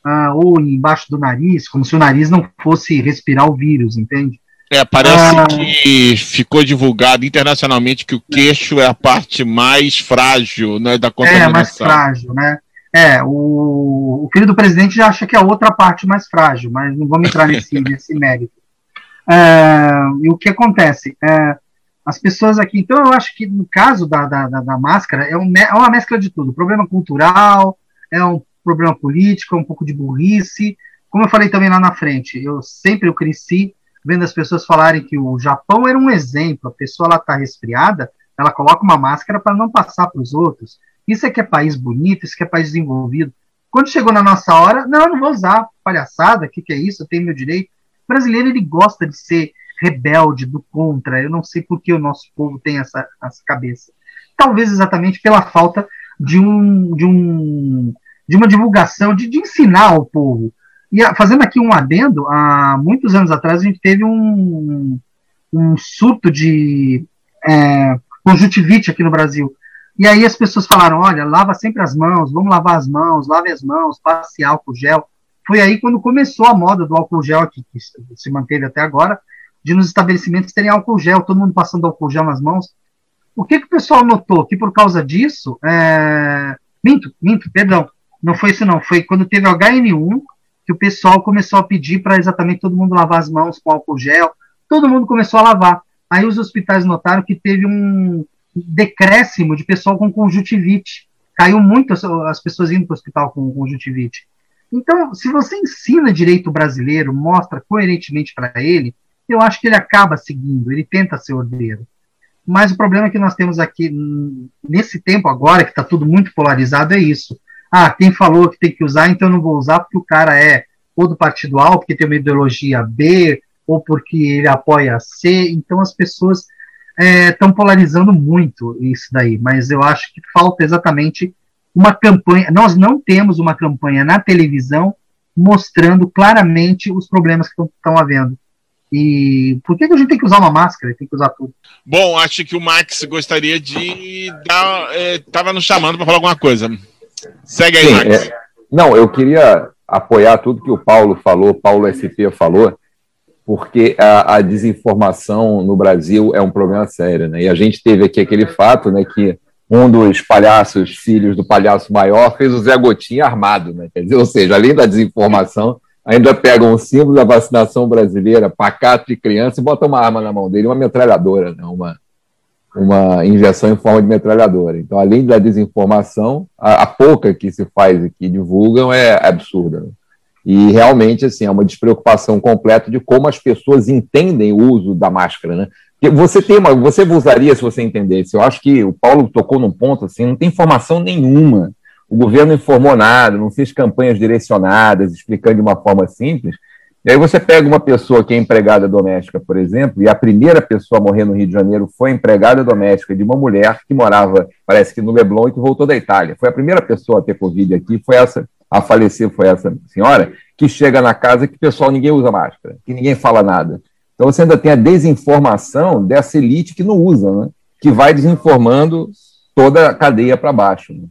S2: ah, ou embaixo do nariz, como se o nariz não fosse respirar o vírus, entende?
S1: É, parece ah, que ficou divulgado internacionalmente que o queixo é a parte mais frágil né, da contaminação.
S2: É, mais frágil, né? É, o, o filho do presidente já acha que é outra parte mais frágil, mas não vamos entrar nesse, nesse mérito. É, e o que acontece? É, as pessoas aqui. Então, eu acho que no caso da, da, da, máscara, é, um, é uma mescla de tudo: problema cultural, é um problema político, um pouco de burrice. Como eu falei também lá na frente, eu sempre eu cresci vendo as pessoas falarem que o Japão era um exemplo. A pessoa ela está resfriada, ela coloca uma máscara para não passar para os outros. Isso é que é país bonito, isso que é país desenvolvido. Quando chegou na nossa hora, não, não vou usar, palhaçada, o que, que é isso? Eu tenho meu direito. O brasileiro ele gosta de ser rebelde, do contra. Eu não sei por que o nosso povo tem essa, essa cabeça. Talvez exatamente pela falta de um, de um de uma divulgação, de, de ensinar ao povo. E a, fazendo aqui um adendo, há muitos anos atrás a gente teve um, um surto de é, conjuntivite aqui no Brasil. E aí as pessoas falaram: olha, lava sempre as mãos, vamos lavar as mãos, lave as mãos, passe álcool gel. Foi aí quando começou a moda do álcool gel aqui, que se manteve até agora, de nos estabelecimentos terem álcool gel, todo mundo passando álcool gel nas mãos. O que, que o pessoal notou? Que por causa disso, é... minto, minto, perdão, não foi isso não, foi quando teve o HN1 que o pessoal começou a pedir para exatamente todo mundo lavar as mãos com álcool gel, todo mundo começou a lavar. Aí os hospitais notaram que teve um decréscimo de pessoal com conjuntivite. Caiu muito as, as pessoas indo para o hospital com conjuntivite. Então, se você ensina direito brasileiro, mostra coerentemente para ele, eu acho que ele acaba seguindo, ele tenta ser ordeiro. Mas o problema que nós temos aqui, nesse tempo agora, que está tudo muito polarizado, é isso ah, quem falou que tem que usar, então eu não vou usar porque o cara é ou do partido A, ou porque tem uma ideologia B, ou porque ele apoia C. Então as pessoas estão é, polarizando muito isso daí, mas eu acho que falta exatamente uma campanha. Nós não temos uma campanha na televisão mostrando claramente os problemas que estão havendo. E por que, que, a gente tem que usar uma máscara? Tem que usar tudo.
S1: Bom, acho que o Max gostaria de dar. Estava é, nos chamando para falar alguma coisa. Segue aí, Sim, Max.
S3: É, não, eu queria apoiar tudo que o Paulo falou, Paulo SP falou. Porque a, a, desinformação no Brasil é um problema sério, né? E a gente teve aqui aquele fato, né, que um dos palhaços, filhos do palhaço maior, fez o Zé Gotinha armado, né? Quer dizer, ou seja, além da desinformação, ainda pegam o símbolo da vacinação brasileira, pacato de criança, e botam uma arma na mão dele, uma metralhadora, né? uma, uma injeção em forma de metralhadora. Então, além da desinformação, a, a pouca que se faz e que divulgam é absurda. Né? E realmente, assim, é uma despreocupação completa de como as pessoas entendem o uso da máscara, né? Você tem uma, você usaria se você entendesse. Eu acho que o Paulo tocou num ponto assim, não tem informação nenhuma. O governo informou nada, não fez campanhas direcionadas, explicando de uma forma simples. E aí você pega uma pessoa que é empregada doméstica, por exemplo, e a primeira pessoa a morrer no Rio de Janeiro foi empregada doméstica de uma mulher que morava, parece que no Leblon, e que voltou da Itália. Foi a primeira pessoa a ter Covid aqui, foi essa, a falecer foi essa senhora, que chega na casa que pessoal ninguém usa máscara, que ninguém fala nada. Então você ainda tem a desinformação dessa elite que não usa, né? que vai desinformando toda a cadeia para baixo. Né?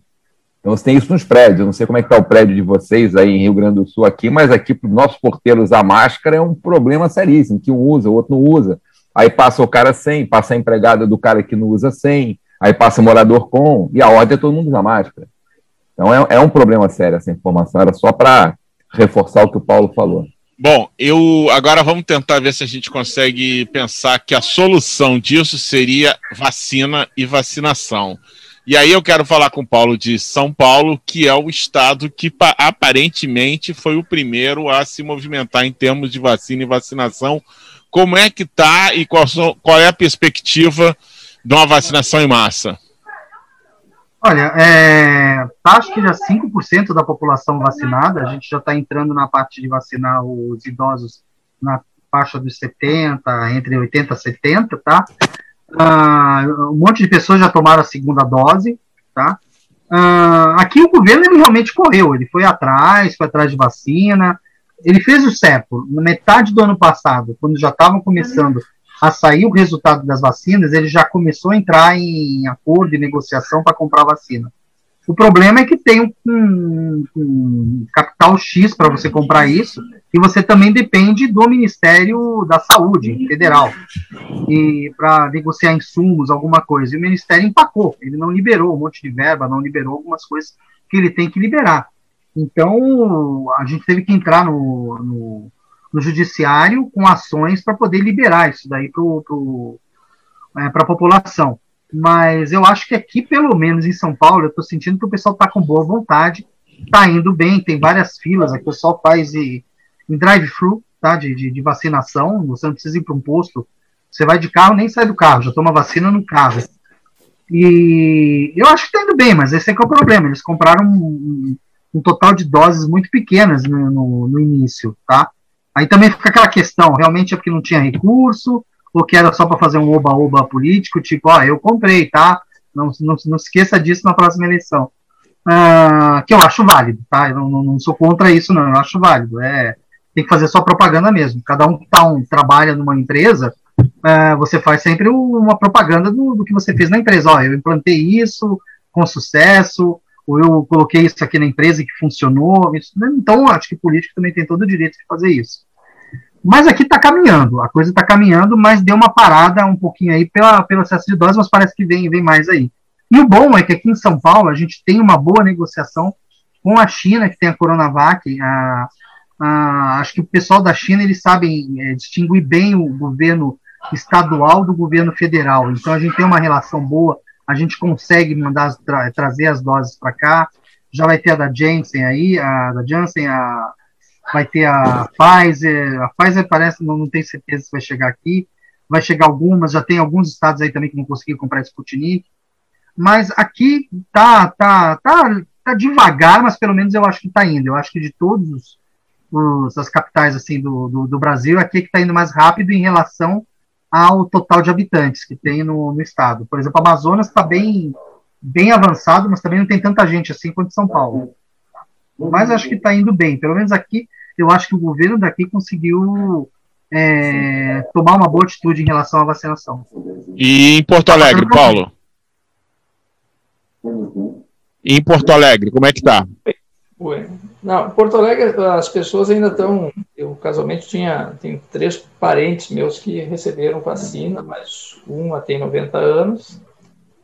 S3: Então você tem isso nos prédios. Eu não sei como é que está o prédio de vocês aí em Rio Grande do Sul aqui, mas aqui para os nossos porteiros usar máscara é um problema seríssimo, que um usa, o outro não usa. Aí passa o cara sem, passa a empregada do cara que não usa sem, aí passa o morador com, e a ordem é todo mundo usar máscara. Então é, é um problema sério essa informação, era só para reforçar o que o Paulo falou.
S1: Bom, eu agora vamos tentar ver se a gente consegue pensar que a solução disso seria vacina e vacinação. E aí eu quero falar com o Paulo de São Paulo, que é o estado que aparentemente foi o primeiro a se movimentar em termos de vacina e vacinação. Como é que está e qual, qual é a perspectiva de uma vacinação em massa?
S2: Olha, é, tá, acho que já 5% da população vacinada, a gente já está entrando na parte de vacinar os idosos na faixa dos 70, entre 80 e 70, tá? Ah, um monte de pessoas já tomaram a segunda dose, tá? Ah, aqui o governo ele realmente correu, ele foi atrás, foi atrás de vacina, ele fez o CEPO na metade do ano passado, quando já estavam começando a sair o resultado das vacinas, ele já começou a entrar em acordo e negociação para comprar vacina. O problema é que tem um, um, um capital X para você comprar isso, e você também depende do Ministério da Saúde Federal e para negociar insumos, alguma coisa. E o Ministério empacou, ele não liberou um monte de verba, não liberou algumas coisas que ele tem que liberar. Então, a gente teve que entrar no, no, no judiciário com ações para poder liberar isso daí para é, a população mas eu acho que aqui, pelo menos em São Paulo, eu estou sentindo que o pessoal está com boa vontade, está indo bem, tem várias filas, aqui o pessoal faz em drive-thru, tá, de, de, de, vacinação, você não precisa ir para um posto, você vai de carro, nem sai do carro, já toma vacina no carro. E eu acho que está indo bem, mas esse é que é o problema, eles compraram um, um total de doses muito pequenas no, no, no início, tá? Aí também fica aquela questão, realmente é porque não tinha recurso, ou que era só para fazer um oba-oba político, tipo, ó, eu comprei, tá? Não, não, não esqueça disso na próxima eleição. Ah, que eu acho válido, tá? Eu não, não, sou contra isso, não, eu acho válido. É, tem que fazer só propaganda mesmo. Cada um que tá um, trabalha numa empresa, é, você faz sempre uma propaganda do, do, que você fez na empresa. Ó, eu implantei isso com sucesso, ou eu coloquei isso aqui na empresa que funcionou. Isso, então, acho que político também tem todo o direito de fazer isso. Mas aqui está caminhando, a coisa está caminhando, mas deu uma parada um pouquinho aí pela, pelo excesso de doses, mas parece que vem, vem mais aí. E o bom é que aqui em São Paulo a gente tem uma boa negociação com a China, que tem a Coronavac. A, a, acho que o pessoal da China eles sabem é, distinguir bem o governo estadual do governo federal. Então a gente tem uma relação boa, a gente consegue mandar tra trazer as doses para cá. Já vai ter a da Janssen aí, a da Janssen, a vai ter a Pfizer, a Pfizer parece, não, não tenho certeza se vai chegar aqui, vai chegar algumas, já tem alguns estados aí também que não conseguiram comprar Sputnik, mas aqui tá, tá, tá, tá devagar, mas pelo menos eu acho que tá indo, eu acho que de todos os, as capitais assim do, do, do Brasil, aqui é que está indo mais rápido em relação ao total de habitantes que tem no, no estado. Por exemplo, Amazonas está bem, bem avançado, mas também não tem tanta gente assim quanto São Paulo. Mas acho que está indo bem. Pelo menos aqui, eu acho que o governo daqui conseguiu é, tomar uma boa atitude em relação à vacinação.
S1: E em Porto Alegre, Paulo? E em Porto Alegre, como é que está?
S4: Não, Porto Alegre, as pessoas ainda estão. Eu casualmente tinha tenho três parentes meus que receberam vacina, mas uma tem 90 anos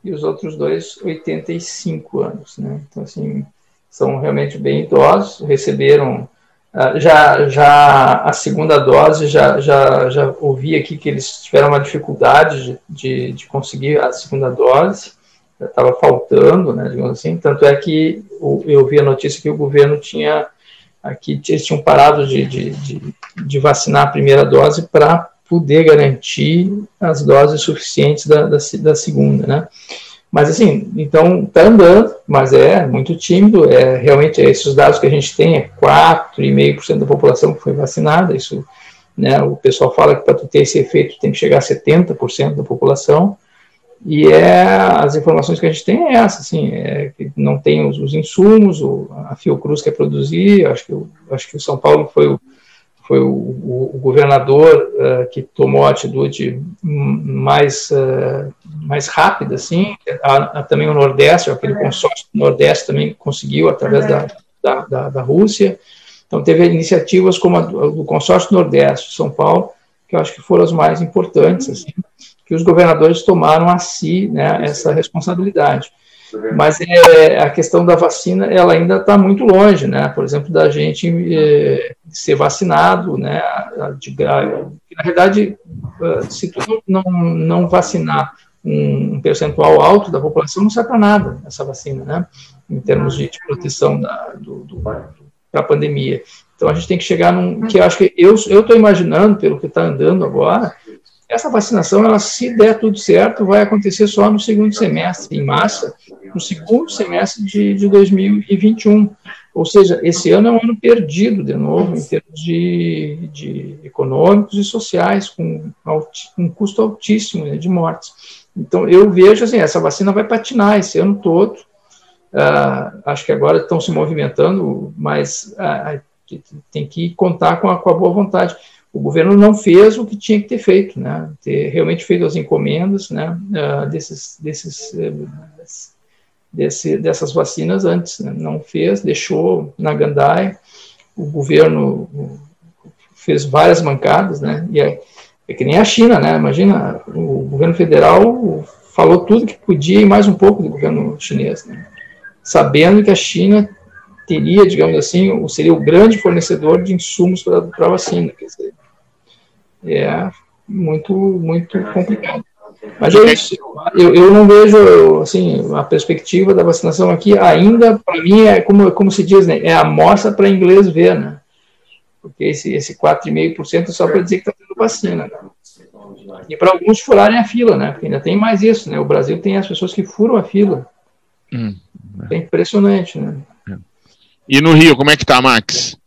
S4: e os outros dois 85 anos, né? Então assim são realmente bem idosos, receberam ah, já já a segunda dose já já já ouvi aqui que eles tiveram uma dificuldade de, de conseguir a segunda dose estava faltando, né, digamos assim, tanto é que eu vi a notícia que o governo tinha, aqui, eles tinham parado de, de, de, de vacinar a primeira dose para poder garantir as doses suficientes da, da, da segunda, né, mas assim, então está andando, mas é muito tímido, é realmente esses dados que a gente tem, é 4,5% da população que foi vacinada, isso, né, o pessoal fala que para ter esse efeito tem que chegar a 70% da população, e é, as informações que a gente tem é essa, assim, é que não tem os, os insumos, o, a Fiocruz quer produzir, acho que, acho que o São Paulo foi o, foi o, o, o governador uh, que tomou a atitude mais, uh, mais rápida, assim, a, a, também o Nordeste, aquele consórcio do Nordeste também conseguiu, através da, da, da, da Rússia, então teve iniciativas como a do, consórcio Nordeste, São Paulo, que eu acho que foram as mais importantes, assim, que os governadores tomaram a si né, essa responsabilidade. Mas é, a questão da vacina, ela ainda está muito longe, né? Por exemplo, da gente é, ser vacinado, né? De, na verdade, eh, se tu não, não vacinar um percentual alto da população, não serve para nada essa vacina, né? Em termos de, de proteção da, do, do, para a pandemia. Então a gente tem que chegar num que eu acho que eu estou imaginando pelo que está andando agora essa vacinação, ela, se der tudo certo, vai acontecer só no segundo semestre, em massa, no segundo semestre de, de 2021. Ou seja, esse ano é um ano perdido, de novo, em termos de, de econômicos e sociais, com, um custo altíssimo né, de mortes. Então, eu vejo assim, essa vacina vai patinar esse ano todo. Uh, acho que agora estão se movimentando, mas uh, tem que contar com a, com a boa vontade o governo não fez o que tinha que ter feito, né? Ter realmente feito as encomendas, né? Uh, desses, desses, uh, desse, dessas vacinas antes, né? não fez, deixou na gandaia. O governo fez várias mancadas, né? E é, é que nem a China, né? Imagina, o governo federal falou tudo que podia e mais um pouco do governo chinês, né? sabendo que a China teria, digamos assim, seria o grande fornecedor de insumos para a vacina. Quer dizer, é muito, muito complicado. Mas é isso. Eu, eu não vejo assim a perspectiva da vacinação aqui ainda. Para mim é como, como se diz, né? É a amostra para inglês ver, né? Porque esse, esse 4,5% é só para dizer que está tendo vacina. Né? E para alguns furarem a fila, né? Porque ainda tem mais isso, né? O Brasil tem as pessoas que furam a fila. Hum, é. é impressionante, né? É.
S1: E no Rio, como é que tá, Max?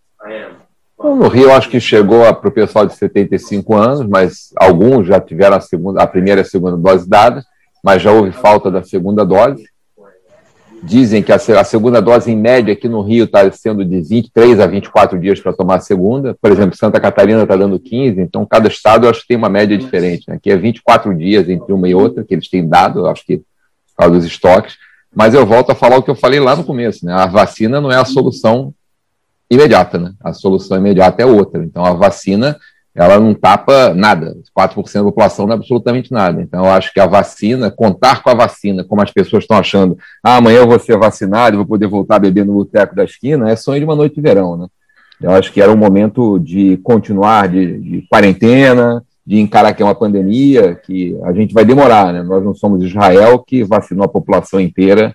S3: No Rio, acho que chegou para o pessoal de 75 anos, mas alguns já tiveram a, segunda, a primeira e a segunda dose dadas, mas já houve falta da segunda dose. Dizem que a, a segunda dose, em média, aqui no Rio está sendo de 23 a 24 dias para tomar a segunda. Por exemplo, Santa Catarina está dando 15, então cada estado acho que tem uma média diferente. Né? Aqui é 24 dias entre uma e outra, que eles têm dado, acho que por causa dos estoques. Mas eu volto a falar o que eu falei lá no começo: né? a vacina não é a solução imediata, né? A solução imediata é outra. Então, a vacina, ela não tapa nada. 4% da população não é absolutamente nada. Então, eu acho que a vacina, contar com a vacina, como as pessoas estão achando, ah, amanhã eu vou ser vacinado e vou poder voltar a beber no boteco da esquina, é sonho de uma noite de verão, né? Eu acho que era um momento de continuar de, de quarentena, de encarar que é uma pandemia, que a gente vai demorar, né? Nós não somos Israel que vacinou a população inteira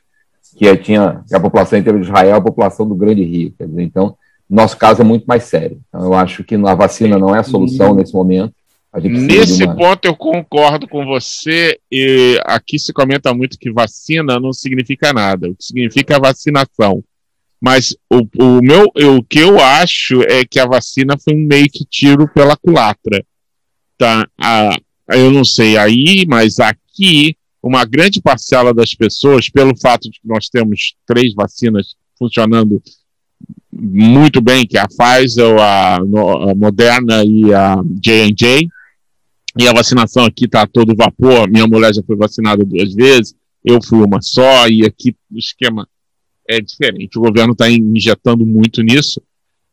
S3: que é, tinha que a população inteira de Israel, a população do Grande Rio. Dizer, então, nosso caso é muito mais sério. Então, eu acho que a vacina não é a solução nesse momento.
S1: Nesse uma... ponto eu concordo com você. E aqui se comenta muito que vacina não significa nada. O que significa é vacinação. Mas o, o, meu, o que eu acho é que a vacina foi um meio que tiro pela culatra. Tá? Eu não sei aí, mas aqui uma grande parcela das pessoas, pelo fato de que nós temos três vacinas funcionando muito bem, que é a Pfizer, a, a Moderna e a J&J, e a vacinação aqui está todo vapor, minha mulher já foi vacinada duas vezes, eu fui uma só, e aqui o esquema é diferente. O governo está injetando muito nisso,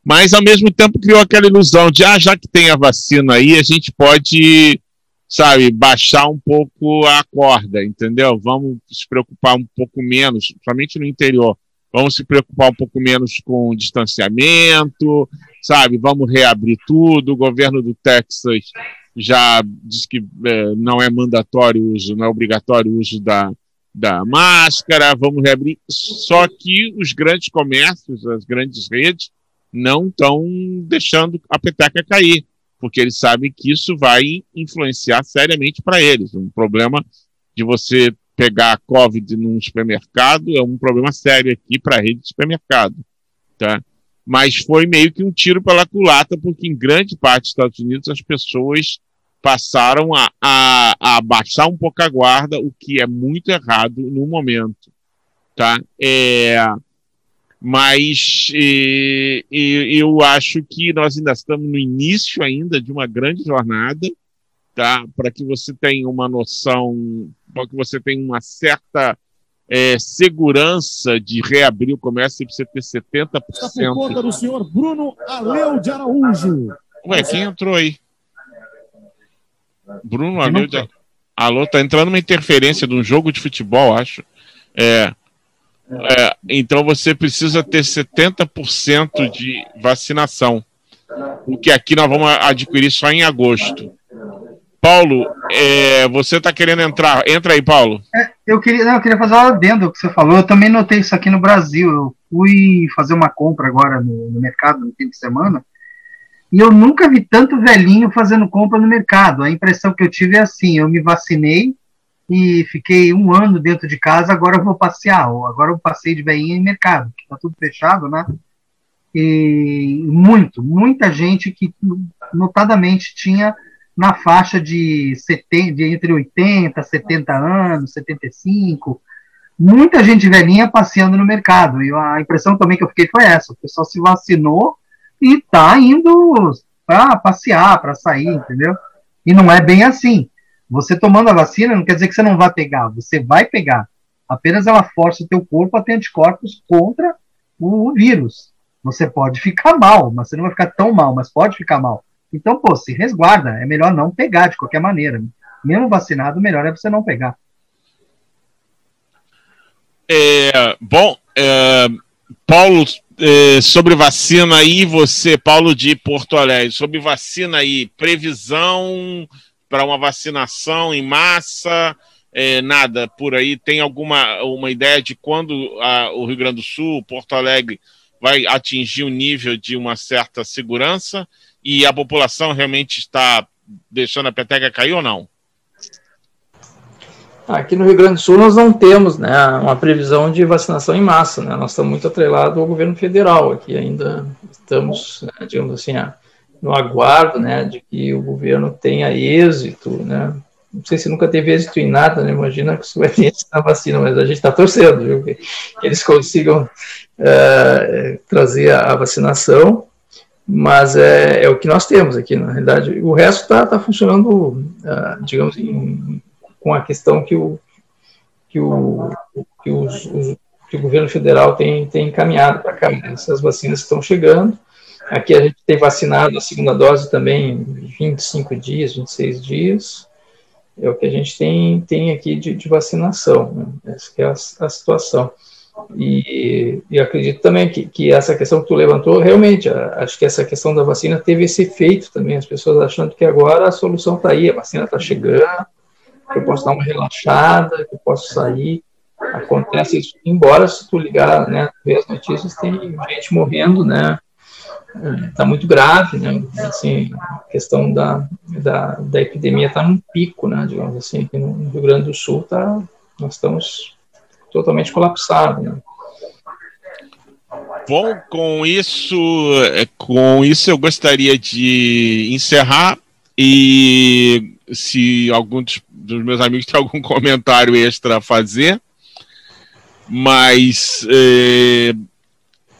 S1: mas ao mesmo tempo criou aquela ilusão de, ah, já que tem a vacina aí, a gente pode, sabe, baixar um pouco a corda, entendeu? Vamos se preocupar um pouco menos, somente no interior. Vamos se preocupar um pouco menos com o distanciamento, sabe? Vamos reabrir tudo. O governo do Texas já diz que é, não é mandatório o uso, não é obrigatório o uso da, da máscara, vamos reabrir. Só que os grandes comércios, as grandes redes, não estão deixando a peteca cair, porque eles sabem que isso vai influenciar seriamente para eles. Um problema de você pegar a Covid num supermercado é um problema sério aqui para a rede de supermercado. Tá? Mas foi meio que um tiro pela culata, porque em grande parte dos Estados Unidos as pessoas passaram a, a, a baixar um pouco a guarda, o que é muito errado no momento. Tá? É, mas e, e, eu acho que nós ainda estamos no início ainda de uma grande jornada, tá? Para que você tenha uma noção, para que você tenha uma certa é, segurança de reabrir o comércio, você precisa ter 70%. Está por
S5: conta do senhor Bruno Aleu de Araújo.
S1: Ué, quem entrou aí? Bruno Aleu de Alô, tá entrando uma interferência de um jogo de futebol, acho. É, é, então você precisa ter 70% de vacinação. O que aqui nós vamos adquirir só em agosto. Paulo, é, você está querendo entrar? Entra aí, Paulo.
S2: É, eu, queria, não, eu queria fazer uma adendo que você falou. Eu também notei isso aqui no Brasil. Eu fui fazer uma compra agora no, no mercado no fim de semana e eu nunca vi tanto velhinho fazendo compra no mercado. A impressão que eu tive é assim: eu me vacinei e fiquei um ano dentro de casa, agora eu vou passear. Ou agora eu passei de velhinho em mercado, que está tudo fechado, né? E muito, muita gente que notadamente tinha na faixa de, 70, de entre 80, 70 anos, 75, muita gente velhinha passeando no mercado. E a impressão também que eu fiquei foi essa: o pessoal se vacinou e tá indo para passear, para sair, entendeu? E não é bem assim. Você tomando a vacina não quer dizer que você não vai pegar, você vai pegar. Apenas ela força o teu corpo a ter anticorpos contra o vírus. Você pode ficar mal, mas você não vai ficar tão mal, mas pode ficar mal. Então, pô, se resguarda. É melhor não pegar de qualquer maneira. Mesmo vacinado, melhor é você não pegar.
S1: É, bom, é, Paulo é, sobre vacina aí, você, Paulo de Porto Alegre, sobre vacina aí, previsão para uma vacinação em massa, é, nada por aí. Tem alguma uma ideia de quando a, o Rio Grande do Sul, Porto Alegre, vai atingir o nível de uma certa segurança e a população realmente está deixando a peteca cair ou não?
S4: Aqui no Rio Grande do Sul nós não temos né, uma previsão de vacinação em massa, né? nós estamos muito atrelados ao governo federal, aqui ainda estamos, né, digamos assim, no aguardo né, de que o governo tenha êxito, né? não sei se nunca teve êxito em nada, né? imagina que isso vai ter êxito na vacina, mas a gente está torcendo, viu? Que, eles consigam é, trazer a, vacinação, mas é, é, o que nós temos aqui, na realidade, o resto está tá funcionando, uh, digamos, em, com a questão que o, que o, que os, os, que o governo federal tem, tem encaminhado para cá. Essas vacinas estão chegando. Aqui a gente tem vacinado a segunda dose também em 25 dias, 26 dias. É o que a gente tem, tem aqui de, de vacinação. Né? Essa é a, a situação. E, e, acredito também que, que essa questão que tu levantou, realmente, acho que essa questão da vacina teve esse efeito também, as pessoas achando que agora a solução está aí, a vacina está chegando, que eu posso dar uma relaxada, que eu posso sair. Acontece isso, embora se tu ligar, né, ver as notícias, tem gente morrendo, né, está muito grave, né, assim, a questão da, da, da epidemia está num pico, né, digamos assim, aqui no Rio Grande do Sul tá, nós estamos totalmente colapsados, né.
S1: Bom, com isso, é, com isso eu gostaria de encerrar e se algum dos dos meus amigos tem algum comentário extra a fazer, mas é,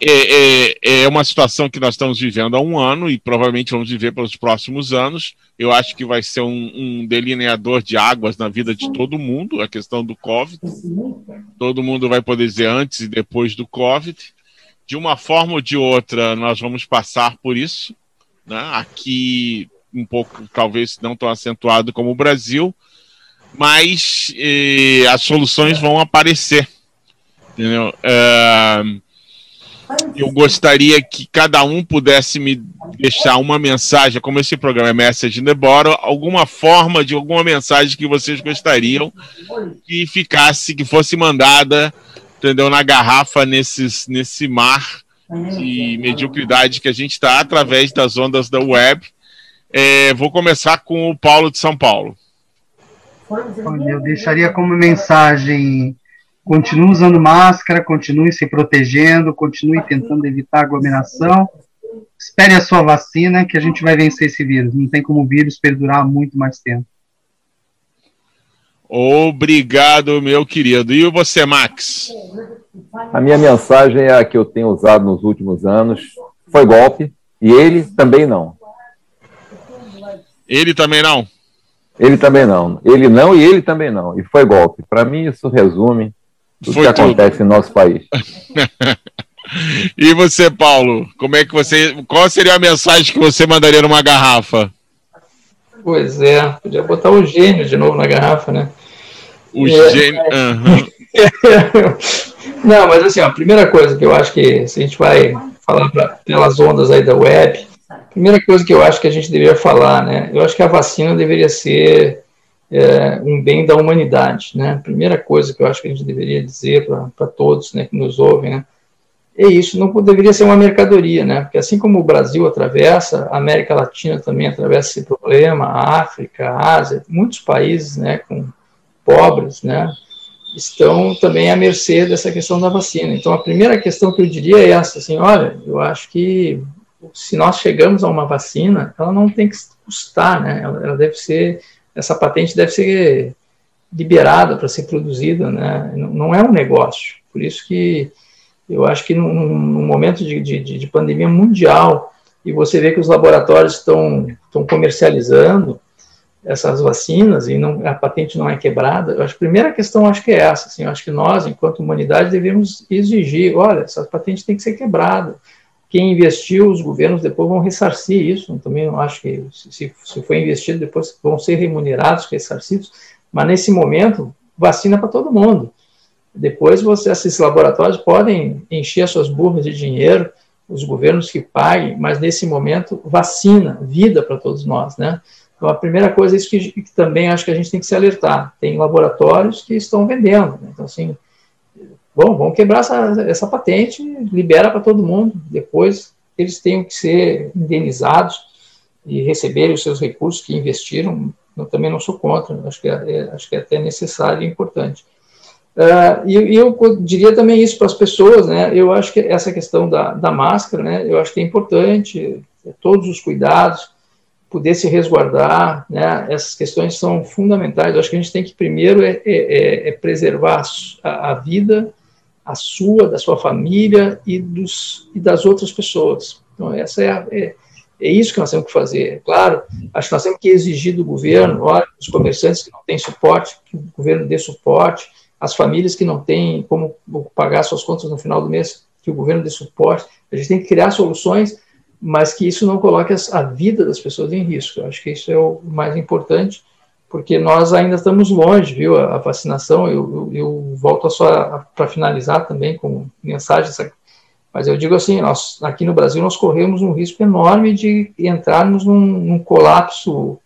S1: é, é, é uma situação que nós estamos vivendo há um ano e provavelmente vamos viver pelos próximos anos, eu acho que vai ser um, um, delineador de águas na vida de todo mundo, a questão do Covid. Todo mundo vai poder dizer antes e depois do Covid. De uma forma ou de outra, nós vamos passar por isso. Né? Aqui, um pouco, talvez não tão acentuado como o Brasil, mas eh, as soluções vão aparecer. Entendeu? É, eu gostaria que cada um pudesse me deixar uma mensagem, como esse programa é Message in the Bottle, alguma forma de alguma mensagem que vocês gostariam que ficasse, que fosse mandada, entendeu, na garrafa nesses, nesse mar de mediocridade que a gente está através das ondas da web. É, vou começar com o Paulo de São Paulo.
S2: Eu deixaria como mensagem continue usando máscara, continue se protegendo, continue tentando evitar aglomeração. Espere a sua vacina que a gente vai vencer esse vírus. Não tem como o vírus perdurar muito mais tempo.
S1: Obrigado, meu querido. E você, Max?
S3: A minha mensagem é a que eu tenho usado nos últimos anos. Foi golpe. E ele também não.
S1: Ele também não?
S3: Ele também não. Ele não e ele também não. E foi golpe. Para mim, isso resume tudo Foi que tudo. acontece no nosso país.
S1: e você, Paulo, como é que você. Qual seria a mensagem que você mandaria numa garrafa?
S4: Pois é, podia botar o gênio de novo na garrafa, né?
S1: O é, gênio. Uhum.
S4: Não, mas assim, ó, a primeira coisa que eu acho que se a gente vai falar pra, pelas ondas aí da web, a primeira coisa que eu acho que a gente deveria falar, né? Eu acho que a vacina deveria ser é, um bem da humanidade, né? Primeira coisa que eu acho que a gente deveria dizer para todos, né, que nos ouvem, né? É isso, não deveria ser uma mercadoria, né? Porque assim como o Brasil atravessa, a América Latina também atravessa esse problema, a África, a Ásia, muitos países, né, com pobres, né, estão também à mercê dessa questão da vacina. Então, a primeira questão que eu diria é essa, assim, olha, eu acho que se nós chegamos a uma vacina, ela não tem que custar, né? Ela, ela deve ser essa patente deve ser liberada para ser produzida, né? não é um negócio. Por isso que eu acho que num, num momento de, de, de, pandemia mundial, e você vê que os laboratórios estão, comercializando essas vacinas e não, a patente não é quebrada, eu acho a primeira questão acho que é essa, assim, eu acho que nós, enquanto humanidade, devemos exigir, olha, essa patente tem que ser quebrada, quem investiu, os governos depois vão ressarcir isso. também acho que se, se for investido, depois vão ser remunerados, ressarcidos. Mas nesse momento, vacina para todo mundo. Depois você, esses laboratórios podem encher as suas burras de dinheiro, os governos que paguem, mas nesse momento, vacina, vida para todos nós, né? Então, a primeira coisa é isso que, que, também acho que a gente tem que se alertar. Tem laboratórios que estão vendendo. Né? Então, assim, Bom, vamos quebrar essa, essa patente, libera para todo mundo. Depois eles têm que ser indenizados e receberem os seus recursos que investiram. Eu também não sou contra, acho que é, é acho que é até necessário e importante. Uh, e, e, eu diria também isso para as pessoas, né? Eu acho que essa questão da, da máscara, né? Eu acho que é importante, é, todos os cuidados, poder se resguardar, né? Essas questões são fundamentais. Eu acho que a gente tem que primeiro é, é, é, é preservar a, a vida a sua, da sua família e, dos, e das outras pessoas. Então, essa é, a, é, é, isso que nós temos que fazer. Claro, acho que nós temos que exigir do governo, olha, os comerciantes que não têm suporte, que o governo dê suporte, as famílias que não têm como pagar suas contas no final do mês, que o governo dê suporte. A gente tem que criar soluções, mas que isso não coloque a vida das pessoas em risco. Eu acho que isso é o mais importante porque nós ainda estamos longe, viu, a, a vacinação, eu, eu, eu, volto só para finalizar também com mensagem, mas eu digo assim, nós, aqui no Brasil nós corremos um risco enorme de entrarmos num, num colapso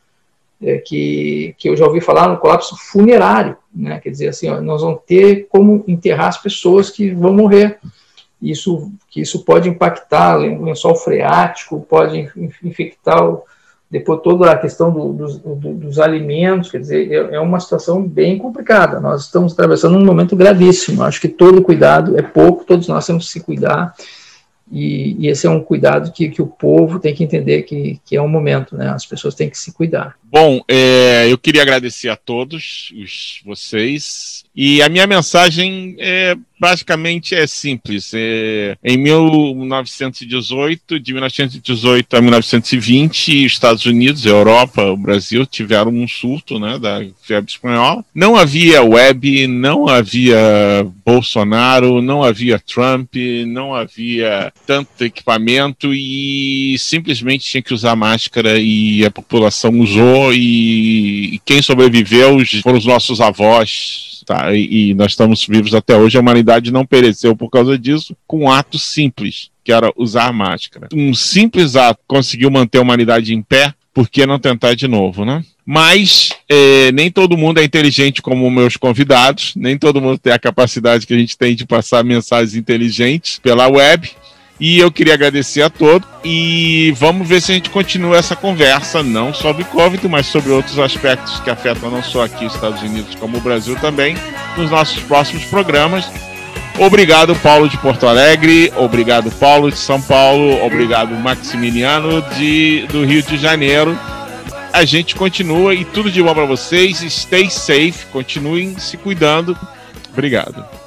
S4: é, que, que eu já ouvi falar, no colapso funerário, né, quer dizer assim, ó, nós vamos ter como enterrar as pessoas que vão morrer, isso, que isso pode impactar o lençol freático, pode infectar o, depois toda a questão do, dos, do, dos alimentos, quer dizer, é, é, uma situação bem complicada. Nós estamos atravessando um momento gravíssimo. Acho que todo cuidado é pouco, todos nós temos que se cuidar, e, e esse é um cuidado que, que o povo tem que entender que, que é um momento, né? As pessoas têm que se cuidar.
S1: Bom, é, eu queria agradecer a todos os, vocês, e a minha mensagem é basicamente é simples. É, em 1918, de 1918 a 1920, Estados Unidos, Europa, o Brasil tiveram um surto né, da febre espanhola. Não havia web, não havia Bolsonaro, não havia Trump, não havia tanto equipamento e simplesmente tinha que usar máscara e a população usou e, e quem sobreviveu foram os nossos avós, tá? E, e, nós estamos vivos até hoje. A humanidade não pereceu por causa disso, com um ato simples, que era usar máscara. Um simples ato conseguiu manter a humanidade em pé. Por que não tentar de novo, né? Mas é, nem todo mundo é inteligente como meus convidados, nem todo mundo tem a capacidade que a gente tem de passar mensagens inteligentes pela web. E eu queria agradecer a todos e vamos ver se a gente continua essa conversa, não sobre Covid, mas sobre outros aspectos que afetam não só aqui os Estados Unidos, como o Brasil também, nos nossos próximos programas. Obrigado, Paulo de Porto Alegre. Obrigado, Paulo de São Paulo. Obrigado, Maximiliano de, do Rio de Janeiro. A gente continua e tudo de bom para vocês. Stay safe, continuem se cuidando. Obrigado.